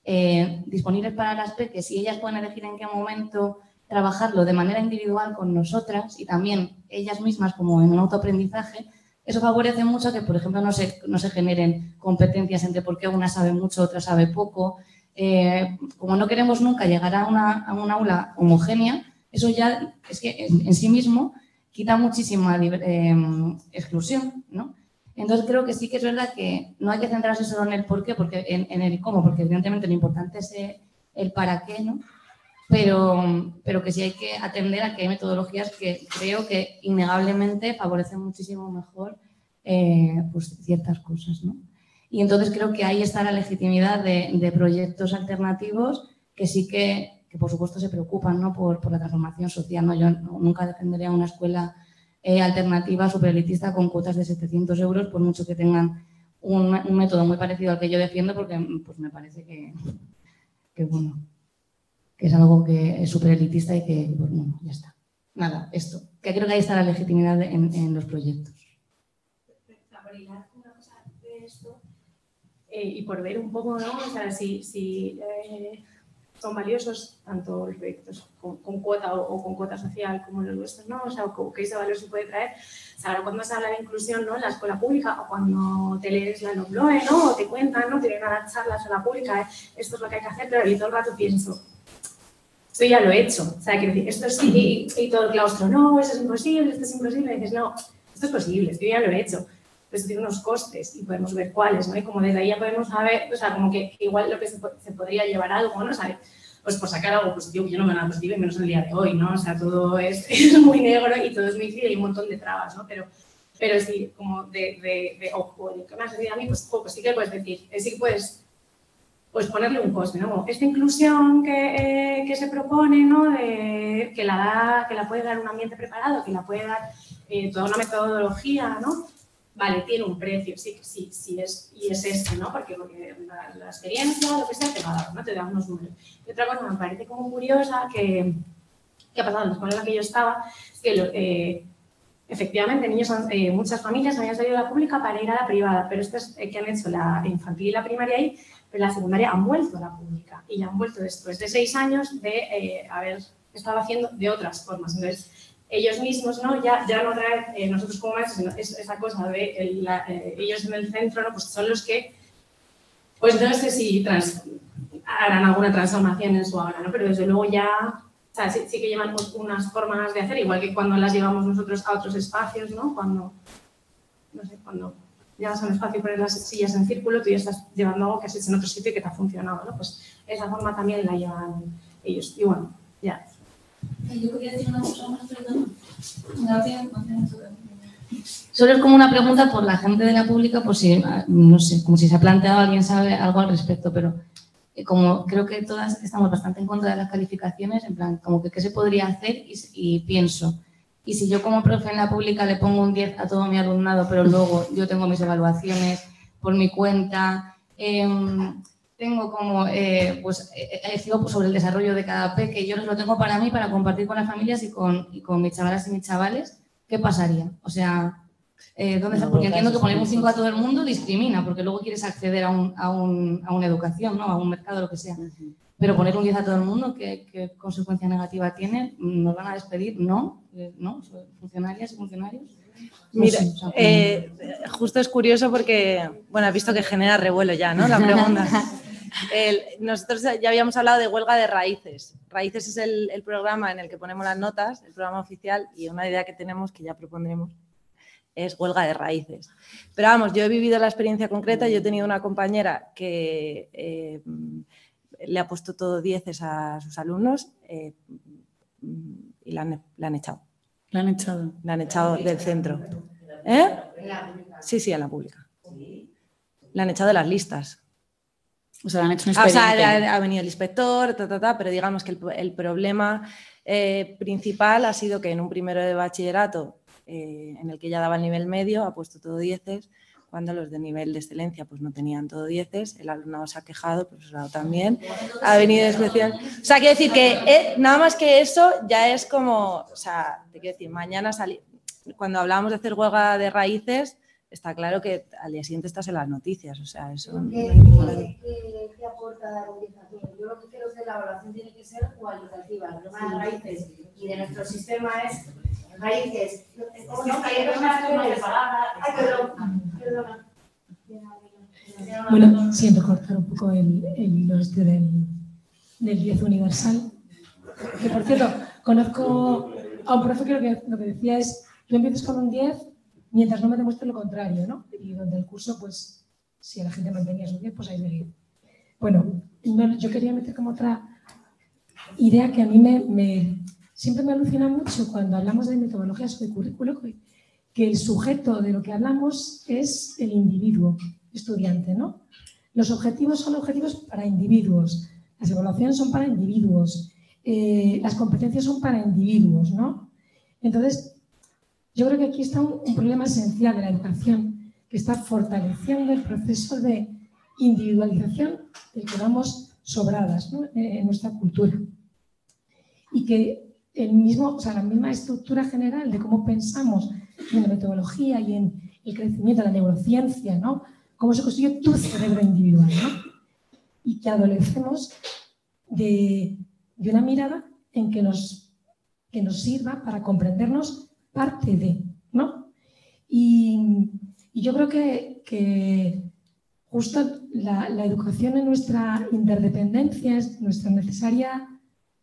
eh, disponibles para las peques y ellas pueden elegir en qué momento trabajarlo de manera individual con nosotras y también ellas mismas como en un autoaprendizaje, eso favorece mucho que, por ejemplo, no se, no se generen competencias entre por qué una sabe mucho, otra sabe poco. Eh, como no queremos nunca llegar a una, a una, aula homogénea, eso ya es que en, sí mismo quita muchísima eh, exclusión, ¿no? Entonces creo que sí que es verdad que no hay que centrarse solo en el por qué, porque en, en el cómo, porque evidentemente lo importante es el para qué, ¿no? Pero, pero que sí hay que atender a que hay metodologías que creo que innegablemente favorecen muchísimo mejor eh, pues ciertas cosas. ¿no? Y entonces creo que ahí está la legitimidad de, de proyectos alternativos que sí que, que, por supuesto, se preocupan ¿no? por, la transformación social. ¿no? Yo nunca defendería una escuela eh, alternativa superelitista con cuotas de 700 euros, por mucho que tengan un, un, método muy parecido al que yo defiendo, porque pues, me parece que, que bueno, que es algo que es súper elitista y que, pues, bueno, ya está. Nada, esto. Que creo que ahí está la legitimidad en, en los proyectos. una cosa de esto, eh, y por ver un poco, ¿no? O sea, si, si eh, son valiosos tanto los proyectos con, con cuota o, o, con cuota social como los nuestros, ¿no? O sea, qué ese valor se puede traer. O sea, ahora cuando se habla de inclusión, ¿no? En la escuela pública o cuando te lees la NOBLOE, ¿no? O te cuentan, ¿no? Tienen una charla en la pública, ¿eh? esto es lo que hay que hacer, pero yo todo el rato pienso, esto ya lo he hecho. O sea, quiero decir, esto sí, y, todo el claustro, no, eso es imposible, esto es imposible. Y dices, no, esto es posible, esto ya lo he hecho. Pero esto tiene unos costes y podemos ver cuáles, ¿no? Y como desde ahí ya podemos saber, o sea, como que igual lo que se, se podría llevar a algo, ¿no? ¿Sabes? Pues por sacar algo positivo, yo no veo nada positivo, y menos en el día de hoy, ¿no? O sea, todo es, es muy negro y todo es muy difícil y hay un montón de trabas, ¿no? Pero, pero sí, como de, de, de ojo, que me has a mí, pues, pues sí que puedes decir, sí que puedes pues ponerle un coste, ¿no? Esta inclusión que, eh, que se propone, ¿no? De, que, la da, que la puede dar un ambiente preparado, que la puede dar eh, toda una metodología, ¿no? Vale, tiene un precio, sí, sí, sí es, y es este, ¿no? Porque, porque la, la, experiencia, lo que sea, te va a dar, ¿no? Te da unos números. Y otra cosa me parece como curiosa que, que ha pasado en la escuela en la que yo estaba, es que lo, eh, efectivamente niños, eh, muchas familias habían salido de la pública para ir a la privada, pero estos eh, que han hecho la infantil y la primaria ahí pero la secundaria han vuelto a la pública y han vuelto después de seis años de eh, haber estado haciendo de otras formas. Entonces, ellos mismos ¿no? ya, ya no traen, eh, nosotros como maestros, es, esa cosa de el, la, eh, ellos en el centro, ¿no? pues son los que, pues no sé si trans, harán alguna transformación en su aula, ¿no? pero desde luego ya o sea, sí, sí, que llevan unas formas de hacer, igual que cuando las llevamos nosotros a otros espacios, ¿no? Cuando, no sé, cuando llegas a un espacio y pones las sillas en círculo, tú ya estás llevando algo que has hecho en otro sitio y que te ha funcionado, ¿no? Pues esa forma también la llevan ellos. Y bueno, ya. Yo quería decir una cosa más, Solo es como una pregunta por la gente de la pública, por si, no sé, como si se ha planteado, alguien sabe algo al respecto, pero eh, como creo que todas estamos bastante en contra de las calificaciones, en plan, como que qué se podría hacer y, y pienso, y si yo como profe en la pública le pongo un 10 a todo mi alumnado, pero luego yo tengo mis evaluaciones por mi cuenta, em, tengo como, eh, pues, eh, eh sobre el desarrollo de cada P, que yo lo tengo para mí, para compartir con las familias y con, y con mis chavalas y mis chavales, ¿qué pasaría? O sea, eh, ¿dónde está? Porque entiendo que poner un 5 a todo el mundo discrimina, porque luego quieres acceder a, un, a, un, a una educación, ¿no? a un mercado, lo que sea. Pero poner un 10 a todo el mundo, ¿qué, consecuencia negativa tiene? ¿Nos van a despedir? No, eh, ¿no? ¿Funcionarias y funcionarios? Mira, eh, justo es curioso porque, bueno, has visto que genera revuelo ya, ¿no? La pregunta. nosotros ya habíamos hablado de huelga de raíces. Raíces es el, el, programa en el que ponemos las notas, el programa oficial, y una idea que tenemos, que ya propondremos, es huelga de raíces. Pero vamos, yo he vivido la experiencia concreta, yo he tenido una compañera que eh, le ha puesto todo dieces a sus alumnos eh, y la han, echado. ¿La han echado? La han echado del centro. ¿Eh? Sí, sí, a la pública. La han echado de las listas. O sea, han hecho un ah, o sea, ha, venido el inspector, pero digamos que el, problema eh, principal ha sido que en un primero de bachillerato, en el que ya daba el nivel medio, ha puesto todo dieces cuando los de nivel de excelencia pues no tenían todo dieces, el alumnado se ha quejado, el profesorado también, ha venido especial. O sea, quiero decir que eh, nada más que eso ya es como, o sea, te quiero decir, mañana salí, cuando hablábamos de hacer huelga de raíces, está claro que al día siguiente estás en las noticias, o sea, eso... ¿Qué, qué, aporta la organización? Yo lo que creo es que la evaluación tiene que ser cualitativa, no más raíces, y de nuestro sistema es raíces. No, no. Bueno, siento cortar un poco el, el este del, del 10 universal. Que por cierto, conozco a un profe que lo que, lo que decía es, tú empiezas con un 10 mientras no me demuestres lo contrario, ¿no? Y donde el curso, pues, si la gente mantenía su 10, pues ahí seguir. Bueno, yo quería meter como otra idea que a mí me, me, siempre me alucina mucho cuando hablamos de metodologías de currículo, que el sujeto de lo que hablamos es el individuo estudiante, ¿no? Los objetivos son objetivos para individuos, las evaluaciones son para individuos, eh, las competencias son para individuos, ¿no? Entonces, yo creo que aquí está un, problema esencial de la educación, que está fortaleciendo el proceso de individualización del que vamos sobradas en nuestra cultura. Y que el mismo, o sea, la misma estructura general de cómo pensamos en la metodología y en el crecimiento de la neurociencia, ¿no? Cómo se construye tu cerebro individual, ¿no? Y que adolecemos de, de una mirada en que nos, que nos sirva para comprendernos parte de, ¿no? Y, y yo creo que, que justo la, la, educación en nuestra interdependencia es nuestra necesaria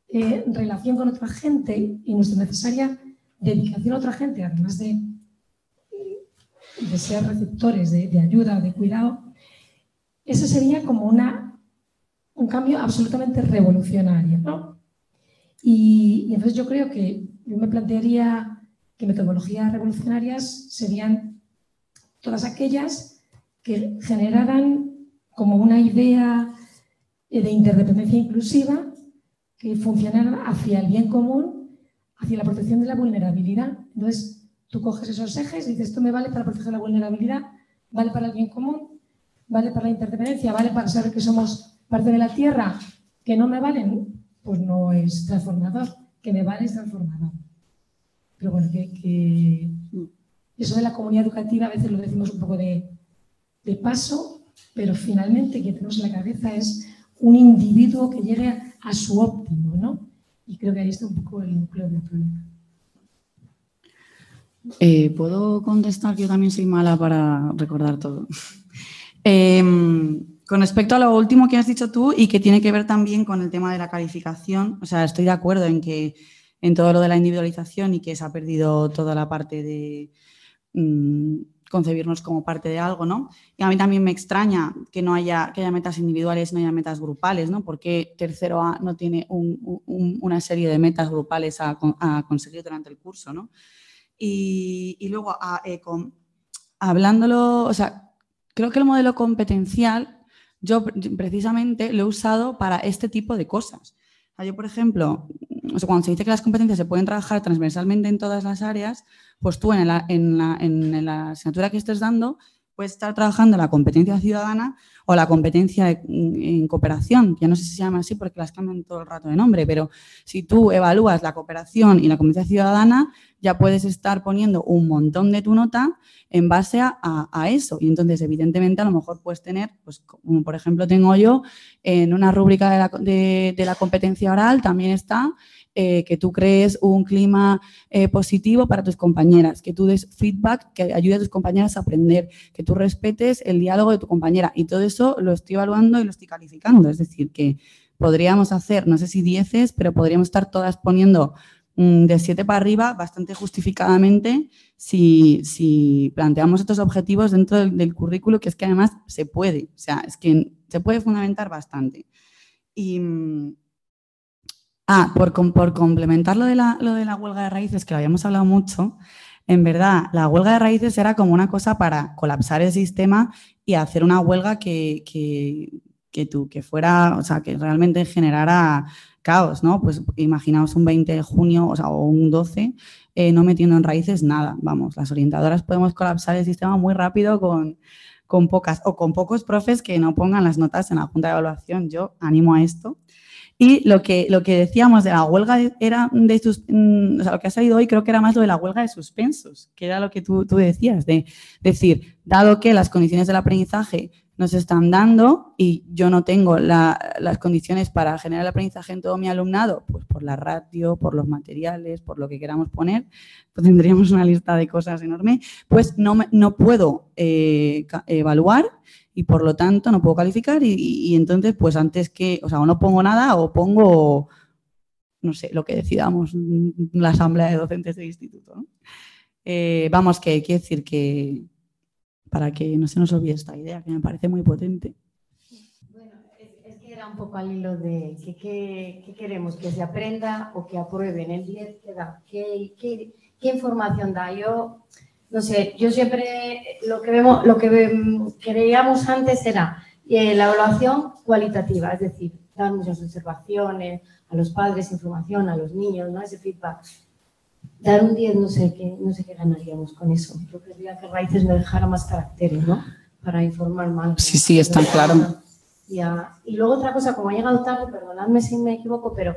eh, relación con otra gente y nuestra necesaria dedicación a otra gente, además de de ser receptores de, ayuda, de cuidado, ese sería como una, un cambio absolutamente revolucionario. ¿no? Y, entonces yo creo que yo me plantearía que metodologías revolucionarias serían todas aquellas que generaran como una idea de interdependencia inclusiva que funcionaran hacia el bien común, hacia la protección de la vulnerabilidad. Entonces, Tú coges esos ejes y dices, esto me vale para proteger la vulnerabilidad, vale para el bien común, vale para la interdependencia, vale para saber que somos parte de la Tierra, que no me valen, pues no es transformador, que me vale es transformador. Pero bueno, que, eso de la comunidad educativa a veces lo decimos un poco de, de paso, pero finalmente que tenemos en la cabeza es un individuo que llegue a su óptimo, ¿no? Y creo que ahí está un poco el núcleo del problema. Eh, ¿Puedo contestar? Yo también soy mala para recordar todo. Em, con respecto a lo último que has dicho tú y que tiene que ver también con el tema de la calificación, o sea, estoy de acuerdo en que en todo lo de la individualización y que se ha perdido toda la parte de, mm, concebirnos como parte de algo, ¿no? Y a mí también me extraña que no haya, que haya metas individuales, no haya metas grupales, ¿no? Porque tercero A no tiene una serie de metas grupales a, conseguir durante el curso, ¿no? Y, luego, a, eh, hablándolo, o sea, creo que el modelo competencial yo precisamente lo he usado para este tipo de cosas. yo, por ejemplo, cuando se dice que las competencias se pueden trabajar transversalmente en todas las áreas, pues tú en la, en la, en la asignatura que estés dando puedes estar trabajando la competencia ciudadana o la competencia en cooperación. Ya no sé si se llama así porque las cambian todo el rato de nombre, pero si tú evalúas la cooperación y la competencia ciudadana, ya puedes estar poniendo un montón de tu nota en base a, eso. Y entonces, evidentemente, a lo mejor puedes tener, pues como por ejemplo tengo yo, en una rúbrica de la, de la competencia oral también está eh, que tú crees un clima eh, positivo para tus compañeras, que tú des feedback que ayude a tus compañeras a aprender, que tú respetes el diálogo de tu compañera. Y todo eso lo estoy evaluando y lo estoy calificando. Es decir, que podríamos hacer, no sé si dieces, pero podríamos estar todas poniendo mm, de siete para arriba bastante justificadamente si, planteamos estos objetivos dentro del, del, currículo, que es que además se puede, o sea, es que se puede fundamentar bastante. Y, mm, Ah, por, por complementar lo de, la, lo de la huelga de raíces, que lo habíamos hablado mucho, en verdad, la huelga de raíces era como una cosa para colapsar el sistema y hacer una huelga que, que, tú, que fuera, o sea, que realmente generara caos, ¿no? Pues imaginaos un 20 de junio, o un 12, eh, no metiendo en raíces nada. Vamos, las orientadoras podemos colapsar el sistema muy rápido con, con pocas o con pocos profes que no pongan las notas en la junta de evaluación. Yo animo a esto. Y lo que, lo que decíamos de la huelga era de sus, mm, o sea, lo que ha salido hoy creo que era más lo de la huelga de suspensos, que era lo que tú, tú decías, de decir, dado que las condiciones del aprendizaje nos están dando y yo no tengo las condiciones para generar el aprendizaje en todo mi alumnado, pues por la ratio, por los materiales, por lo que queramos poner, pues tendríamos una lista de cosas enorme, pues no, no puedo eh, evaluar y por lo tanto no puedo calificar y, entonces pues antes que, o sea, o no pongo nada o pongo, no sé, lo que decidamos la asamblea de docentes del instituto. Eh, vamos, que quiere decir que para que no se nos olvide esta idea, que me parece muy potente. Bueno, es, que era un poco al hilo de qué queremos, que se aprenda o que aprueben el 10 que da, qué, qué, qué información da. Yo no sé, yo siempre lo que vemos, lo que creíamos antes era eh, la evaluación cualitativa, es decir, dar muchas observaciones a los padres, información a los niños, ¿no? Ese feedback. Dar un 10, no sé qué, no sé qué ganaríamos con eso. Yo querría que Raíces me dejara más caracteres, ¿no? Para informar más. Sí, sí, está claro. Y luego otra cosa, como ha llegado tarde, perdonadme si me equivoco, pero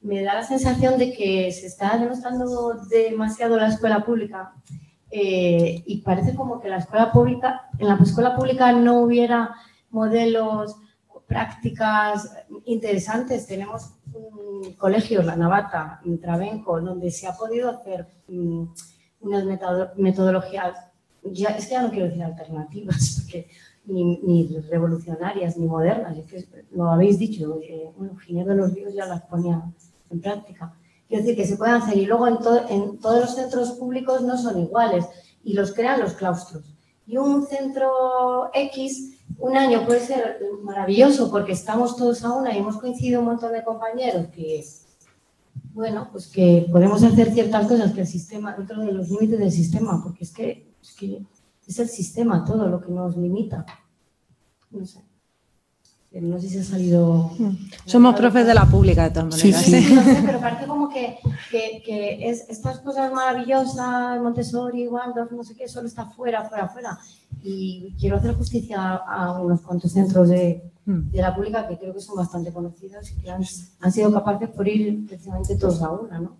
me da la sensación de que se está demostrando demasiado la escuela pública eh, y parece como que la escuela pública, en la escuela pública no hubiera modelos, prácticas interesantes. Tenemos un colegio, La Navata, en Trabenco, donde se ha podido hacer mm, unas metodologías, ya, es que ya no quiero decir alternativas, porque ni, revolucionarias ni modernas, es que lo habéis dicho, eh, bueno, Ginebra de los Ríos ya las ponía en práctica Quiero decir, que se pueden hacer y luego en, en todos los centros públicos no son iguales y los crean los claustros. Y un centro X, un año puede ser maravilloso porque estamos todos a una y hemos coincidido un montón de compañeros que, bueno, pues que podemos hacer ciertas cosas que el sistema, dentro de los límites del sistema, porque es que es, que es el sistema todo lo que nos limita. No sé. No sé si ha salido. Mm. Somos profes de la pública, de todas maneras. Sí, sí. No sé, pero parece como que, que, que es, estas cosas maravillosas, Montessori, Waldorf, no sé qué, solo está fuera, fuera, fuera. Y quiero hacer justicia a unos cuantos centros de, mm. de la pública que creo que son bastante conocidos y que han, han sido capaces por ir precisamente todos a una, ¿no?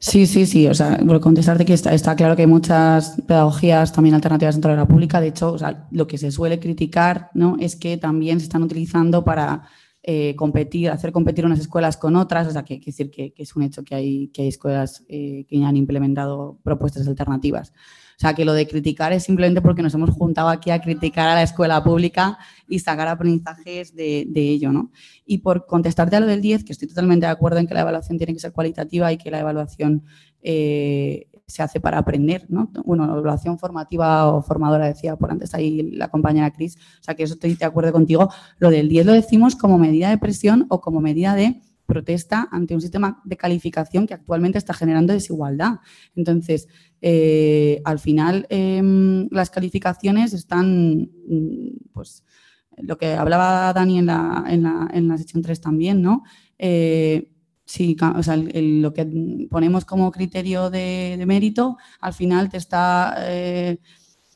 Sí, sí, sí. O sea, por contestarte que está, claro que hay muchas pedagogías también alternativas dentro de la pública. De hecho, o sea, lo que se suele criticar ¿no? es que también se están utilizando para eh, competir, hacer competir unas escuelas con otras. O sea, que, que decir que, que, es un hecho que hay, que hay escuelas eh, que han implementado propuestas alternativas. O sea, que lo de criticar es simplemente porque nos hemos juntado aquí a criticar a la escuela pública y sacar aprendizajes de, ello, ¿no? Y por contestarte a lo del 10, que estoy totalmente de acuerdo en que la evaluación tiene que ser cualitativa y que la evaluación eh, se hace para aprender, ¿no? Bueno, evaluación formativa o formadora decía por antes ahí la compañera Cris, o sea que eso estoy de acuerdo contigo. Lo del 10 lo decimos como medida de presión o como medida de protesta ante un sistema de calificación que actualmente está generando desigualdad. Entonces, eh, al final, em, las calificaciones están, mm, pues, lo que hablaba Dani en la, en la, en la sección 3 también, ¿no? Eh, Sí, o sea, lo que ponemos como criterio de, mérito, al final te está eh,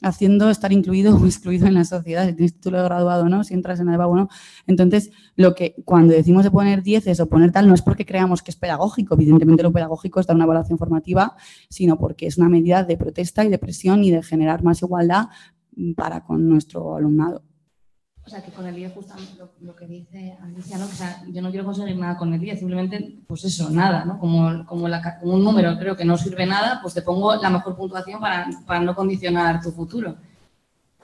haciendo estar incluido o excluido en la sociedad, si tienes título de graduado o no, si entras en la EVA o no. Entonces, lo que cuando decimos de poner 10 o poner tal, no es porque creamos que es pedagógico, evidentemente lo pedagógico está en una evaluación formativa, sino porque es una medida de protesta y de presión y de generar más igualdad para con nuestro alumnado. O sea, que con el 10 justamente lo, que dice Alicia, ¿no? O sea, yo no quiero conseguir nada con el 10, simplemente, pues eso, nada, ¿no? Como, como, un número creo que no sirve nada, pues te pongo la mejor puntuación para, para no condicionar tu futuro.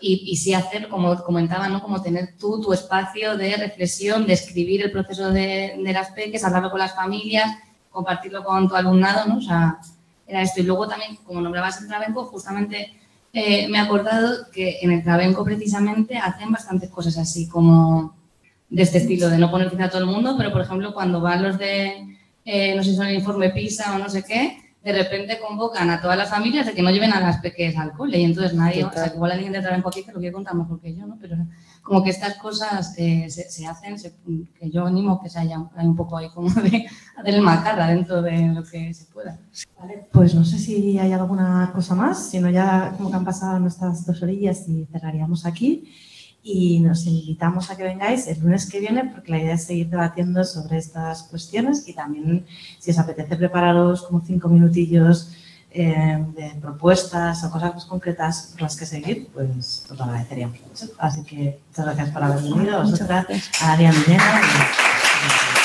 Y, y, sí hacer, como comentaba, ¿no? Como tener tú tu espacio de reflexión, de escribir el proceso de, de las peques, hablarlo con las familias, compartirlo con tu alumnado, ¿no? O sea, era esto. Y luego también, como nombrabas el Trabenco, justamente eh, me he acordado que en el Trabenco precisamente hacen bastantes cosas así como de este estilo, de no poner quizá a todo el mundo, pero por ejemplo cuando van los de, eh, no sé si son el informe PISA o no sé qué, de repente convocan a todas las familias de que no lleven a las pequeñas al cole y entonces nadie, o sea, que igual alguien de Trabenco aquí que lo quiere contar mejor que yo, ¿no? Pero como que estas cosas eh, se, hacen, que yo animo que se haya un poco ahí como de hacer el macarra dentro de lo que se pueda. Vale, pues no sé si hay alguna cosa más, sino ya como que han pasado nuestras dos orillas y cerraríamos aquí. Y nos invitamos a que vengáis el lunes que viene porque la idea es seguir debatiendo sobre estas cuestiones y también si os apetece prepararos como cinco minutillos eh, de propuestas o cosas más concretas por las que seguir, pues os lo agradeceríamos mucho. Así que muchas gracias por haber venido, a vosotras, a Ariana Y...